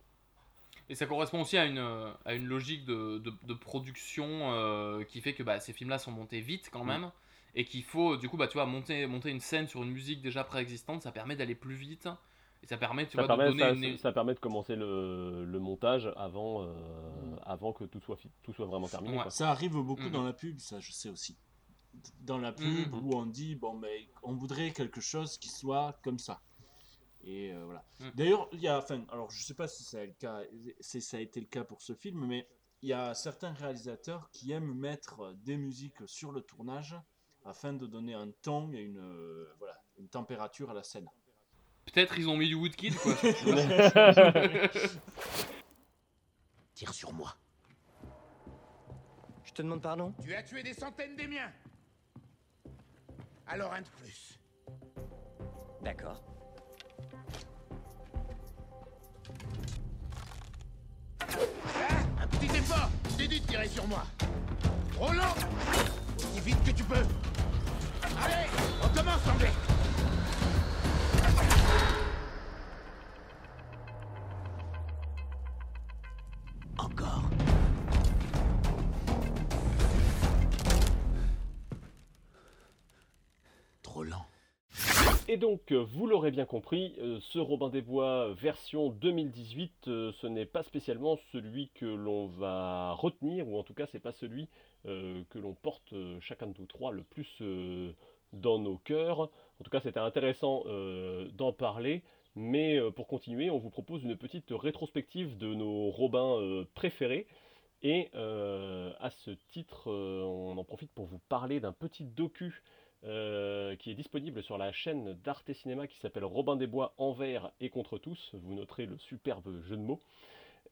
Speaker 9: Et ça correspond aussi à une, à une logique de, de- de production qui fait que bah, ces films-là sont montés vite quand
Speaker 8: Mm.
Speaker 9: même. Et qu'il faut, du coup, bah, tu vois, monter, monter une scène sur une musique déjà préexistante, ça permet d'aller plus vite. Et ça permet, tu
Speaker 8: ça,
Speaker 9: vois,
Speaker 8: permet,
Speaker 9: de donner
Speaker 8: ça,
Speaker 9: une.
Speaker 8: ça permet de commencer le, le montage avant, euh, avant que tout soit, tout soit vraiment terminé. quoi.
Speaker 1: Ça arrive beaucoup
Speaker 9: Mhm.
Speaker 1: dans la pub, ça je sais aussi. Dans la pub
Speaker 9: Mhm.
Speaker 1: où on dit bon mais on voudrait quelque chose qui soit comme ça. Et euh, voilà. D'ailleurs, il y a enfin alors je sais pas si c'est le cas si ça a été le cas pour ce film mais il y a certains réalisateurs qui aiment mettre des musiques sur le tournage afin de donner un ton et une euh, voilà, une température à la scène.
Speaker 9: Peut-être ils ont mis du Woodkid, quoi.
Speaker 10: Tire sur moi. Je te demande pardon?
Speaker 13: Tu as tué des centaines des miens. Alors un de plus.
Speaker 10: D'accord.
Speaker 13: Un petit effort. Je t'ai dit de tirer sur moi. Roland Aussi vite que tu peux. Allez, on commence, anglais.
Speaker 8: Donc, euh, vous l'aurez bien compris, euh, ce Robin des Bois version 2018, euh, ce n'est pas spécialement celui que l'on va retenir, ou en tout cas, c'est pas celui euh, que l'on porte chacun de nous trois le plus dans nos cœurs. En tout cas, c'était intéressant d'en parler. Mais pour continuer, on vous propose une petite rétrospective de nos Robins préférés. Et à ce titre, on en profite pour vous parler d'un petit docu euh, qui est disponible sur la chaîne d'Arte Cinéma qui s'appelle Robin des Bois envers et contre tous. Vous noterez le superbe jeu de mots.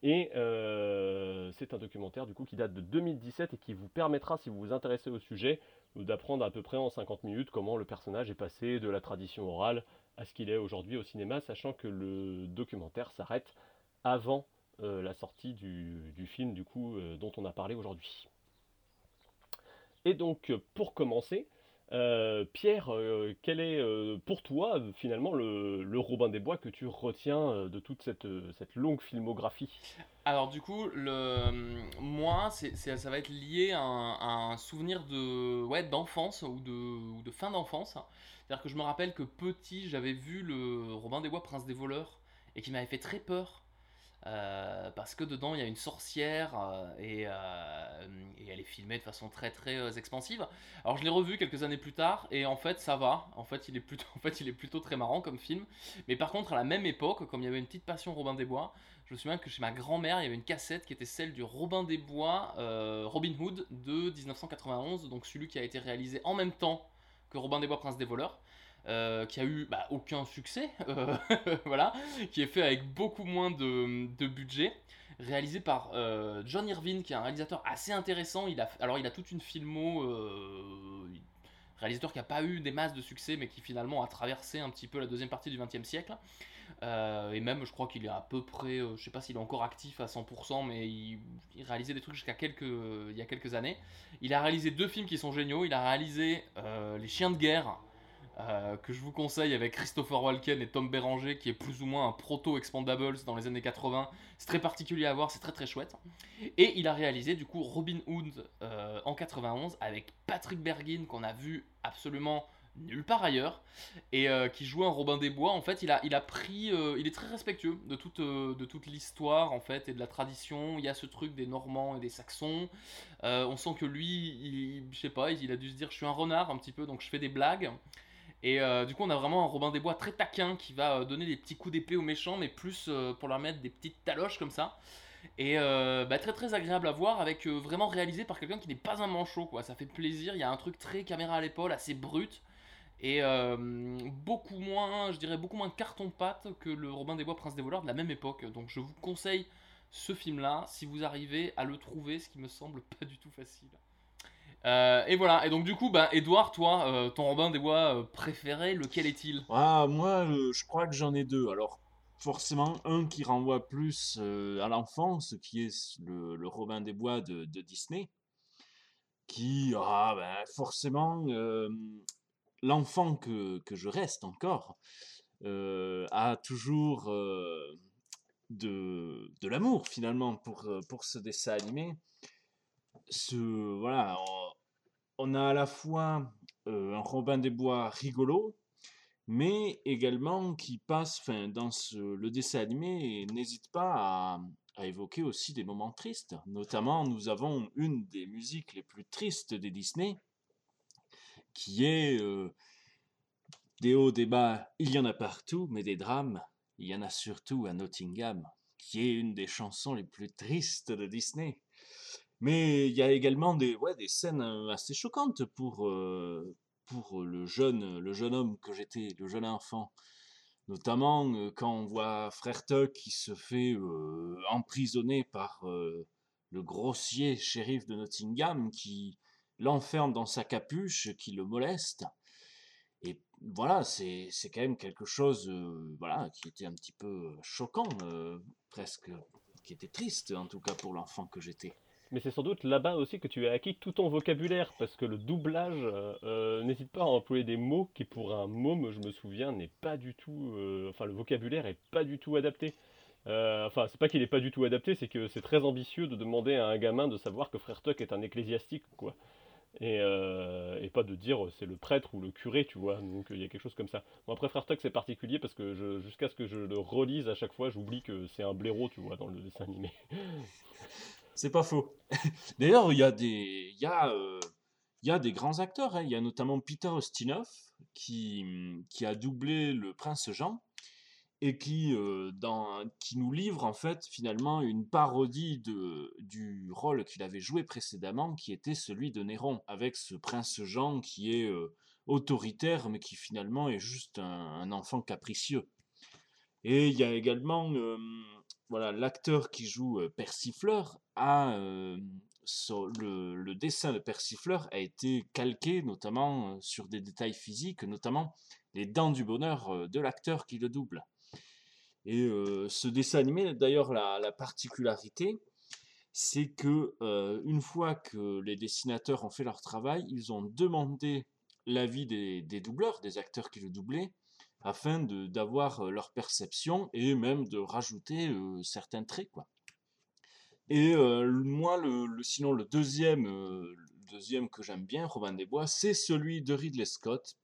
Speaker 8: Et euh, c'est un documentaire du coup qui date de 2017 et qui vous permettra, si vous vous intéressez au sujet, d'apprendre à peu près en 50 minutes comment le personnage est passé de la tradition orale à ce qu'il est aujourd'hui au cinéma, sachant que le documentaire s'arrête avant euh, la sortie du, film du coup dont on a parlé aujourd'hui. Et donc pour commencer, euh, Pierre, euh, quel est euh, pour toi finalement le, Robin des Bois que tu retiens de toute cette, cette longue filmographie?
Speaker 9: Alors du coup, moi, ça va être lié à un, à un souvenir de, ouais, d'enfance ou de, ou de fin d'enfance. C'est-à-dire que je me rappelle que petit, j'avais vu le Robin des Bois, Prince des voleurs, et qui m'avait fait très peur. Euh, parce que dedans il y a une sorcière euh, et, euh, et elle est filmée de façon très très expansive. Alors je l'ai revu quelques années plus tard et en fait ça va. En fait il est plutôt, en fait il est plutôt très marrant comme film. Mais par contre à la même époque, comme il y avait une petite passion Robin des Bois, je me souviens que chez ma grand-mère il y avait une cassette qui était celle du Robin des Bois Robin Hood de 1991, donc celui qui a été réalisé en même temps que Robin des Bois Prince des voleurs. Euh, qui a eu bah, aucun succès, euh, voilà, qui est fait avec beaucoup moins de, budget, réalisé par euh, John Irvine, qui est un réalisateur assez intéressant. Il a, alors il a toute une filmo, réalisateur qui n'a pas eu des masses de succès, mais qui finalement a traversé un petit peu la deuxième partie du XXe siècle. Et même, je crois qu'il est à peu près, je sais pas s'il est encore actif à 100%, mais il, il réalisait des trucs jusqu'à quelques, il y a quelques années. Il a réalisé deux films qui sont géniaux. Il a réalisé Les Chiens de guerre, euh, que je vous conseille avec Christopher Walken et Tom Berenger, qui est plus ou moins un proto-Expandables dans les années 80. C'est très particulier à voir, c'est très très chouette. Et il a réalisé du coup Robin Hood euh, en 91 avec Patrick Bergin, qu'on a vu absolument nulle part ailleurs, et euh, qui jouait un Robin des Bois. En fait, il a, il a pris. il est très respectueux de toute, toute l'histoire en fait et de la tradition. Il y a ce truc des Normands et des Saxons. On sent que lui, il, je sais pas, il a dû se dire je suis un renard un petit peu, donc je fais des blagues. Et euh, du coup, on a vraiment un Robin des Bois très taquin qui va euh, donner des petits coups d'épée aux méchants, mais plus euh, pour leur mettre des petites taloches comme ça. Et euh, bah, très très agréable à voir, avec vraiment réalisé par quelqu'un qui n'est pas un manchot, quoi. Ça fait plaisir, il y a un truc très caméra à l'épaule, assez brut. Et beaucoup moins, je dirais beaucoup moins carton-pâte que le Robin des Bois Prince des voleurs de la même époque. Donc je vous conseille ce film-là, si vous arrivez à le trouver, ce qui me semble pas du tout facile. Euh, et voilà, et donc du coup, bah, Edouard, toi, euh, ton Robin des Bois euh, préféré, lequel est-il?
Speaker 1: Ah, moi, je crois que j'en ai deux. Alors, forcément, un qui renvoie plus à l'enfance, qui est le, Robin des Bois de, Disney, qui, ah, ben, forcément, l'enfant que, je reste encore a toujours de, de l'amour, finalement, pour, pour ce dessin animé. On, a à la fois euh, un Robin des Bois rigolo, mais également qui passe, enfin, dans le dessin animé, n'hésite pas à, à évoquer aussi des moments tristes. Notamment, nous avons une des musiques les plus tristes des Disney, qui est euh, des hauts, des bas, il y en a partout, mais des drames, il y en a surtout à Nottingham, qui est une des chansons les plus tristes de Disney. Mais il y a également des, ouais, des scènes assez choquantes pour, pour le jeune, le jeune homme que j'étais, le jeune enfant. Notamment quand on voit Frère Tuck qui se fait euh, emprisonner par le grossier shérif de Nottingham qui l'enferme dans sa capuche, qui le moleste. Et voilà, c'est quand même quelque chose voilà, qui était un petit peu choquant, presque, qui était triste en tout cas pour l'enfant que j'étais.
Speaker 8: Mais c'est sans doute là-bas aussi que tu as acquis tout ton vocabulaire, parce que le doublage euh, euh, n'hésite pas à employer des mots qui, pour un môme, je me souviens, n'est pas du tout. euh, enfin, le vocabulaire est pas du tout adapté. Euh, enfin, c'est pas qu'il est pas du tout adapté, c'est que c'est très ambitieux de demander à un gamin de savoir que Frère Tuck est un ecclésiastique, quoi. Et, et pas de dire c'est le prêtre ou le curé, tu vois. Donc il y a quelque chose comme ça. Bon, après, Frère Tuck, c'est particulier parce que jusqu'à ce que je le relise à chaque fois, j'oublie que c'est un blaireau, tu vois, dans le dessin animé.
Speaker 1: C'est pas faux. D'ailleurs, il y a des, il y a, euh, il y a des grands acteurs. hein. Il y a notamment Peter Ustinov qui, a doublé le prince Jean et qui, euh, nous livre en fait finalement une parodie du rôle qu'il avait joué précédemment, qui était celui de Néron, avec ce prince Jean qui est euh, autoritaire, mais qui finalement est juste un enfant capricieux. Et il y a également voilà, l'acteur qui joue Persifleur a le, dessin de Persifleur a été calqué notamment sur des détails physiques, notamment les dents du bonheur de l'acteur qui le double. Et ce dessin animé, d'ailleurs, la, la particularité, c'est que une fois que les dessinateurs ont fait leur travail, ils ont demandé l'avis des, des doubleurs, des acteurs qui le doublaient, afin d'avoir leur perception et même de rajouter certains traits, quoi. Et moi, le, sinon, le deuxième, deuxième que j'aime bien, Robin des Bois, c'est celui de Ridley Scott.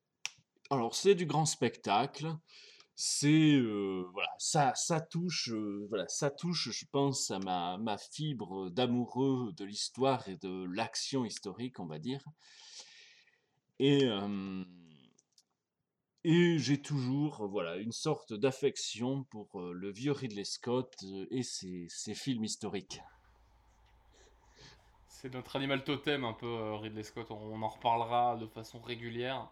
Speaker 1: Alors, c'est du grand spectacle. C'est voilà, ça, ça touche, voilà, ça touche, je pense, à ma, ma fibre d'amoureux de l'histoire et de l'action historique, on va dire. Et et j'ai toujours, voilà, une sorte d'affection pour euh, le vieux Ridley Scott euh, et ses, ses films historiques.
Speaker 9: C'est notre animal totem un peu, euh, Ridley Scott. On, en reparlera de façon régulière.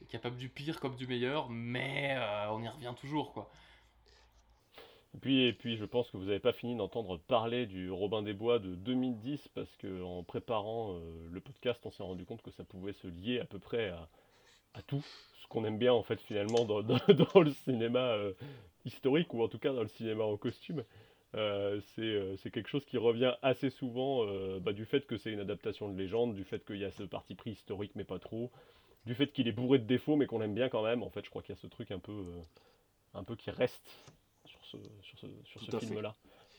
Speaker 9: Il est capable du pire comme du meilleur, mais euh, on y revient toujours, quoi.
Speaker 8: Et puis, et puis je pense que vous n'avez pas fini d'entendre parler du Robin des Bois de 2010 parce que en préparant euh, le podcast, on s'est rendu compte que ça pouvait se lier à peu près à, à tout qu'on aime bien en fait finalement dans, dans- dans le cinéma euh, historique ou en tout cas dans le cinéma en costume. Euh, c'est euh, c'est quelque chose qui revient assez souvent euh, bah, du fait que c'est une adaptation de légende, du fait qu'il y a ce parti pris historique mais pas trop, du fait qu'il est bourré de défauts mais qu'on aime bien quand même. En fait, je crois qu'il y a ce truc un peu, un peu qui reste sur ce, sur ce, sur ce film-là.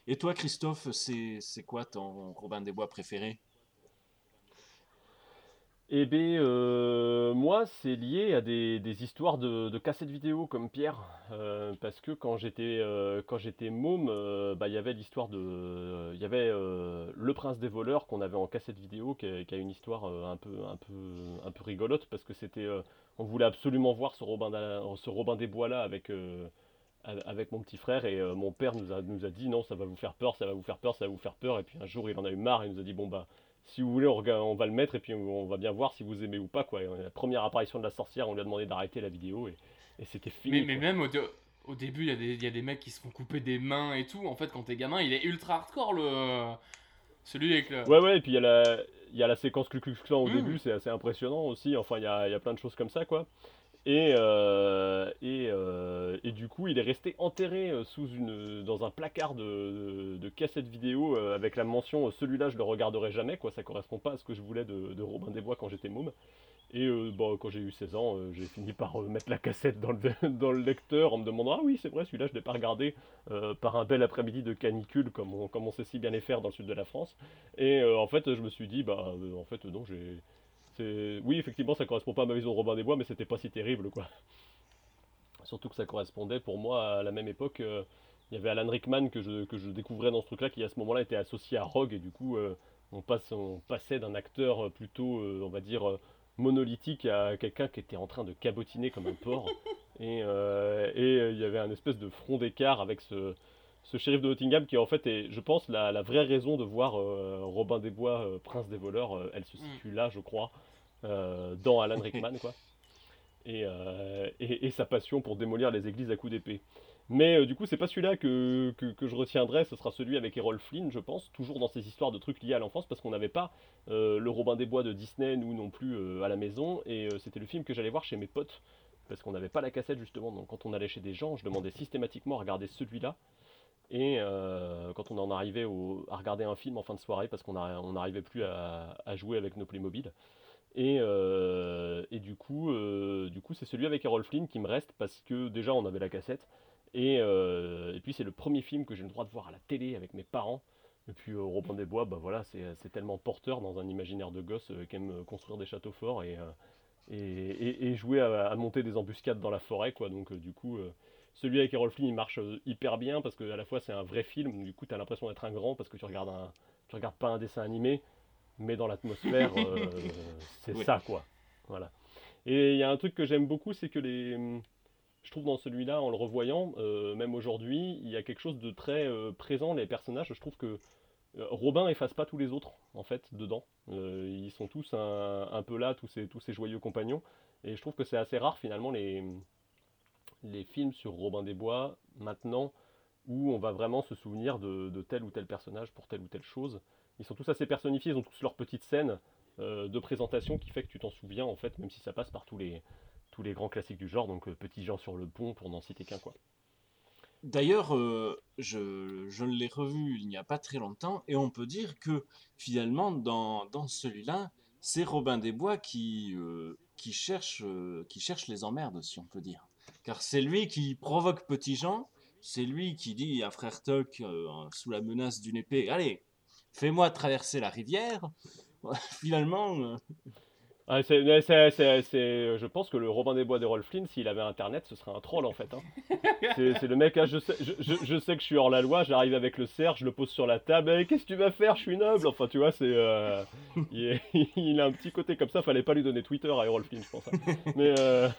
Speaker 1: Et toi, Christophe, c'est c'est quoi ton Robin des Bois préféré?
Speaker 8: Eh bien, euh, moi, c'est lié à des, histoires de, cassettes vidéo comme Pierre, euh, parce que quand j'étais euh, môme, bah, il y avait l'histoire de, il y avait Le Prince des voleurs qu'on avait en cassette vidéo, qui a, une histoire un peu un peu un peu rigolote, parce que c'était, on voulait absolument voir ce Robin, ce Robin des Bois là avec avec mon petit frère et mon père nous a, nous a dit non ça va vous faire peur, ça va vous faire peur, ça va vous faire peur et puis un jour il en a eu marre, il nous a dit bon bah si vous voulez on, va le mettre et puis on, va bien voir si vous aimez ou pas quoi. Et la première apparition de la sorcière on lui a demandé d'arrêter la vidéo et, et c'était fini.
Speaker 9: Mais, même au, dé- au début, il y, a des- il y a des mecs qui se font couper des mains et tout. En fait, quand t'es gamin, il est ultra hardcore, le... Celui avec le...
Speaker 8: Ouais ouais et puis il y a la, y a la séquence Ku Klux Klan au
Speaker 9: Mm.
Speaker 8: début, c'est assez impressionnant aussi, enfin il y a, il y a plein de choses comme ça quoi. Et, euh, et, euh, et du coup, il est resté enterré euh, sous une, dans un placard de, de, cassettes vidéo avec la mention celui-là je le regarderai jamais quoi, ça correspond pas à ce que je voulais de, de Robin des Bois quand j'étais môme. Et bon, quand j'ai eu 16 ans, j'ai fini par mettre la cassette dans le, dans le lecteur en me demandant Ah oui, c'est vrai, celui-là je l'ai pas regardé par un bel après-midi de canicule comme on, comme on sait si bien les faire dans le sud de la France. Et en fait, je me suis dit Bah en fait, non, j'ai. Oui, effectivement, ça correspond pas à ma vision de Robin des Bois, mais c'était pas si terrible quoi. Surtout que ça correspondait pour moi à la même époque. euh, il y avait Alan Rickman que je, que je découvrais dans ce truc-là qui à ce moment-là était associé à Rogue et du coup euh, on, passe, on passait d'un acteur euh, plutôt, euh, on va dire, monolithique à quelqu'un qui était en train de cabotiner comme un porc. Et et, il y avait un espèce de front d'écart avec ce, ce shérif de Nottingham qui en fait est, je pense, la, la vraie raison de voir euh, Robin des Bois, euh, prince des voleurs, euh, elle se situe là, je crois, dans Alan Rickman, quoi. Et, euh, et, et sa passion pour démolir les églises à coups d'épée. Mais euh, du coup, c'est pas celui-là que, que, je retiendrai, ce sera celui avec Errol Flynn, je pense, toujours dans ces histoires de trucs liés à l'enfance, parce qu'on n'avait pas euh, le Robin des Bois de Disney, nous non plus, euh, à la maison, et euh, c'était le film que j'allais voir chez mes potes, parce qu'on n'avait pas la cassette justement, donc quand on allait chez des gens, je demandais systématiquement à regarder celui-là, et euh, quand on en arrivait à regarder un film en fin de soirée, parce qu'on n'arrivait plus à, à jouer avec nos Playmobil, et, euh, et du coup, euh, du coup c'est celui avec Errol Flynn qui me reste, parce que déjà on avait la cassette, et, euh, et puis c'est le premier film que j'ai le droit de voir à la télé avec mes parents. Et puis Robin des Bois, bah voilà, c'est tellement porteur dans un imaginaire de gosse qui aime construire des châteaux forts et, et, et- jouer à, monter des embuscades dans la forêt, quoi. Donc du coup, celui avec Errol Flynn, marche hyper bien parce que à la fois c'est un vrai film, du coup tu as l'impression d'être un grand parce que tu regardes un, tu regardes pas un dessin animé, mais dans l'atmosphère, euh, c'est
Speaker 1: Oui.
Speaker 8: ça, quoi. Voilà. Et il y a un truc que j'aime beaucoup, c'est que les, je trouve dans celui-là, en le revoyant, euh, même aujourd'hui, il y a quelque chose de très euh, présent. Les personnages, je trouve que Robin efface pas tous les autres, en fait, dedans. Ils sont tous un, un peu là, tous ces, tous ces joyeux compagnons. Et je trouve que c'est assez rare, finalement, les, les films sur Robin des Bois, maintenant, où on va vraiment se souvenir de, de tel ou tel personnage pour telle ou telle chose. Ils sont tous assez personnifiés, ils ont tous leur petite scène euh, de présentation qui fait que tu t'en souviens, en fait, même si ça passe par tous les, grands classiques du genre, donc euh, Petit Jean sur le pont, pour n'en citer qu'un, quoi.
Speaker 1: D'ailleurs, euh, je, je l'ai revu il n'y a pas très longtemps et on peut dire que finalement, dans, celui-là, c'est Robin des Bois qui, cherche, qui cherche les emmerdes, si on peut dire. Car c'est lui qui provoque Petit Jean, c'est lui qui dit à Frère euh, sous la menace d'une épée, Allez, fais-moi traverser la rivière. finalement, euh,
Speaker 8: Ah, je pense que le Robin des Bois d'Errol Flynn, s'il avait internet, ce serait un troll en fait. hein. C'est le mec, ah, je, sais, je, je- je sais que je suis hors la loi, j'arrive avec le cerf, je le pose sur la table, Eh, qu'est-ce que tu vas faire? Je suis noble. Enfin, tu vois, c'est. euh, il, a un petit côté comme ça, fallait pas lui donner Twitter à Errol Flynn, je pense. hein. Mais. euh,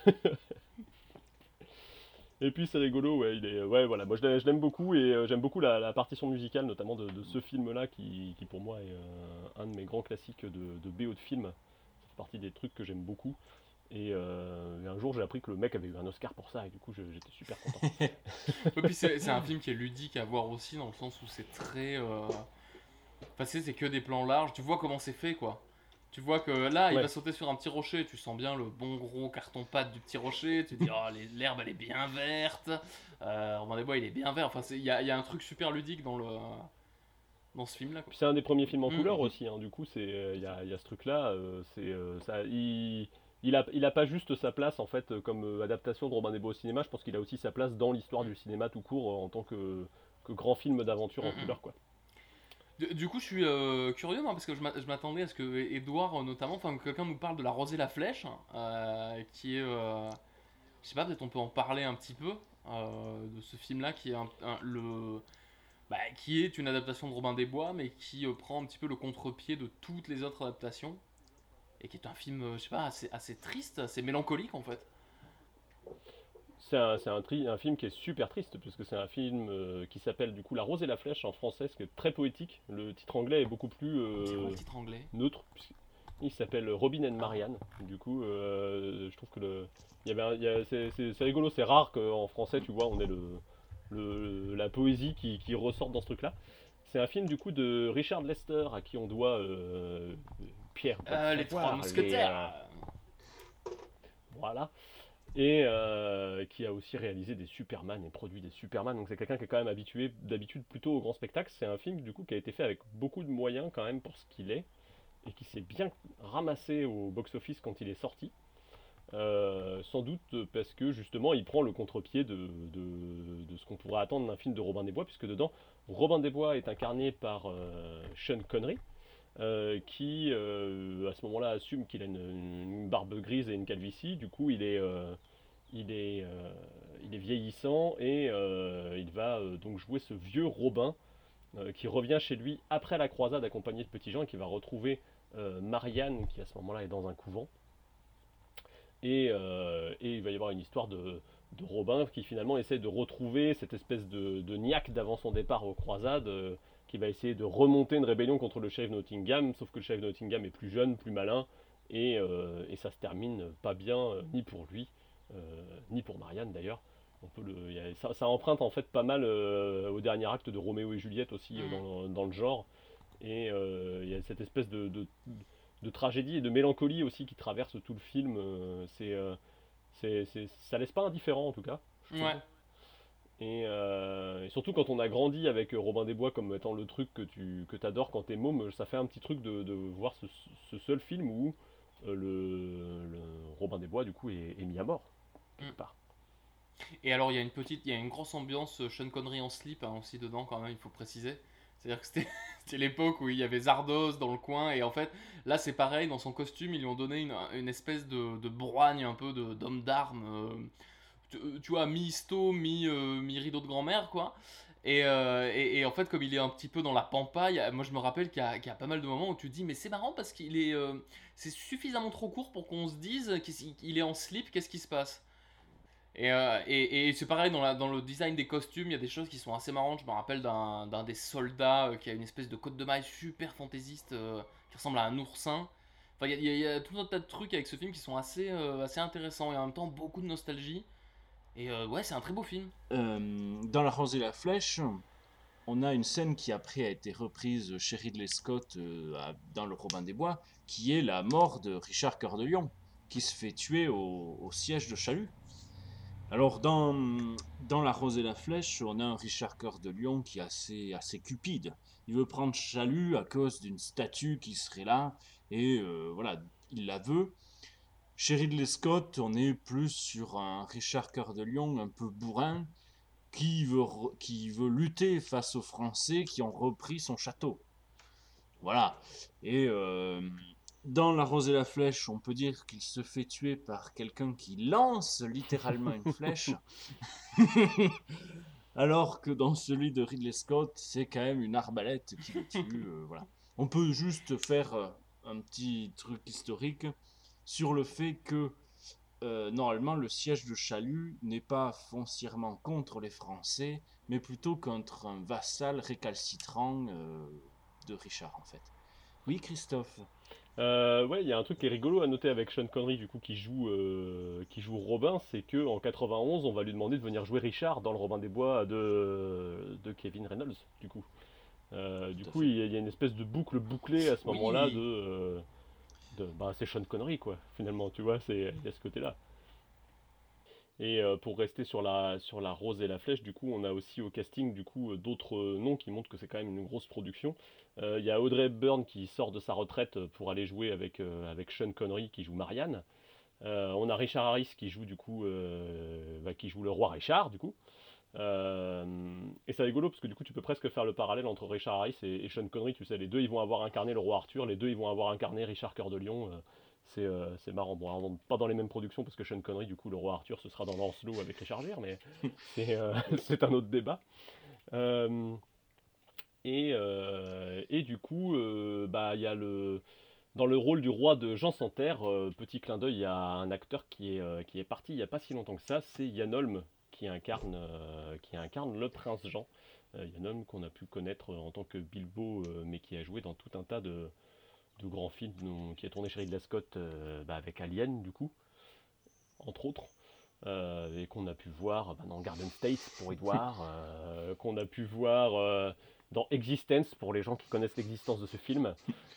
Speaker 8: Et puis c'est rigolo, ouais, est, ouais, voilà, moi je l'aime beaucoup et euh, j'aime beaucoup la, partition musicale, notamment de, ce film-là, qui, qui pour moi est euh, un de mes grands classiques de, de BO de film. Ça fait partie des trucs que j'aime beaucoup. Et, euh, et un jour j'ai appris que le mec avait eu un Oscar pour ça et du coup j'étais super content.
Speaker 9: Et puis c'est un film qui est ludique à voir aussi dans le sens où c'est très. Euh... Enfin, c'est que des plans larges. Tu vois comment c'est fait quoi. Tu vois que là, il va sauter sur un petit rocher. Tu sens bien le bon gros carton-pâte du petit rocher. Tu te dis, oh, l'herbe elle est bien verte. Euh, Robin des Bois il est bien vert. Enfin, il y y a un truc super ludique dans le dans ce film là.
Speaker 8: C'est un des premiers films en
Speaker 9: Mm.
Speaker 8: couleur aussi, hein, du coup c'est euh, il y, a, il y a ce truc-là, euh, c'est euh, ça, il, il a il a pas juste sa place en fait comme adaptation de Robin des Bois au cinéma, je pense qu'il a aussi sa place dans l'histoire du cinéma tout court en tant que, que grand film d'aventure en
Speaker 9: Mm, mm.
Speaker 8: couleur quoi.
Speaker 9: Du, coup, je suis euh, curieux, moi, parce que je m'a- je m'attendais à ce que Edouard, euh, notamment, enfin, que quelqu'un nous parle de la Rosée la Flèche, euh, qui est, euh, je sais pas, peut-être on peut en parler un petit peu de ce film-là, bah, qui est une adaptation de Robin des Bois, mais qui prend un petit peu le contre-pied de toutes les autres adaptations, et qui est un film, je sais pas, assez triste, assez mélancolique en fait.
Speaker 8: C'est un, film qui est super triste puisque c'est un film euh, qui s'appelle du coup La Rose et la Flèche en français, ce qui est très poétique. Le titre anglais est beaucoup plus euh,
Speaker 9: titre anglais?
Speaker 8: neutre. Il s'appelle Robin and Marianne. Du coup, euh, je trouve que le, y avait, c'est, rigolo, c'est rare qu'en français, tu vois, on ait le, le- la poésie qui, qui ressorte dans ce truc-là. C'est un film du coup de Richard Lester à qui on doit Pierre.
Speaker 9: les trois mousquetaires.
Speaker 8: voilà. Et euh, qui a aussi réalisé des Superman et produit des Superman. Donc c'est quelqu'un qui est quand même habitué d'habitude plutôt au grand spectacle. C'est un film du coup qui a été fait avec beaucoup de moyens quand même pour ce qu'il est et qui s'est bien ramassé au box-office quand il est sorti. Euh, sans doute parce que justement il prend le contre-pied de, ce qu'on pourrait attendre d'un film de Robin des Bois, puisque dedans Robin des Bois est incarné par euh, Sean Connery, euh, qui euh, à ce moment-là assume qu'il a une, barbe grise et une calvitie, du coup il est, euh, il est, il est vieillissant et il va donc jouer ce vieux Robin qui revient chez lui après la croisade accompagné de Petit Jean et qui va retrouver Marianne qui à ce moment-là est dans un couvent. Et, il va y avoir une histoire de, Robin qui finalement essaie de retrouver cette espèce de, de niaque d'avant son départ aux croisades, qui va essayer de remonter une rébellion contre le chef Nottingham, sauf que le chef Nottingham est plus jeune, plus malin, et, euh, et ça se termine pas bien, euh, ni pour lui, euh, ni pour Marianne d'ailleurs. On peut le, a- ça, ça emprunte en fait pas mal au dernier acte de Roméo et Juliette aussi euh, dans, dans le genre. Et il y a cette espèce de, de, de tragédie et de mélancolie aussi qui traverse tout le film. c'est, c'est, ça laisse pas indifférent en tout cas. je trouve.
Speaker 9: Ouais.
Speaker 8: Et, euh, et surtout quand on a grandi avec Robin des Bois comme étant le truc que tu que adores quand t'es môme, ça fait un petit truc de, de voir ce, ce seul film où euh, le, le Robin des Bois du coup est, est mis à mort. quelque part.
Speaker 9: Et alors, il y a une petite, il y a une grosse ambiance euh, Sean Connery en slip hein, aussi dedans, quand même, il faut préciser. C'est-à-dire que c'était c'était l'époque où il y avait Zardos dans le coin, et en fait, là c'est pareil, dans son costume, ils lui ont donné une, une espèce de, de broigne un peu d'homme d'armes, euh, tu, tu vois, mi-histo, mi, euh, mi-rideau de grand-mère, quoi. Et, euh, et, et en fait, comme il est un petit peu dans la pampa, a- moi je me rappelle qu'il y, y a pas mal de moments où tu te dis, mais c'est marrant parce qu'il est, euh, c'est suffisamment trop court pour qu'on se dise qu'il est en slip, qu'est-ce qui se passe? Et, euh, et, c'est pareil dans, la, dans le design des costumes, il y a des choses qui sont assez marrantes. Je me rappelle d'un des soldats euh, qui a une espèce de côte de maille super fantaisiste euh, qui ressemble à un oursin. Enfin, il y, a- tout un tas de trucs avec ce film qui sont assez, euh, assez intéressants et en même temps beaucoup de nostalgie. Et euh, ouais, c'est un très beau film.
Speaker 1: Euh, dans La Rose et la Flèche, on a une scène qui après a été reprise chez Ridley Scott euh, dans Le Robin des Bois, qui est la mort de Richard Cœur de Lion, qui se fait tuer au, siège de Chalut. Alors dans, dans La Rose et la Flèche, on a un Richard Cœur de Lion qui est assez, assez cupide. Il veut prendre Chalut à cause d'une statue qui serait là, et euh, voilà, il la veut. Chez Ridley Scott, on est plus sur un Richard Cœur de Lion un peu bourrin qui veut, qui veut lutter face aux Français qui ont repris son château. Voilà. Et euh, dans La Rose et la Flèche, on peut dire qu'il se fait tuer par quelqu'un qui lance littéralement une flèche. Alors que dans celui de Ridley Scott, c'est quand même une arbalète qui le tue. euh, voilà. On peut juste faire euh, un petit truc historique sur le fait que euh, normalement le siège de Chalut n'est pas foncièrement contre les Français, mais plutôt contre un vassal récalcitrant euh, de Richard en fait. Oui, Christophe.
Speaker 8: Euh, ouais, il y a un truc qui est rigolo à noter avec Sean Connery du coup qui joue euh, qui joue Robin, c'est que en 91 on va lui demander de venir jouer Richard dans le Robin des Bois de, de Kevin Reynolds du coup. Euh, du coup il y, a, il y a une espèce de boucle bouclée à ce
Speaker 9: Oui.
Speaker 8: moment-là de, bah c'est Sean Connery quoi finalement tu vois c'est il y a ce côté-là. Et euh, pour rester sur la, sur la rose et la flèche, du coup, on a aussi au casting du coup euh, d'autres euh, noms qui montrent que c'est quand même une grosse production. Il y a Audrey Hepburn qui sort de sa retraite pour aller jouer avec, avec Sean Connery qui joue Marianne. On a Richard Harris qui joue du coup, bah, qui joue le roi Richard du coup. Euh, et c'est rigolo parce que du coup tu peux presque faire le parallèle entre Richard Harris et, et Sean Connery, tu sais, les deux ils vont avoir incarné le roi Arthur, les deux ils vont avoir incarné Richard Cœur de Lion. euh, c'est euh, c'est marrant. Bon, alors, pas dans les mêmes productions parce que Sean Connery, du coup, le roi Arthur, ce sera dans Lancelot avec Richard Gere, mais c'est euh, c'est un autre débat. Et, et du coup, bah, il y a le. Dans le rôle du roi de Jean Santerre, euh, petit clin d'œil, il y a un acteur qui est, euh, qui est parti il n'y a pas si longtemps que ça, c'est Yann Holm qui incarne, euh, qui incarne le prince Jean. Euh, Yann Holm qu'on a pu connaître en tant que Bilbo, euh, mais qui a joué dans tout un tas de, de grands films qui a tourné chez Ridley Scott euh, bah, avec Alien, du coup, entre autres. euh, et qu'on a pu voir bah, dans Garden State pour Edouard, euh, qu'on a pu voir euh, dans Existence pour les gens qui connaissent l'existence de ce film,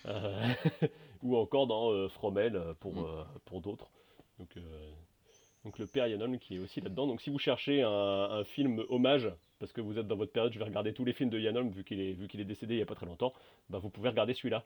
Speaker 8: euh, ou encore dans euh, Fromel euh, pour, euh, pour d'autres. Donc, euh, donc le père Yann Holm qui est aussi là-dedans. Donc si vous cherchez un, un film hommage, parce que vous êtes dans votre période, je vais regarder tous les films de Yann Holm vu qu'il est, vu qu'il est décédé il n'y a pas très longtemps, bah, vous pouvez regarder celui-là.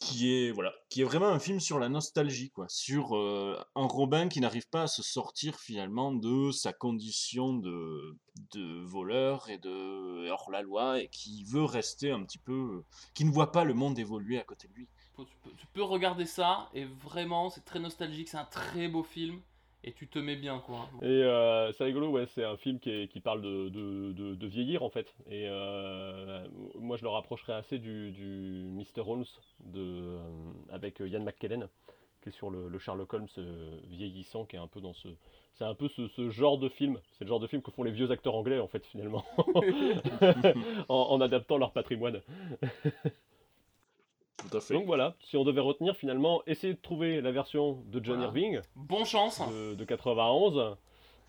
Speaker 1: qui est voilà, qui est vraiment un film sur la nostalgie, quoi, sur euh, un Robin qui n'arrive pas à se sortir finalement de sa condition de, de voleur et de hors la loi et qui veut rester un petit peu, qui ne voit pas le monde évoluer à côté de lui.
Speaker 9: Tu peux, tu peux regarder ça et vraiment, c'est très nostalgique, c'est un très beau film et tu te mets bien quoi.
Speaker 8: Et euh, c'est rigolo, ouais, c'est un film qui, est- qui parle de, de- de- de vieillir en fait. Et euh, moi je le rapprocherais assez du, du Mr. Holmes de, euh, avec Ian McKellen, qui est sur le, le Sherlock Holmes euh, vieillissant, qui est un peu dans ce. C'est un peu ce, ce genre de film. C'est le genre de film que font les vieux acteurs anglais en fait finalement, en, en adaptant leur patrimoine.
Speaker 1: Tout à fait.
Speaker 8: Donc voilà, si on devait retenir finalement, essayez de trouver la version de John
Speaker 9: Voilà.
Speaker 8: Irving.
Speaker 9: Bon chance.
Speaker 8: De, de 91.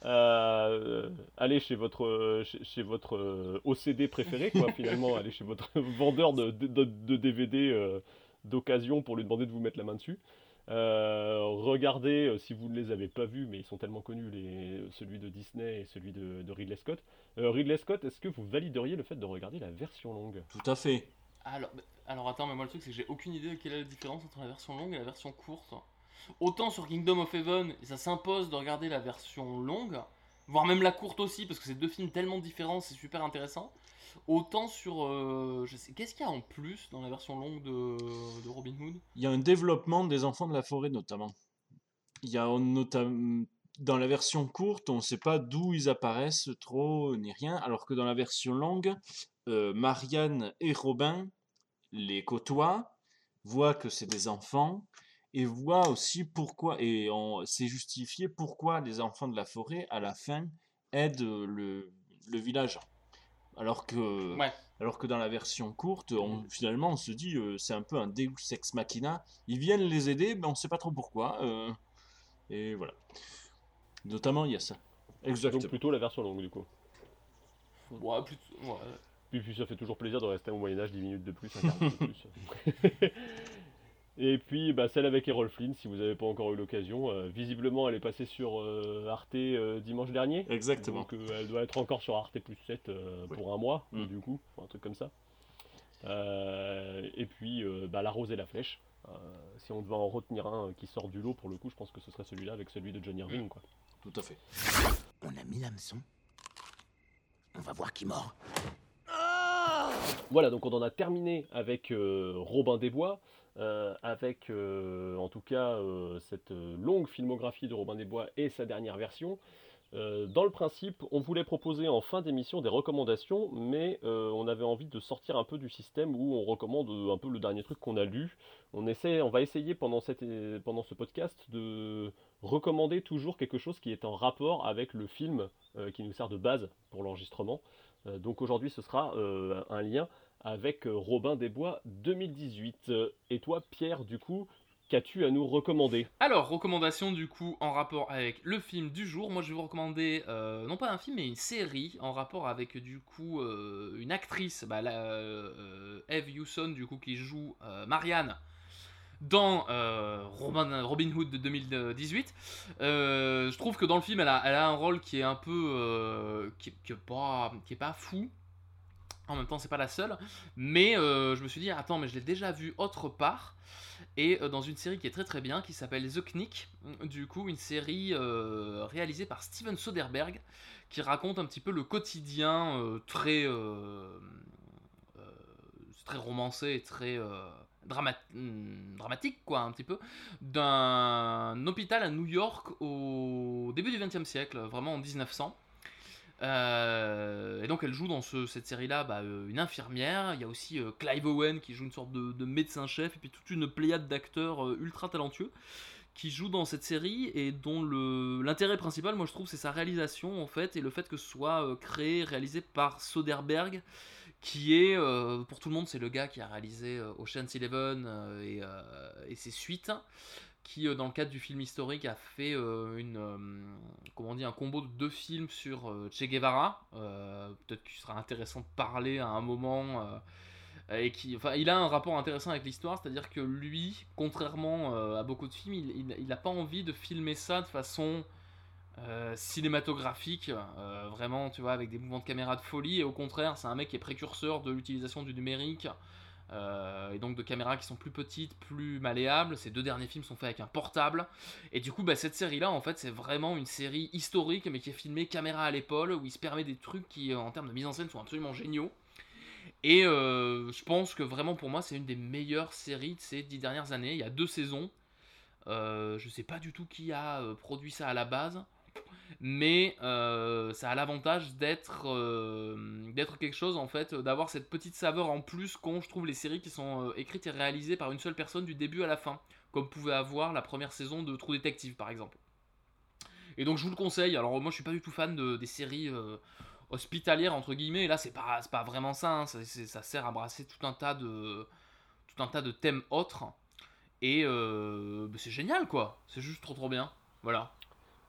Speaker 8: Euh, allez chez votre, chez, chez votre euh, OCD préféré, quoi, finalement. allez chez votre vendeur de, de, de- de DVD euh, d'occasion pour lui demander de vous mettre la main dessus. Euh, regardez, euh, si vous ne les avez pas vus, mais ils sont tellement connus, les, celui de Disney et celui de, de Ridley Scott. Euh, Ridley Scott, est-ce que vous valideriez le fait de regarder la version longue?
Speaker 1: Tout à fait.
Speaker 9: Alors, alors attends, mais moi le truc c'est que j'ai aucune idée de quelle est la différence entre la version longue et la version courte. Autant sur Kingdom of Heaven, ça s'impose de regarder la version longue, voire même la courte aussi, parce que c'est deux films tellement différents, c'est super intéressant. Autant sur, euh, je sais, qu'est-ce qu'il y a en plus dans la version longue de, Robin Hood?
Speaker 1: Il y a un développement des enfants de la forêt notamment. Il y a notamment dans la version courte, on ne sait pas d'où ils apparaissent trop ni rien, alors que dans la version longue, euh, Marianne et Robin les côtoient, voient que c'est des enfants et voient aussi pourquoi et on c'est justifié pourquoi les enfants de la forêt à la fin aident le, le village. Alors que, alors que dans la version courte, on, finalement, on se dit euh, c'est un peu un Deus ex machina. Ils viennent les aider, mais on ne sait pas trop pourquoi. euh, et voilà. Notamment, il y a ça. Exactement.
Speaker 8: Donc plutôt la version longue du coup.
Speaker 9: Ouais, plutôt. Ouais.
Speaker 8: Puis, puis ça fait toujours plaisir de rester au Moyen-Âge 10 minutes de plus, un quart de plus. Et puis bah, celle avec Errol Flynn, si vous n'avez pas encore eu l'occasion. euh, visiblement, elle est passée sur euh, Arte euh, dimanche dernier.
Speaker 1: Exactement.
Speaker 8: Donc euh, elle doit être encore sur Arte plus 7 euh, pour un mois,
Speaker 1: Mm.
Speaker 8: du coup, un truc comme ça. Euh, et puis euh, bah, La Rose et la Flèche. Euh, si on devait en retenir un qui sort du lot, pour le coup, je pense que ce serait celui-là avec celui de Johnny Irving. Quoi.
Speaker 1: Tout à fait.
Speaker 10: On a mis l'hameçon. On va voir qui mord.
Speaker 8: Voilà, donc on en a terminé avec euh, Robin des Bois, euh, avec euh, en tout cas euh, cette longue filmographie de Robin des Bois et sa dernière version. Dans le principe, on voulait proposer en fin d'émission des recommandations, mais on avait envie de sortir un peu du système où on recommande un peu le dernier truc qu'on a lu. On, essaie, on va essayer pendant, pendant ce podcast de recommander toujours quelque chose qui est en rapport avec le film qui nous sert de base pour l'enregistrement. Euh, donc aujourd'hui, ce sera euh, un lien avec euh, Robin des Bois 2018. Euh, Et toi, Pierre, du coup, qu'as-tu à nous recommander?
Speaker 9: Alors, recommandation du coup en rapport avec le film du jour. Moi je vais vous recommander non pas un film mais une série en rapport avec du coup une actrice, bah, Eve Hewson du coup qui joue Marianne dans euh, Robin, Robin Hood de 2018. Euh, je trouve que dans le film elle a, un rôle qui est un peu euh, qui, qui est pas, fou. En même temps, c'est pas la seule. Mais euh, je me suis dit, attends, mais je l'ai déjà vu autre part. Et euh, dans une série qui est très très bien, qui s'appelle The Knick. Du coup, une série euh, réalisée par Steven Soderbergh, qui raconte un petit peu le quotidien euh, très, euh, euh, très romancé et très hmm, dramatique, quoi, un petit peu, d'un hôpital à New York au début du XXe siècle, vraiment en 1900. Euh, et donc elle joue dans ce- cette série-là bah, euh, une infirmière, il y a aussi euh, Clive Owen qui joue une sorte de, de médecin-chef, et puis toute une pléiade d'acteurs ultra talentueux qui jouent dans cette série et dont l'intérêt principal, moi je trouve, c'est sa réalisation en fait, et le fait que ce soit créé, réalisé par Soderbergh, qui est, euh, pour tout le monde, c'est le gars qui a réalisé euh, Ocean's Eleven euh, et, ses suites qui, dans le cadre du film historique, a fait une, comment un combo de deux films sur Che Guevara. Peut-être qu'il sera intéressant de parler à un moment. et qui, enfin, il a un rapport intéressant avec l'histoire, c'est-à-dire que lui, contrairement à beaucoup de films, il n'a pas envie de filmer ça de façon euh, cinématographique, euh, vraiment, tu vois, avec des mouvements de caméra de folie. Et au contraire, c'est un mec qui est précurseur de l'utilisation du numérique. euh, et donc de caméras qui sont plus petites, plus malléables. Ces deux derniers films sont faits avec un portable. Et du coup, bah, cette série-là, en fait, c'est vraiment une série historique, mais qui est filmée caméra à l'épaule, où il se permet des trucs qui, en termes de mise en scène, sont absolument géniaux. Et je pense que vraiment, pour moi, c'est une des meilleures séries de ces dix dernières années. Il y a deux saisons. Je sais pas du tout qui a produit ça à la base mais euh, ça a l'avantage d'être euh, d'être quelque chose en fait d'avoir cette petite saveur en plus qu'ont je trouve les séries qui sont euh, écrites et réalisées par une seule personne du début à la fin comme pouvait avoir la première saison de True Detective par exemple. Et donc je vous le conseille. Alors moi je suis pas du tout fan de, des séries euh, hospitalières entre guillemets. Et là c'est pas pas vraiment ça hein. ça, sert à brasser tout un tas de tout un tas de thèmes autres. Et euh, bah, c'est génial quoi. C'est juste trop trop bien. Voilà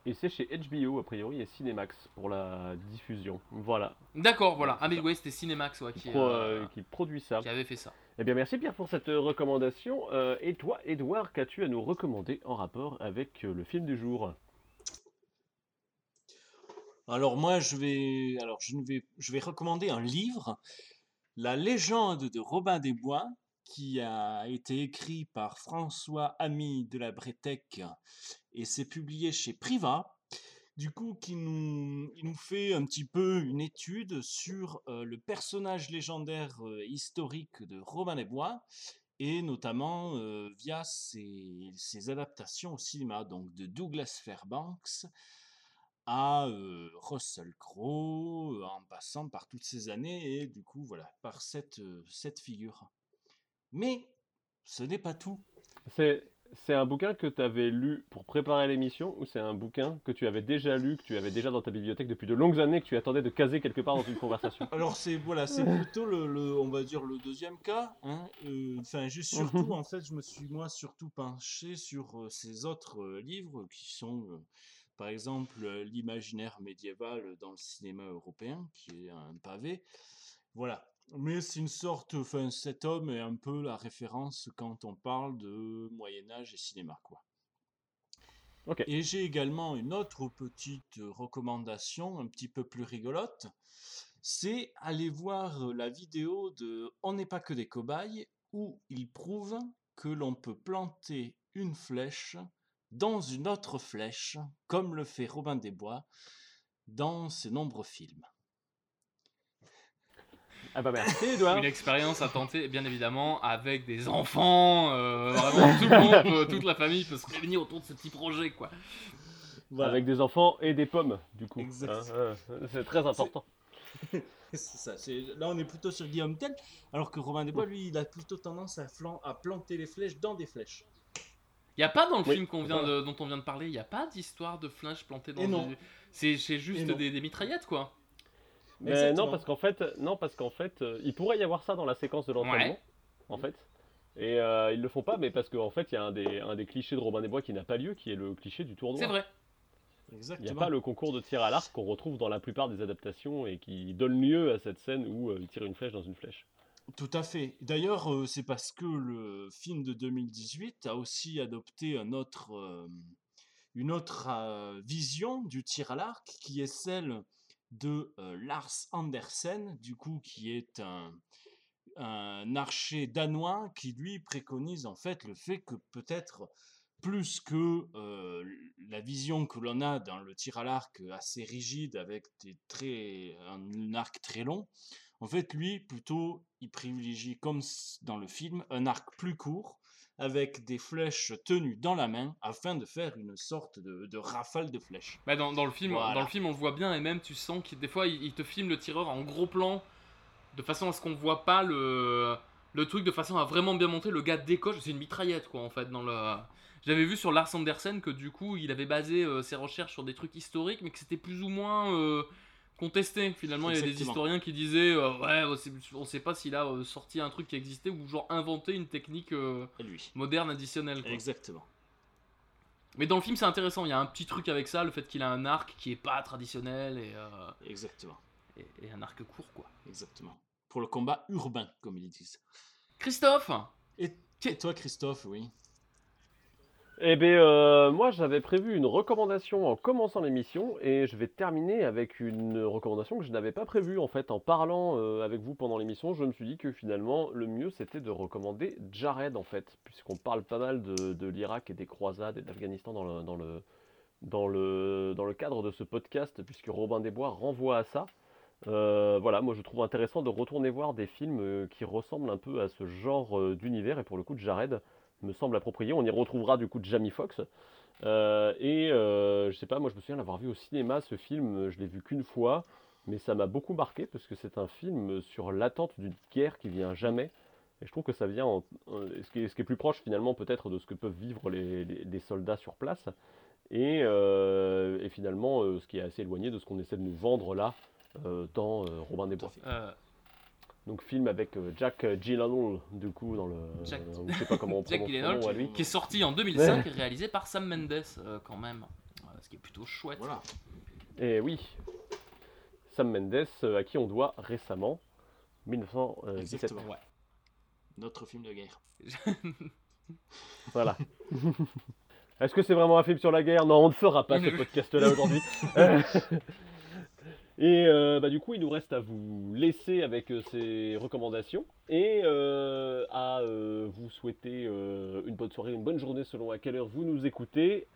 Speaker 8: Et c'est chez HBO, a priori, et Cinemax pour la diffusion. Voilà.
Speaker 9: D'accord, voilà. Ah mais oui, c'était Cinemax ouais, qui,
Speaker 8: Pro-
Speaker 9: euh,
Speaker 8: euh, qui produit ça.
Speaker 9: qui avait fait ça.
Speaker 8: Eh bien, merci Pierre pour cette euh, recommandation. Euh, et toi, Edouard, qu'as-tu à nous recommander en rapport avec le film du jour?
Speaker 1: Alors moi, je vais, alors je ne vais, je vais recommander un livre, La légende de Robin des Bois, qui a été écrit par François Ami de la Bretèque et c'est publié chez Priva. du coup, qui nous, fait un petit peu une étude sur euh, le personnage légendaire euh, historique de Robin des Bois, et notamment euh, via ses, adaptations au cinéma, donc de Douglas Fairbanks à Russell Crowe, en passant par toutes ces années, et du coup, voilà, par cette, cette figure. Mais ce n'est pas tout.
Speaker 8: C'est un bouquin que tu avais lu pour préparer l'émission ou c'est un bouquin que tu avais déjà lu, que tu avais déjà dans ta bibliothèque depuis de longues années, que tu attendais de caser quelque part dans une conversation?
Speaker 1: Alors c'est voilà, c'est plutôt le, le- on va dire le deuxième cas. Hein. euh, Enfin, juste surtout en fait, je me suis moi surtout penché sur euh, ces autres euh, livres qui sont, par exemple, l'imaginaire médiéval dans le cinéma européen, qui est un pavé. Voilà. Mais c'est une sorte, enfin, cet homme est un peu la référence quand on parle de Moyen Âge et cinéma, quoi. Et j'ai également une autre petite recommandation un petit peu plus rigolote. C'est aller voir la vidéo de On n'est pas que des cobayes où il prouve que l'on peut planter une flèche dans une autre flèche, comme le fait Robin des Bois dans ses nombreux films.
Speaker 8: Ah bah merci Edouard.
Speaker 9: Une expérience à tenter, bien évidemment, avec des enfants. euh, vraiment, tout le monde, peut- toute la famille peut se réunir autour de ce petit projet, quoi.
Speaker 8: Avec des enfants et des pommes, du coup. hein, hein, c'est très important.
Speaker 1: c'est ça. c'est- Là, on est plutôt sur Guillaume Tell, alors que Robin des Bois, lui, il a plutôt tendance à, flan- à planter les flèches dans des flèches.
Speaker 9: Il y a pas dans le
Speaker 1: Oui,
Speaker 9: film qu'on vient
Speaker 1: voilà.
Speaker 9: de- dont on vient de parler, il n'y a pas d'histoire de flèche plantée dans du- C'est c'est juste des, des mitraillettes, quoi.
Speaker 8: Mais
Speaker 1: Exactement.
Speaker 8: non, parce qu'en fait, non, parce qu'en fait, euh, il pourrait y avoir ça dans la séquence de l'entraînement,
Speaker 9: Ouais.
Speaker 8: en fait. Et euh, ils le font pas, mais parce qu'en fait, il y a un des, un des clichés de Robin des Bois qui n'a pas lieu, qui est le cliché du tournoi.
Speaker 9: C'est vrai.
Speaker 8: Il n'y a pas le concours de tir à l'arc qu'on retrouve dans la plupart des adaptations et qui donne lieu à cette scène où euh, il tire une flèche dans une flèche.
Speaker 1: Tout à fait. D'ailleurs, euh, c'est parce que le film de 2018 a aussi adopté un autre, euh, une autre euh, vision du tir à l'arc, qui est celle de Lars Andersen, du coup, qui est un, archer danois qui, lui, préconise en fait le fait que peut-être plus que la vision que l'on a dans le tir à l'arc assez rigide avec des très, un arc très long, en fait, lui, plutôt, il privilégie, comme dans le film, un arc plus court, avec des flèches tenues dans la main, afin de faire une sorte de, de rafale de flèches.
Speaker 9: Bah, dans, dans le film,
Speaker 1: Voilà.
Speaker 9: dans le film, on le voit bien et même tu sens qu'il des fois il, il te filme le tireur en gros plan de façon à ce qu'on voit pas le le truc de façon à vraiment bien montrer le gars décoche. C'est une mitraillette quoi en fait dans le. J'avais vu sur Lars Andersen que du coup il avait basé euh, ses recherches sur des trucs historiques mais que c'était plus ou moins euh, contesté. Finalement il y a des historiens qui disaient euh, ouais on sait, pas s'il a euh, sorti un truc qui existait ou genre inventé une technique euh,
Speaker 1: lui.
Speaker 9: moderne additionnelle. quoi.
Speaker 1: Exactement.
Speaker 9: Mais dans le film, c'est intéressant. Il y a un petit truc avec ça, le fait qu'il a un arc qui est pas traditionnel et, euh,
Speaker 1: Exactement.
Speaker 9: et, et un arc court, quoi.
Speaker 1: Exactement. Pour le combat urbain, comme ils disent.
Speaker 9: Christophe
Speaker 1: Et, et toi, Christophe, oui.
Speaker 8: Eh bien, euh, moi j'avais prévu une recommandation en commençant l'émission et je vais terminer avec une recommandation que je n'avais pas prévue en fait. En parlant euh, avec vous pendant l'émission, je me suis dit que finalement le mieux c'était de recommander Jared en fait, puisqu'on parle pas mal de, l'Irak et des croisades et de l'Afghanistan dans le, dans, le, dans, le, dans le cadre de ce podcast, puisque Robin des Bois renvoie à ça. Euh, voilà, moi je trouve intéressant de retourner voir des films qui ressemblent un peu à ce genre d'univers et pour le coup de Jared me semble approprié. On y retrouvera du coup Jamie Foxx. Euh, et euh, je sais pas, moi je me souviens l'avoir vu au cinéma ce film, je l'ai vu qu'une fois, mais ça m'a beaucoup marqué parce que c'est un film sur l'attente d'une guerre qui vient jamais. Et je trouve que ça vient, en- en- ce, qui est, plus proche finalement peut-être de ce que peuvent vivre les, soldats sur place, et, euh, finalement euh, ce qui est assez éloigné de ce qu'on essaie de nous vendre là dans Robin des Bois. Donc film avec euh, Jack Gyllenhaal du coup dans le,
Speaker 9: Jack-
Speaker 8: euh, je sais pas comment on
Speaker 9: Jack
Speaker 8: prononce son
Speaker 9: Gyllenhaal,
Speaker 8: nom à lui.
Speaker 9: qui est sorti en 2005 et réalisé par Sam Mendes, euh, quand même. Euh, ce qui est plutôt chouette.
Speaker 1: Voilà.
Speaker 8: Et oui, Sam Mendes, euh, à qui on doit récemment 1917.
Speaker 1: Exactement. Ouais. Notre film de guerre.
Speaker 8: Voilà. Est-ce que c'est vraiment un film sur la guerre? Non, on ne fera pas ce podcast-là aujourd'hui. Et euh, bah, du coup, il nous reste à vous laisser avec euh, ces recommandations et euh, à vous souhaiter une bonne soirée, une bonne journée selon à quelle heure vous nous écoutez.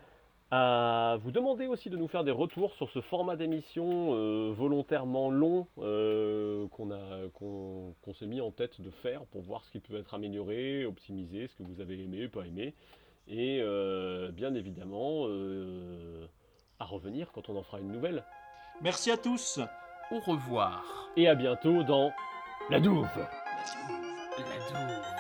Speaker 8: à vous demander aussi de nous faire des retours sur ce format d'émission volontairement long qu'on s'est mis en tête de faire pour voir ce qui peut être amélioré, optimisé, ce que vous avez aimé, pas aimé, et bien évidemment à revenir quand on en fera une nouvelle.
Speaker 1: Merci à tous.
Speaker 9: Au revoir.
Speaker 8: Et à bientôt dans la douve.
Speaker 9: La douve.